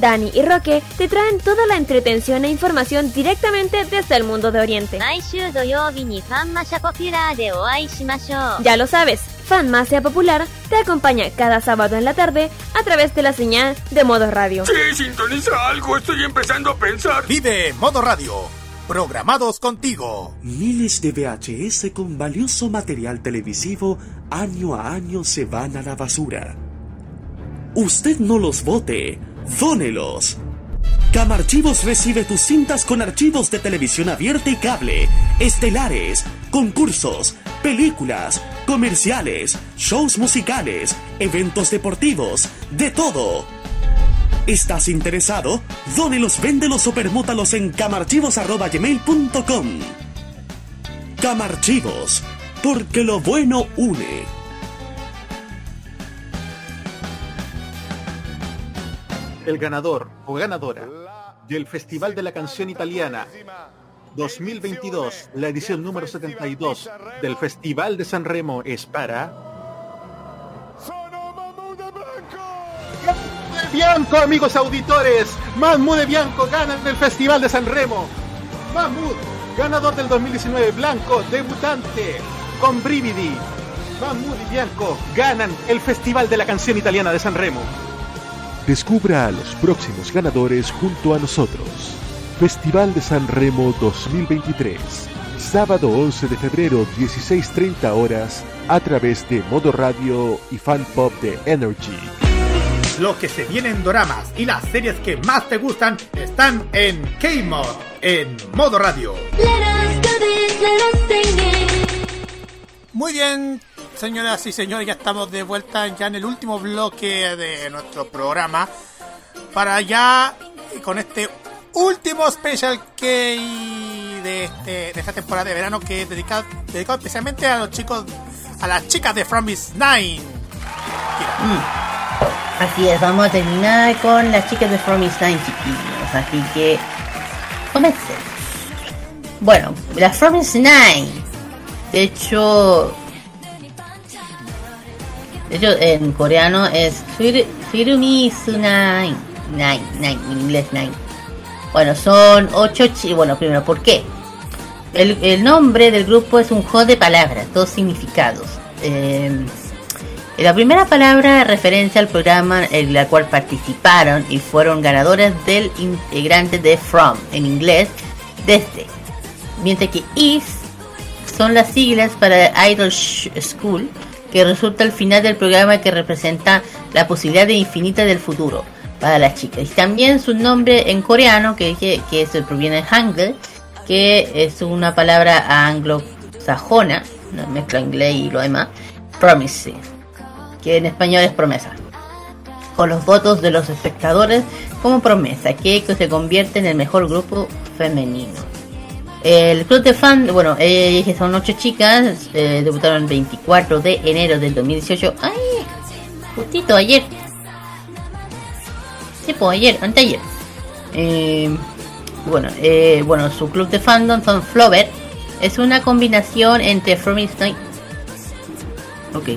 Dani y Roque te traen toda la entretención e información directamente desde el mundo de Oriente. Ya lo sabes, Fanmasia Popular te acompaña cada sábado en la tarde a través de la señal de Modo Radio. Sí, sintoniza algo, estoy empezando a pensar. Vive Modo Radio, programados contigo. Miles de VHS con valioso material televisivo año a año se van a la basura. Usted no los vote dónelos. Camarchivos recibe tus cintas con archivos de televisión abierta y cable, estelares, concursos, películas, comerciales, shows musicales, eventos deportivos, de todo. ¿Estás interesado? Dónelos, véndelos o permútalos en camarchivos.gmail.com Camarchivos, porque lo bueno une. El ganador o ganadora del Festival de la Canción Italiana 2022, la edición número 72 del Festival de San Remo es para... Bianco, amigos auditores. Mahmoud de Bianco gana en el Festival de San Remo. Mahmoud, ganador del 2019, Blanco, debutante con Brividi. Mahmoud y Bianco ganan el Festival de la Canción Italiana de San Remo. Descubra a los próximos ganadores junto a nosotros. Festival de San Remo 2023. Sábado 11 de febrero, 16.30 horas, a través de Modo Radio y Fan Pop de Energy. Lo que se viene en doramas y las series que más te gustan están en K-Mod, en Modo Radio. Muy bien, señoras y señores, ya estamos de vuelta ya en el último bloque de nuestro programa para ya eh, con este último Special K de, este, de esta temporada de verano que es dedicado, dedicado especialmente a los chicos, a las chicas de From Is Nine. Mm. Así es, vamos a terminar con las chicas de From Is Nine, chiquillos. Así que, comencemos. Bueno, las From Is Nine. De hecho, de hecho en coreano es Firumi Sunai. Nine, nine, en inglés nine. Bueno, son ocho chi Bueno, primero, ¿por qué? El, el nombre del grupo es un juego de palabras, dos significados. Eh, la primera palabra referencia al programa en el cual participaron y fueron ganadoras del integrante de From, en inglés, desde. Mientras que Is son las siglas para Idol School, que resulta al final del programa que representa la posibilidad infinita del futuro para las chicas. Y también su nombre en coreano, que, que, que se proviene de Hangul, que es una palabra anglosajona, una mezcla inglés y lo demás, promise, que en español es promesa. Con los votos de los espectadores como promesa, que se convierte en el mejor grupo femenino. El club de fan, bueno, eh, son ocho chicas, eh, debutaron el 24 de enero del 2018. ¡Ay! Justito ayer. Sí, pues ayer, anteayer. Eh, bueno, eh, bueno, su club de fandom son Flover. Es una combinación entre From Is Night Ok.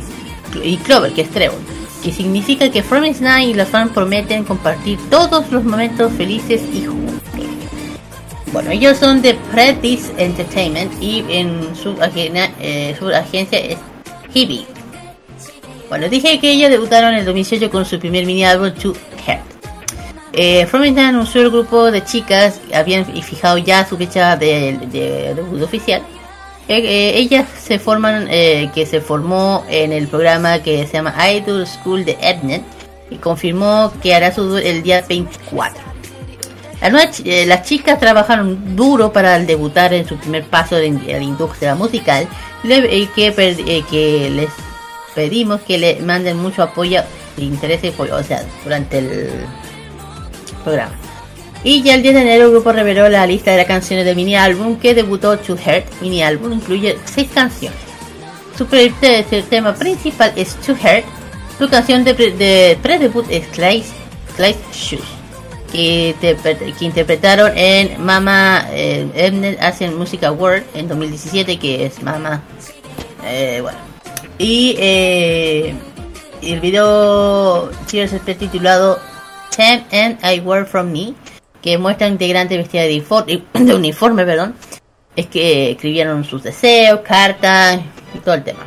Y Clover, que es Trevor. Que significa que From Is Night y los fans prometen compartir todos los momentos felices y juntos. Bueno, ellos son de Predis Entertainment y en su, eh, su agencia es Hibi. Bueno, dije que ellos debutaron en el 2018 con su primer mini álbum To Heart. Eh, From It anunció el grupo de chicas, habían fijado ya su fecha de, de debut oficial. Eh, eh, ellas se forman, eh, que se formó en el programa que se llama Idol School de Ednet y confirmó que hará su el día 24. Eh, las chicas trabajaron duro para debutar en su primer paso de, la industria musical le- per- eh, que les pedimos que le manden mucho apoyo, interés o sea, durante el programa. Y ya el 10 de enero el grupo reveló la lista de las canciones del mini álbum que debutó To Heart. Mini álbum incluye 6 canciones. Su te- tema principal es To Heart. Su canción de, pre- de pre-debut es Slice Shoes. Que, te- interpretaron en Mama eh, Mnet Asian Music Award en 2017 que es Mama eh, bueno. Y eh, el video Cheers está titulado Ten and I Work From Me que muestra a de, infor- de uniforme perdón. Es que escribieron sus deseos cartas y todo el tema.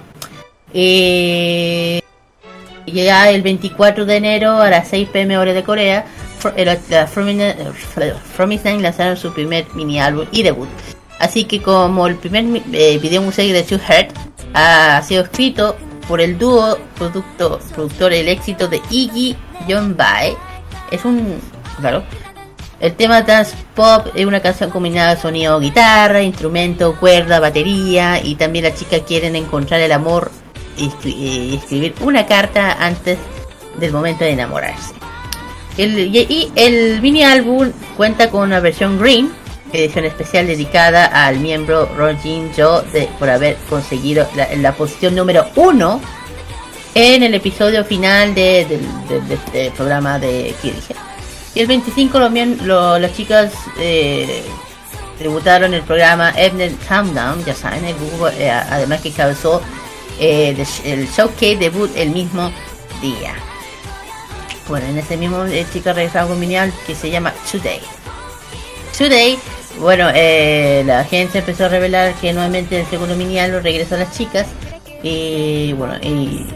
Eh, ya el 24 de enero a las 6 pm hora de Corea Fro- eh, lanzaron su primer mini álbum y debut así que como el primer eh, video musical de Two Heart ha sido escrito por el dúo producto, productor el éxito de Iggy John Bae es un claro el tema dance pop es una canción combinada sonido guitarra, instrumento, cuerda, batería y también las chicas quieren encontrar el amor y, y escribir una carta antes del momento de enamorarse. El, y, el mini álbum cuenta con una versión green, edición especial dedicada al miembro Rojin Jo de, por haber conseguido la, posición número uno en el episodio final de- de este programa de dije. Y el 25 lo, lo- las chicas eh, debutaron el programa Ebnet Countdown, ya saben, el eh, además que cabezó eh, el showcase debut el mismo día. Bueno, en ese mismo eh, regresaron con un mini que se llama Today. Today, bueno, eh, la agencia empezó a revelar que nuevamente el segundo mini álbum regresó a las chicas y bueno, y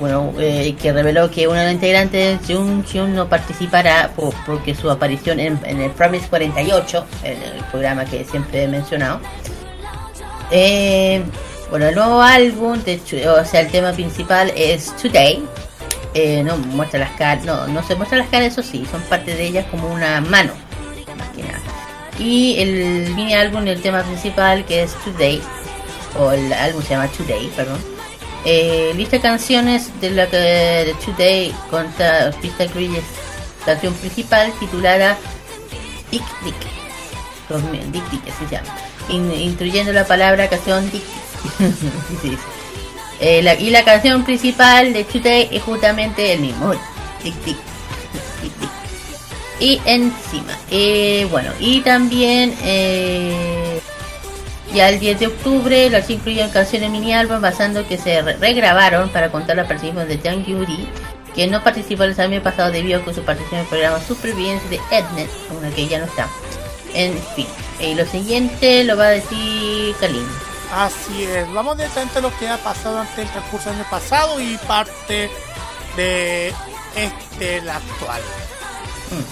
bueno, eh, que reveló que uno de los integrantes, Jun Hyun, no participará por- porque su aparición en, el Promise 48, en el programa que siempre he mencionado. Bueno, el nuevo álbum, de o sea, el tema principal es Today. Eh, no muestra las caras, no, no se muestra las caras, eso sí, son parte de ellas como una mano, más que nada. Y el mini álbum, el tema principal, que es Today, o el álbum se llama Today, perdón. Eh, lista canciones de la que de Today contra pista incluye canción principal titulada Dick Dick. Dick Dick, así se llama. In- incluyendo la palabra canción Dick Dick. Eh, y la canción principal de Today es justamente el mismo. Dick Dick. Y encima, eh, bueno, y también eh, ya el 10 de octubre las incluyen canciones mini álbum basando que se re- regrabaron para contar la participación de Jang Yuri, que no participó el año pasado debido a su participación en el programa Supervivencia de Ednet, una que ya no está. En fin, y lo siguiente lo va a decir Kalin. Así es, vamos directamente a lo que ha pasado ante el transcurso del año pasado y parte de este, el actual.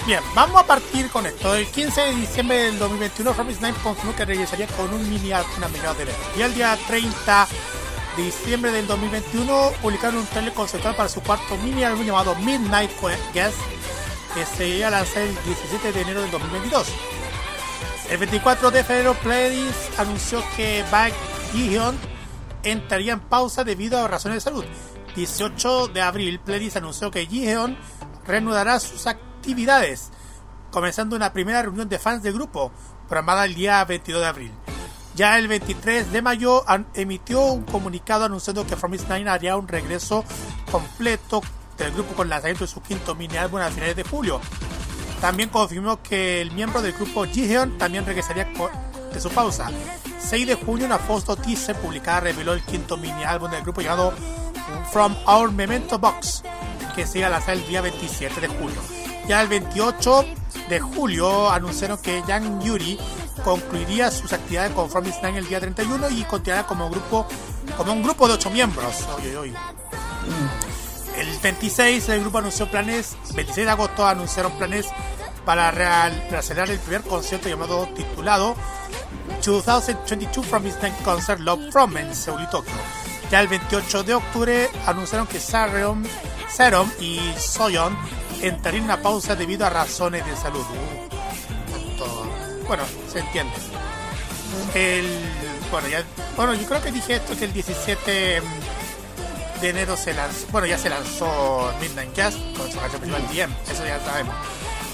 Bien, vamos a partir con esto. El 15 de diciembre del 2021, Promise Nine confirmó que regresaría con un mini álbum a mediados de enero. Y el día 30 de diciembre del 2021 publicaron un trailer conceptual para su cuarto mini álbum llamado Midnight Guest, que se iba a lanzar el 17 de enero del 2022. El 24 de febrero, Pledis anunció que Baek Gi-hyun entraría en pausa debido a razones de salud. 18 de abril, Pledis anunció que Gi-hyun reanudará sus actividades, comenzando una primera reunión de fans del grupo, programada el día 22 de abril. Ya el 23 de mayo emitió un comunicado anunciando que From Nine haría un regreso completo del grupo con el lanzamiento de su quinto mini álbum a finales de julio. También confirmó que el miembro del grupo Jiheon también regresaría de su pausa. 6 de junio, una foto teaser publicada reveló el quinto mini álbum del grupo llamado From Our Memento Box, que se iba a lanzar el día 27 de julio. Ya el 28 de julio anunciaron que Yang Yuri concluiría sus actividades con From Nine el día 31 y continuará como grupo como un grupo de 8 miembros. Oye, oye. El 26 el grupo anunció planes, 26 de agosto anunciaron planes para real- reacelerar el primer concierto llamado titulado 2022 From Night Concert Love From en Seúl y Tokio. Ya el 28 de octubre anunciaron que Serum, Serum y Soyeon entrarían en una pausa debido a razones de salud. Uh, bueno, se entiende. El, bueno, ya, bueno, yo creo que dije esto que el 17 de enero se lanzó, bueno, ya se lanzó Midnight Jazz con su canción principal DM, eso ya sabemos.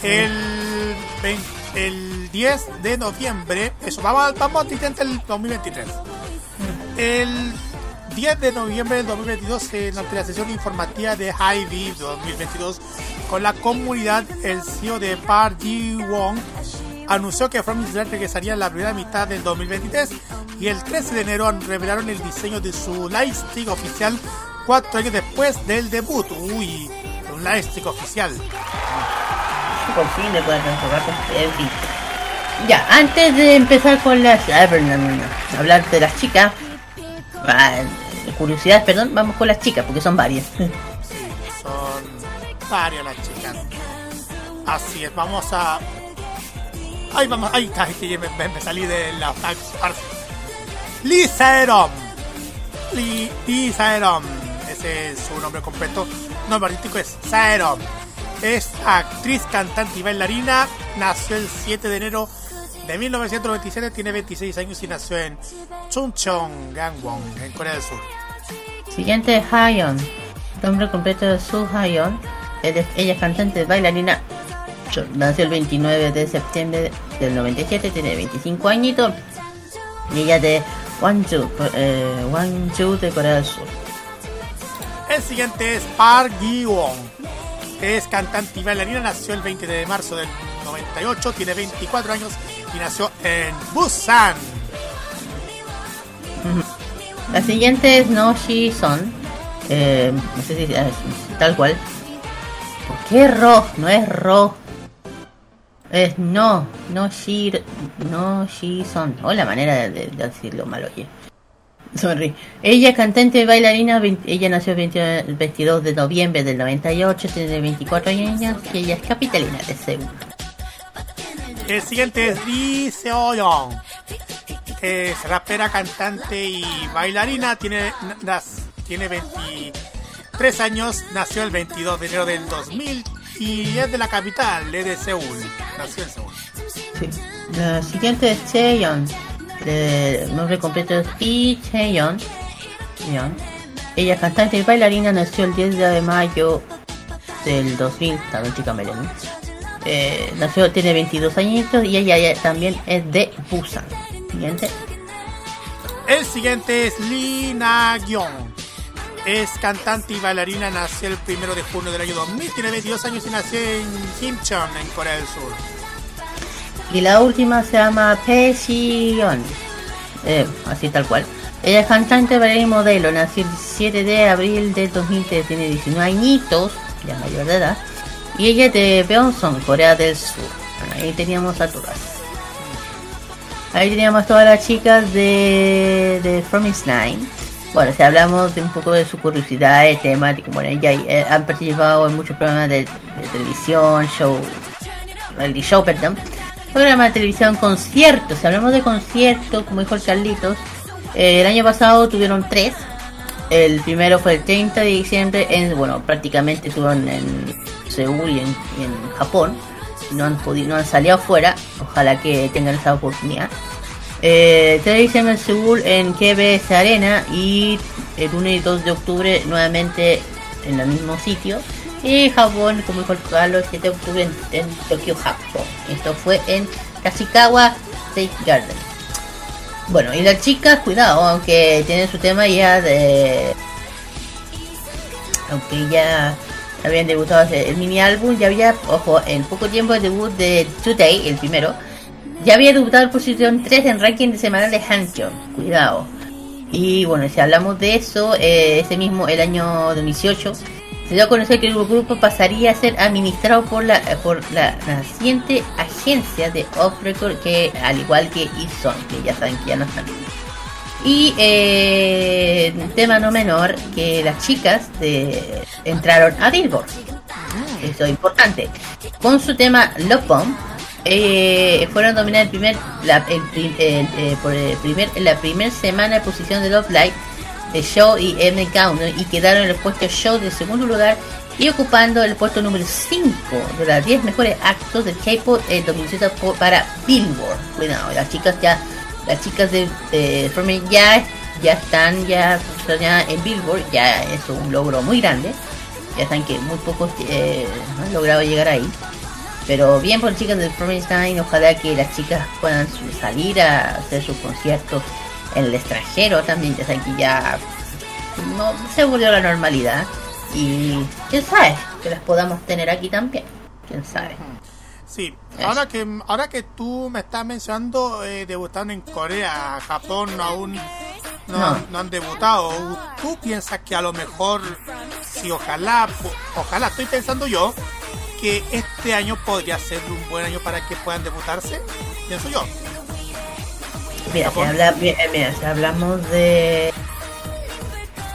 El, 20 el 10 de noviembre, eso, vamos, vamos a intentar el 2023. El 10 de noviembre del 2022, en la sesión informativa de High Vive 2022, con la comunidad, el CEO de Park Ji-won anunció que From Israel regresaría en la primera mitad del 2023 y el 13 de enero revelaron el diseño de su lightstick oficial cuatro años después del debut. Uy, un lightstick oficial. Por fin le pueden transformar con... Ya, antes de empezar con las... ah, perdón, no, no, hablar de las chicas. ah, curiosidades, perdón, vamos con las chicas, porque son varias. Son varias las chicas. Así es, vamos a. Ay, vamos, ay, que me, me- me salí de la. Lisa Erom. Li- Lisa Erom. Ese es su nombre completo. Nombre es Saerom. Es actriz, cantante y bailarina. Nació el 7 de enero de 1997. Tiene 26 años y nació en Chungcheong, Gangwon, en Corea del Sur. Siguiente es Hayon. Nombre completo de Su Hayon. Ella es- cantante, bailarina. Nació el 29 de septiembre del 97, tiene 25 añitos. Y ella de Gwangju, eh, de Corea del Sur. El siguiente es Park Gi-won. Es cantante y bailarina. Nació el 20 de marzo del 98. Tiene 24 años y nació en Busan. La siguiente es No Shi Son. Eh, no sé si tal cual. ¿Por qué Ro? No es Ro. Es no. No Shi. No Shi Son. O la manera de, de decirlo mal, oye. Sorry. Ella es cantante y bailarina. vein- Ella nació el 20 el 22 de noviembre del 98. Tiene 24 años y ella es capitalina de Seúl. El siguiente es Lee Seo-young. Es rapera, cantante y bailarina. Tiene, nas- tiene 23 años. Nació el 22 de enero del 2000 y es de la capital, es de Seúl. Nació en Seúl. Sí. La siguiente es Chaeyeon. El nombre completo es Lee. Yeon. Ella es cantante y bailarina. Nació el 10 de mayo del 2000. También chica. Eh, nació, tiene 22 añitos y ella también es de Busan. Siguiente. El siguiente es Lee Na-gyong. Es cantante y bailarina, nació el primero de junio del año 2000, tiene 22 años y nació en Kimcheon, en Corea del Sur. Y la última se llama Pesion. Eh, así tal cual. Ella es cantante, bailarina y modelo. Nació el 17 de abril del 2003. Tiene 19 añitos, ya mayor de edad. Y ella es de Beonson, Corea del Sur. Bueno, ahí teníamos a todas. Ahí teníamos todas las chicas de, de From Is Nine. Bueno, si hablamos de un poco de su curiosidad, de temática, bueno, ella eh, han participado en muchos programas de, de televisión, show, reality show, perdón, programa de televisión, conciertos. Si hablamos de conciertos, como dijo el Carlitos, eh, el año pasado tuvieron tres. El primero fue el 30 de diciembre, en, bueno, prácticamente estuvieron en Seúl y en, Japón. No han, no han salido afuera, ojalá que tengan esa oportunidad. Eh, 3 de diciembre en Seúl en KBS Arena y el 1 y 2 de octubre nuevamente en el mismo sitio. Y Japón, como dijo el Carlos, el 7 de octubre en, en Tokio, Japón. Esto fue en Kashikawa State Garden. Bueno, y las chicas, cuidado, aunque tienen su tema ya de... Aunque ya habían debutado el mini álbum, ya había, ojo, en poco tiempo el debut de Today, el primero, ya había debutado en posición 3 en ranking de semana de Hankyong, cuidado. Y bueno, si hablamos de eso, eh, ese mismo, el año 2018, se dio a conocer que el grupo pasaría a ser administrado por la por la naciente agencia de Off Record, que al igual que Ison, que ya saben que ya no están. Y eh, tema no menor, que las chicas de, entraron a Billboard. Eso es importante. Con su tema Love Bomb, eh, fueron dominadas el primer, la, el, el, eh, por el primer, la primera semana de posición de Love Live, de Show y M Countdown y quedaron en el puesto Show de segundo lugar y ocupando el puesto número 5 de las 10 mejores actos del K-pop en 2017 por- para Billboard. Cuidado, las chicas ya, las chicas de, de ya, ya están ya en Billboard, ya es un logro muy grande. Ya saben que muy pocos eh, han logrado llegar ahí. Pero bien por chicas del Promise Time, ojalá que las chicas puedan salir a hacer sus conciertos en el extranjero también, ya que ya no se volvió a la normalidad. Y quién sabe, que las podamos tener aquí también. Quién sabe. Sí, ahora que ahora que tú me estás mencionando eh, debutando en Corea, Japón aún no, No. no han debutado. ¿Tú piensas que a lo mejor, si ojalá, ojalá, estoy pensando yo, que este año podría ser un buen año para que puedan debutarse? Pienso yo. Mira, si, habla- mi- eh, mira, si hablamos de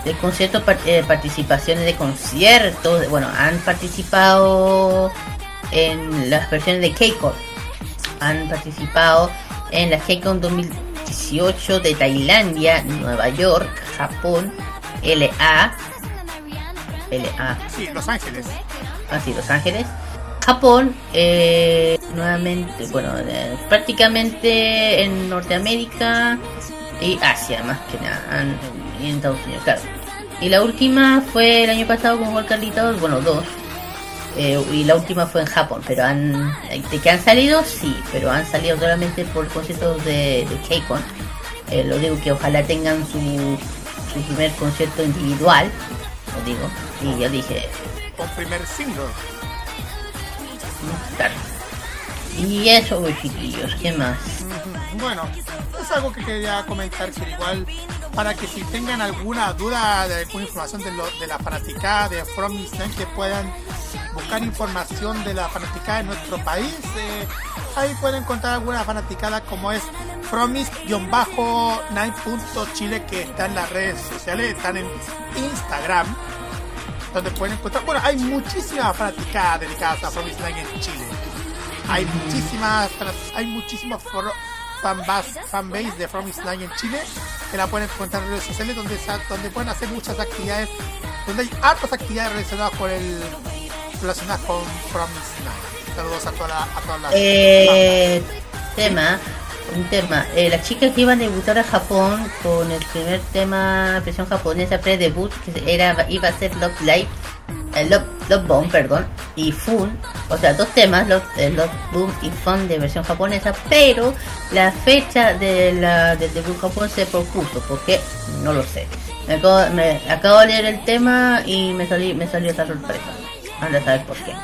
de conciertos, eh, participaciones de conciertos, bueno, han participado en las versiones de K-Pop, han participado en la K-Con 2018 de Tailandia, Nueva York, Japón, LA, LA, Sí, Los Ángeles. así Los Ángeles, Japón, eh, nuevamente, bueno, eh, prácticamente en Norteamérica y Asia más que nada, y en Estados Unidos, claro. Y la última fue el año pasado con World Carlitos, bueno, dos. eh, y la última fue en Japón, pero han, de que han salido, sí, pero han salido solamente por conciertos de, de K-Con. Eh, lo digo que ojalá tengan su, su primer concierto individual, lo digo, y ya dije, Con primer single. Y eso, chiquillos, ¿qué más? Bueno, es algo que quería comentar, que igual para que si tengan alguna duda de alguna información de, lo- de la fanaticada de From Instant que puedan buscar información de la fanaticada en nuestro país, eh, ahí pueden encontrar alguna fanaticada como es Fromis-9.chile que está en las redes sociales, están en Instagram, donde pueden encontrar, bueno, hay muchísimas fanaticadas dedicadas a Fromis 9 en Chile. Hay muchísimas, hay muchísimos foro- fanbase, fanbase de From Islam en Chile que la pueden encontrar en redes sociales donde, donde pueden hacer muchas actividades, donde hay hartas actividades relacionadas con el relacionadas con From Islam. Saludos a, toda la- a todas las Eh, tema, un tema. Eh, las chicas que iban a debutar a Japón con el primer tema, versión japonesa pre-debut, que era, iba a ser Love Live, eh, Love, Love Bomb, perdón, y Fun, o sea, dos temas, Love, eh, Love Boom y Fun de versión japonesa, pero la fecha de la, del debut Japón se propuso, porque no lo sé. Me acabo, me acabo de leer el tema y me, salí, me salió esa sorpresa. Anda a saber por qué.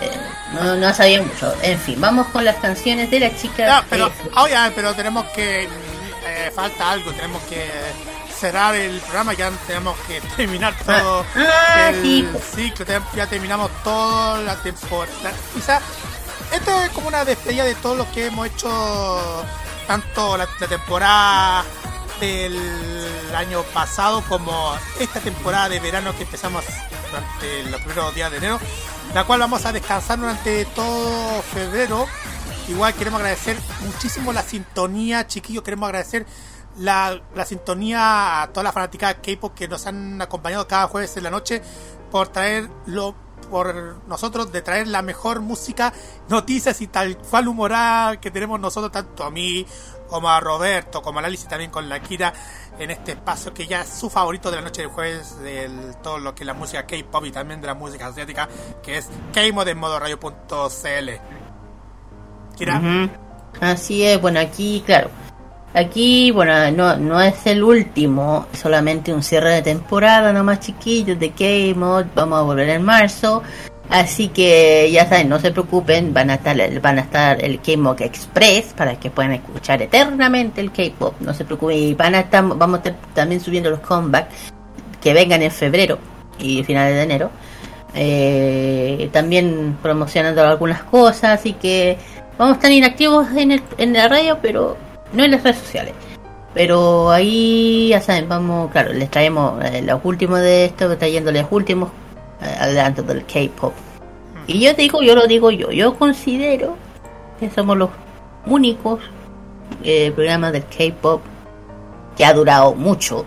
Eh, no, no sabía mucho. En fin, vamos con las canciones de las chicas. Ya, pero, eh, oye, pero tenemos que. eh, falta algo, tenemos que cerrar el programa, ya tenemos que terminar todo Ah, el sí. ciclo, te- ya terminamos toda la temporada. Quizá esto es como una despedida de todo lo que hemos hecho, tanto la, la temporada del año pasado como esta temporada de verano que empezamos durante los primeros días de enero, la cual vamos a descansar durante todo febrero. Igual queremos agradecer muchísimo la sintonía, chiquillos, queremos agradecer la, la sintonía a todas las fanáticas de K-pop que nos han acompañado cada jueves en la noche por traer lo por nosotros de traer la mejor música, noticias y tal cual humorada que tenemos nosotros, tanto a mí como a Roberto, como a Alice y también con la Kira en este espacio que ya es su favorito de la noche del jueves de todo lo que es la música K-pop y también de la música asiática, que es K-Mod en modo radio.cl. Kira. Ujú. Así es, bueno, aquí, claro. Aquí, bueno, no, no es el último, solamente un cierre de temporada nomás chiquillos de K-Mod. Vamos a volver en marzo. Así que ya saben, no se preocupen, van a estar, van a estar el K-Mod Express para que puedan escuchar eternamente el K-Pop. No se preocupen, y van a estar, vamos a estar también subiendo los comebacks que vengan en febrero y finales de enero. Eh, también promocionando algunas cosas, así que vamos a estar inactivos en, el, en la radio, pero no en las redes sociales. Pero ahí, ya saben, vamos, claro, les traemos eh, los últimos de esto, trayéndoles últimos eh, adelantos del K-pop. Y yo digo, yo lo digo yo, yo considero que somos los únicos eh, programas del K-pop que ha durado mucho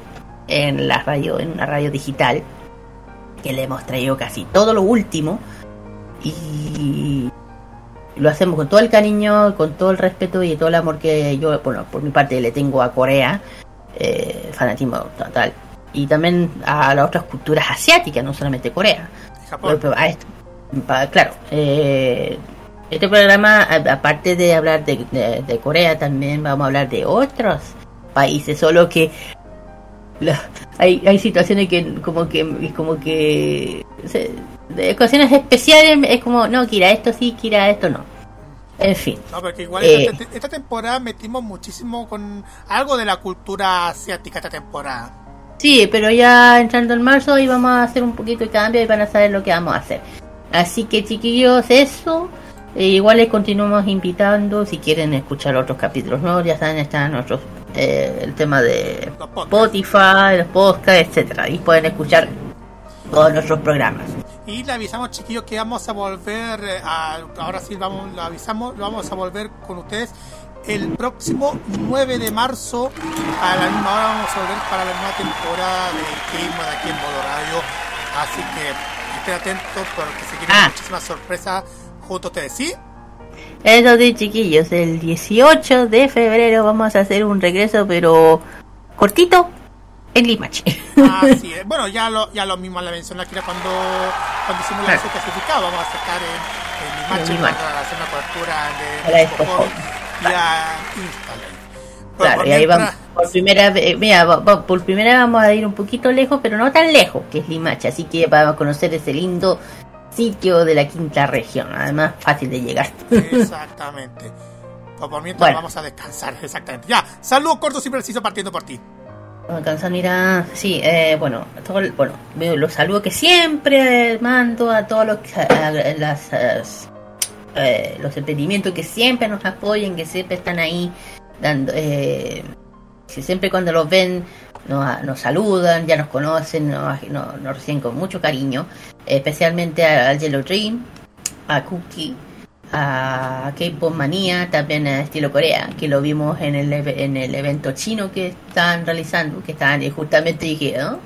en la radio, en una radio digital, que le hemos traído casi todo lo último y lo hacemos con todo el cariño, con todo el respeto y todo el amor que yo, bueno, por mi parte le tengo a Corea, eh, fanatismo total, y también a las otras culturas asiáticas, no solamente Corea. Japón. A esto- claro, eh, este programa, aparte de hablar de, de- de Corea, también vamos a hablar de otros países, solo que la- hay, hay situaciones que como que como que se- de ocasiones especiales es como no Kira esto sí Kira esto no en fin No, porque igual Eh, esta, esta temporada metimos muchísimo con algo de la cultura asiática esta temporada. Sí pero ya entrando en marzo y vamos a hacer un poquito de cambio y van a saber lo que vamos a hacer. Así que chiquillos eso. Eh, igual les continuamos invitando si quieren escuchar otros capítulos nuevos. Ya saben están nuestros eh, el tema de Spotify los podcasts etcétera. Y pueden escuchar todos nuestros programas. Y le avisamos, chiquillos, que vamos a volver eh, a, ahora sí vamos, lo avisamos, lo vamos a volver con ustedes el próximo 9 de marzo a la misma hora vamos a volver para la nueva temporada de Game de aquí en Modo Radio. Así que estén atentos porque se vienen muchísimas sorpresas junto a ustedes, ¿sí? Eso sí, chiquillos, el 18 de febrero vamos a hacer un regreso, pero cortito, en Limache. Así es. Bueno, ya lo, ya lo mismo le mencioné aquí cuando, cuando hicimos la clasificada. Vamos a sacar en, en Limache. para hacer una cobertura A de la Expo Expo Hobby y a Instalive. Pero Claro, y ahí mientras- vamos, por primera vez, mira, por primera vez vamos a ir un poquito lejos, pero no tan lejos, que es Limache, así que vamos a conocer ese lindo sitio de la quinta región, además fácil de llegar. Exactamente. Pues por mientras Bueno. vamos a descansar, exactamente. Ya, saludos cortos y precisos partiendo por ti. Alcanzan mira, sí, eh, bueno, todo el- bueno, los saludos que siempre mando a todos los que- a las eh, eh, los emprendimientos que siempre nos apoyan, que siempre están ahí dando, eh, que siempre cuando los ven nos, saludan, ya nos conocen, nos, nos, reciben con mucho cariño, especialmente al Yellow Dream, a Cookie, a K-Pop Manía, también a Estilo Corea, que lo vimos en el, en el evento chino que estaban realizando, que estaban, y justamente dije, ¿no?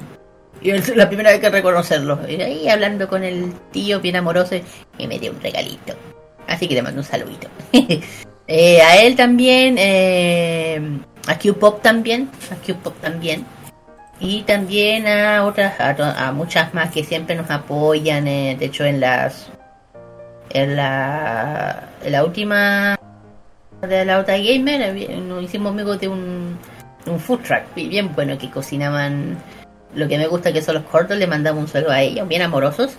Y es la primera vez que reconocerlo. Y ahí hablando con el tío bien amoroso y me dio un regalito. Así que le mando un saludito. Eh, a él también, eh, a Q-Pop también, a Q-Pop también. Y también a otras, a, muchas más que siempre nos apoyan. eh, de hecho, en las, en la, en la última de la otra gamer, nos hicimos amigos de un, un food truck bi- bien bueno que cocinaban lo que me gusta que son los cortos. Le mandamos un saludo a ellos, bien amorosos.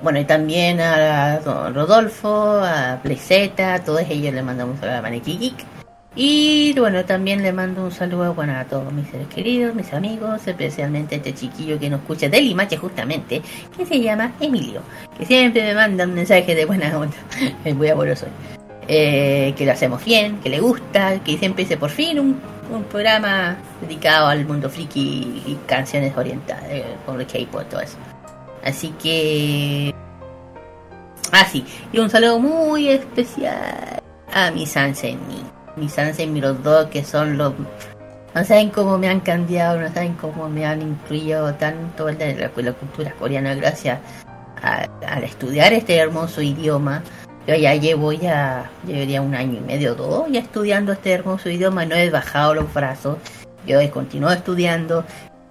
Bueno, y también a Rodolfo, a Playzeta, a todos ellos le mandamos un saludo a Geek. Y bueno, también le mando un saludo bueno, a todos mis seres queridos, mis amigos, especialmente a este chiquillo que nos escucha de Limache justamente, que se llama Emilio, que siempre me manda un mensaje de buena onda, muy amoroso. Eh, que lo hacemos bien, que le gusta, que siempre dice por fin un, programa dedicado al mundo friki y canciones orientadas, eh, el K-pop, todo eso. Así que. Ah, sí. Y un saludo muy especial a mi Sansenmi. Mi Sansenmi, los dos que son los. No saben cómo me han cambiado, no saben cómo me han incluido tanto en la, la cultura coreana gracias al estudiar este hermoso idioma. Yo ya llevo ya, llevaría un año y medio, dos, ya estudiando este hermoso idioma, no he bajado los brazos. Yo he continuado estudiando,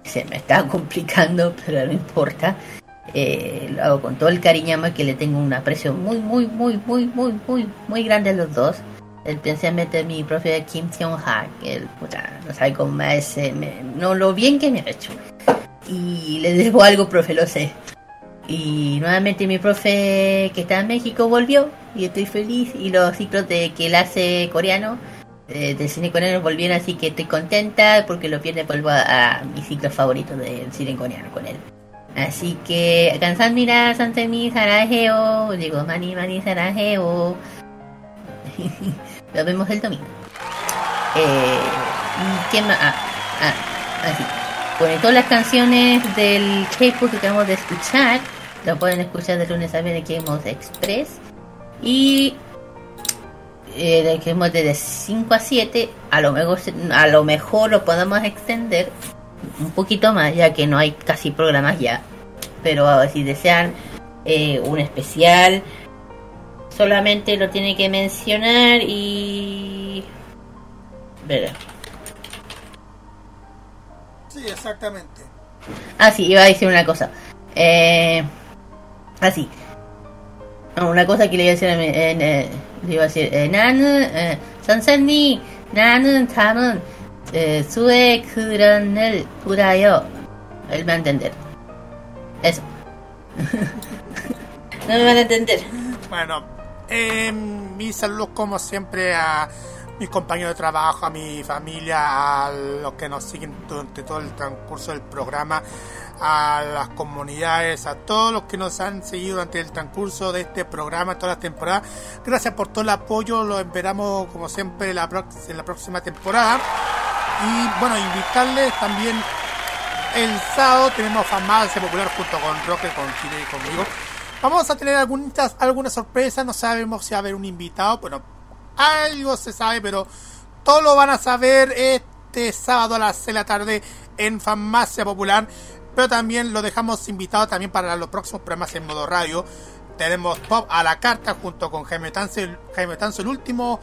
se me está complicando, pero no importa. Eh, lo hago con todo el cariño que le tengo un aprecio muy, muy, muy, muy, muy, muy, muy grande a los dos. Especialmente mi profe Kim Seon-ha, que él, puta, no sabe cómo me- no lo bien que me ha hecho. Y le debo algo, profe, lo sé. Y nuevamente mi profe que está en México volvió y estoy feliz. Y los ciclos de que él hace coreano, eh, de cine coreano volvieron, así que estoy contenta porque los viernes vuelvo a, a mi ciclo favorito del cine coreano con él. Así que, Kansanmira, Santemi, Sarajeo, digo, Mani, Mani, Sarajeo. Nos vemos el domingo. Eh, ¿y ¿Qué más? Ah, ah, así. Bueno, todas las canciones del K-pop que acabamos de escuchar, lo pueden escuchar de lunes a viernes en Game Express. Y eh, de que hemos de 5 a 7, a lo mejor a lo mejor lo podemos extender un poquito más, ya que no hay casi programas ya. Pero ah, si desean eh, un especial, solamente lo tiene que mencionar y. Verá. Sí, exactamente. Ah, sí, iba a decir una cosa. Eh, así. No, una cosa que le iba a decir a mi- en, eh, le iba a decir, eh, 나는, eh, 선생님, 나는 잠은, eh, 수의 그런을 울어요. Él me va a entender. Eso. no me van a entender. Bueno, eh, mis saludos como siempre a mis compañeros de trabajo, a mi familia, a los que nos siguen durante todo el transcurso del programa, a las comunidades, a todos los que nos han seguido durante el transcurso de este programa, toda la temporada. Gracias por todo el apoyo, lo esperamos como siempre la en la próxima temporada. Y bueno, invitarles también el sábado tenemos Farmacia Popular junto con Roque, con Chile y conmigo. Vamos a tener algunas, alguna sorpresa, no sabemos si va a haber un invitado, bueno, algo se sabe, pero todo lo van a saber este sábado a las 6 de la tarde en Farmacia Popular. Pero también lo dejamos invitado también para los próximos programas en modo radio. Tenemos Pop a la carta junto con Jaime Tanzo, Jaime Tanzo, el último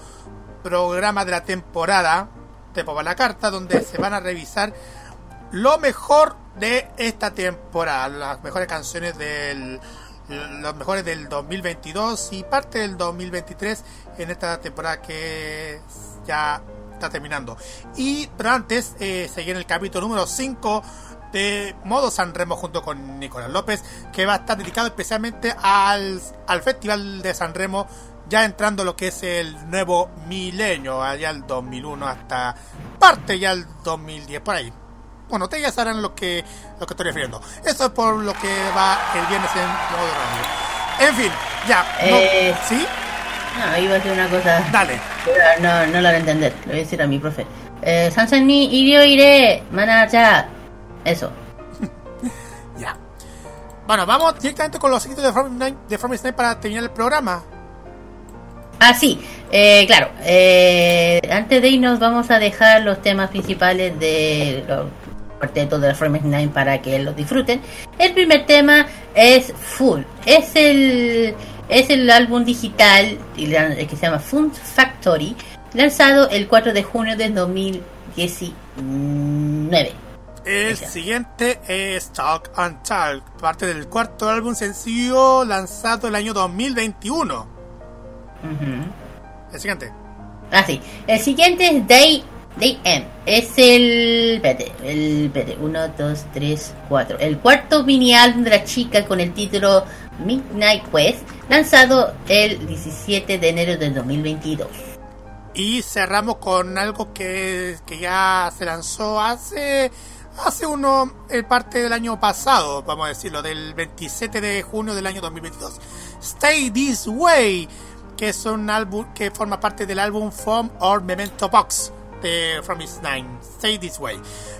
programa de la temporada de Pop a la carta, donde se van a revisar lo mejor de esta temporada, las mejores canciones del los mejores del 2022 y parte del 2023 en esta temporada que ya está terminando. Y pero antes eh, seguir el capítulo número 5 de Modo San Remo junto con Nicolás López, que va a estar dedicado especialmente al, al Festival de San Remo, ya entrando lo que es el nuevo milenio, allá el 2001 hasta parte ya el 2010, por ahí. Bueno, ustedes ya sabrán lo que, lo que estoy refiriendo. Eso es por lo que va el viernes en modo radio. En fin, ya. no- Eh, ¿Sí? No, iba a decir una cosa. Dale. Pero no, no la voy a entender. Le voy a decir a mi profe. Eh, Sansen ni iré, mana ya. Eso. Bueno, vamos directamente con los sitios de From, de From Night para terminar el programa. Ah, sí, eh, claro. eh, antes de irnos vamos a dejar los temas principales de los cuartetos de la From 9 para que los disfruten. El primer tema es Full. Es el, es el álbum digital la- que se llama Fun Factory, lanzado el 4 de junio del 2019. El siguiente es Talk and Talk, parte del cuarto álbum sencillo lanzado el año 2021. Ujú. El siguiente. Ah, sí. El siguiente es Day, Day M. Es el. Espérate, el. Espérate, 1, 2, 3, 4. El cuarto mini álbum de la chica con el título Midnight Quest, lanzado el 17 de enero del 2022. Y cerramos con algo que, que ya se lanzó hace hace uno el parte del año pasado, vamos a decirlo, del 27 de junio del año 2022. Stay This Way, que es un álbum que forma parte del álbum From or Memento Box de From Is Nine. Stay This Way.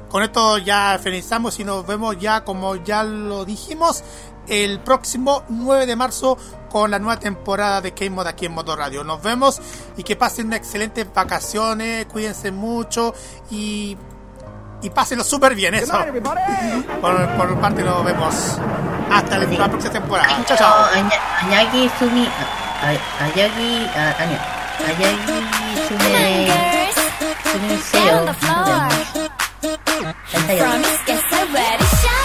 Con esto ya finalizamos y nos vemos ya como ya lo dijimos el próximo 9 de marzo con la nueva temporada de K-Mod aquí en Modo Radio. Nos vemos y que pasen unas excelentes vacaciones, cuídense mucho y, y pásenlo súper bien eso. Por, por parte nos vemos hasta la, la próxima temporada. Chao, Añagi Sumi. a- a- Ayagi. a- Aña. Ayagi Sume. Sume Seo. Ready, show.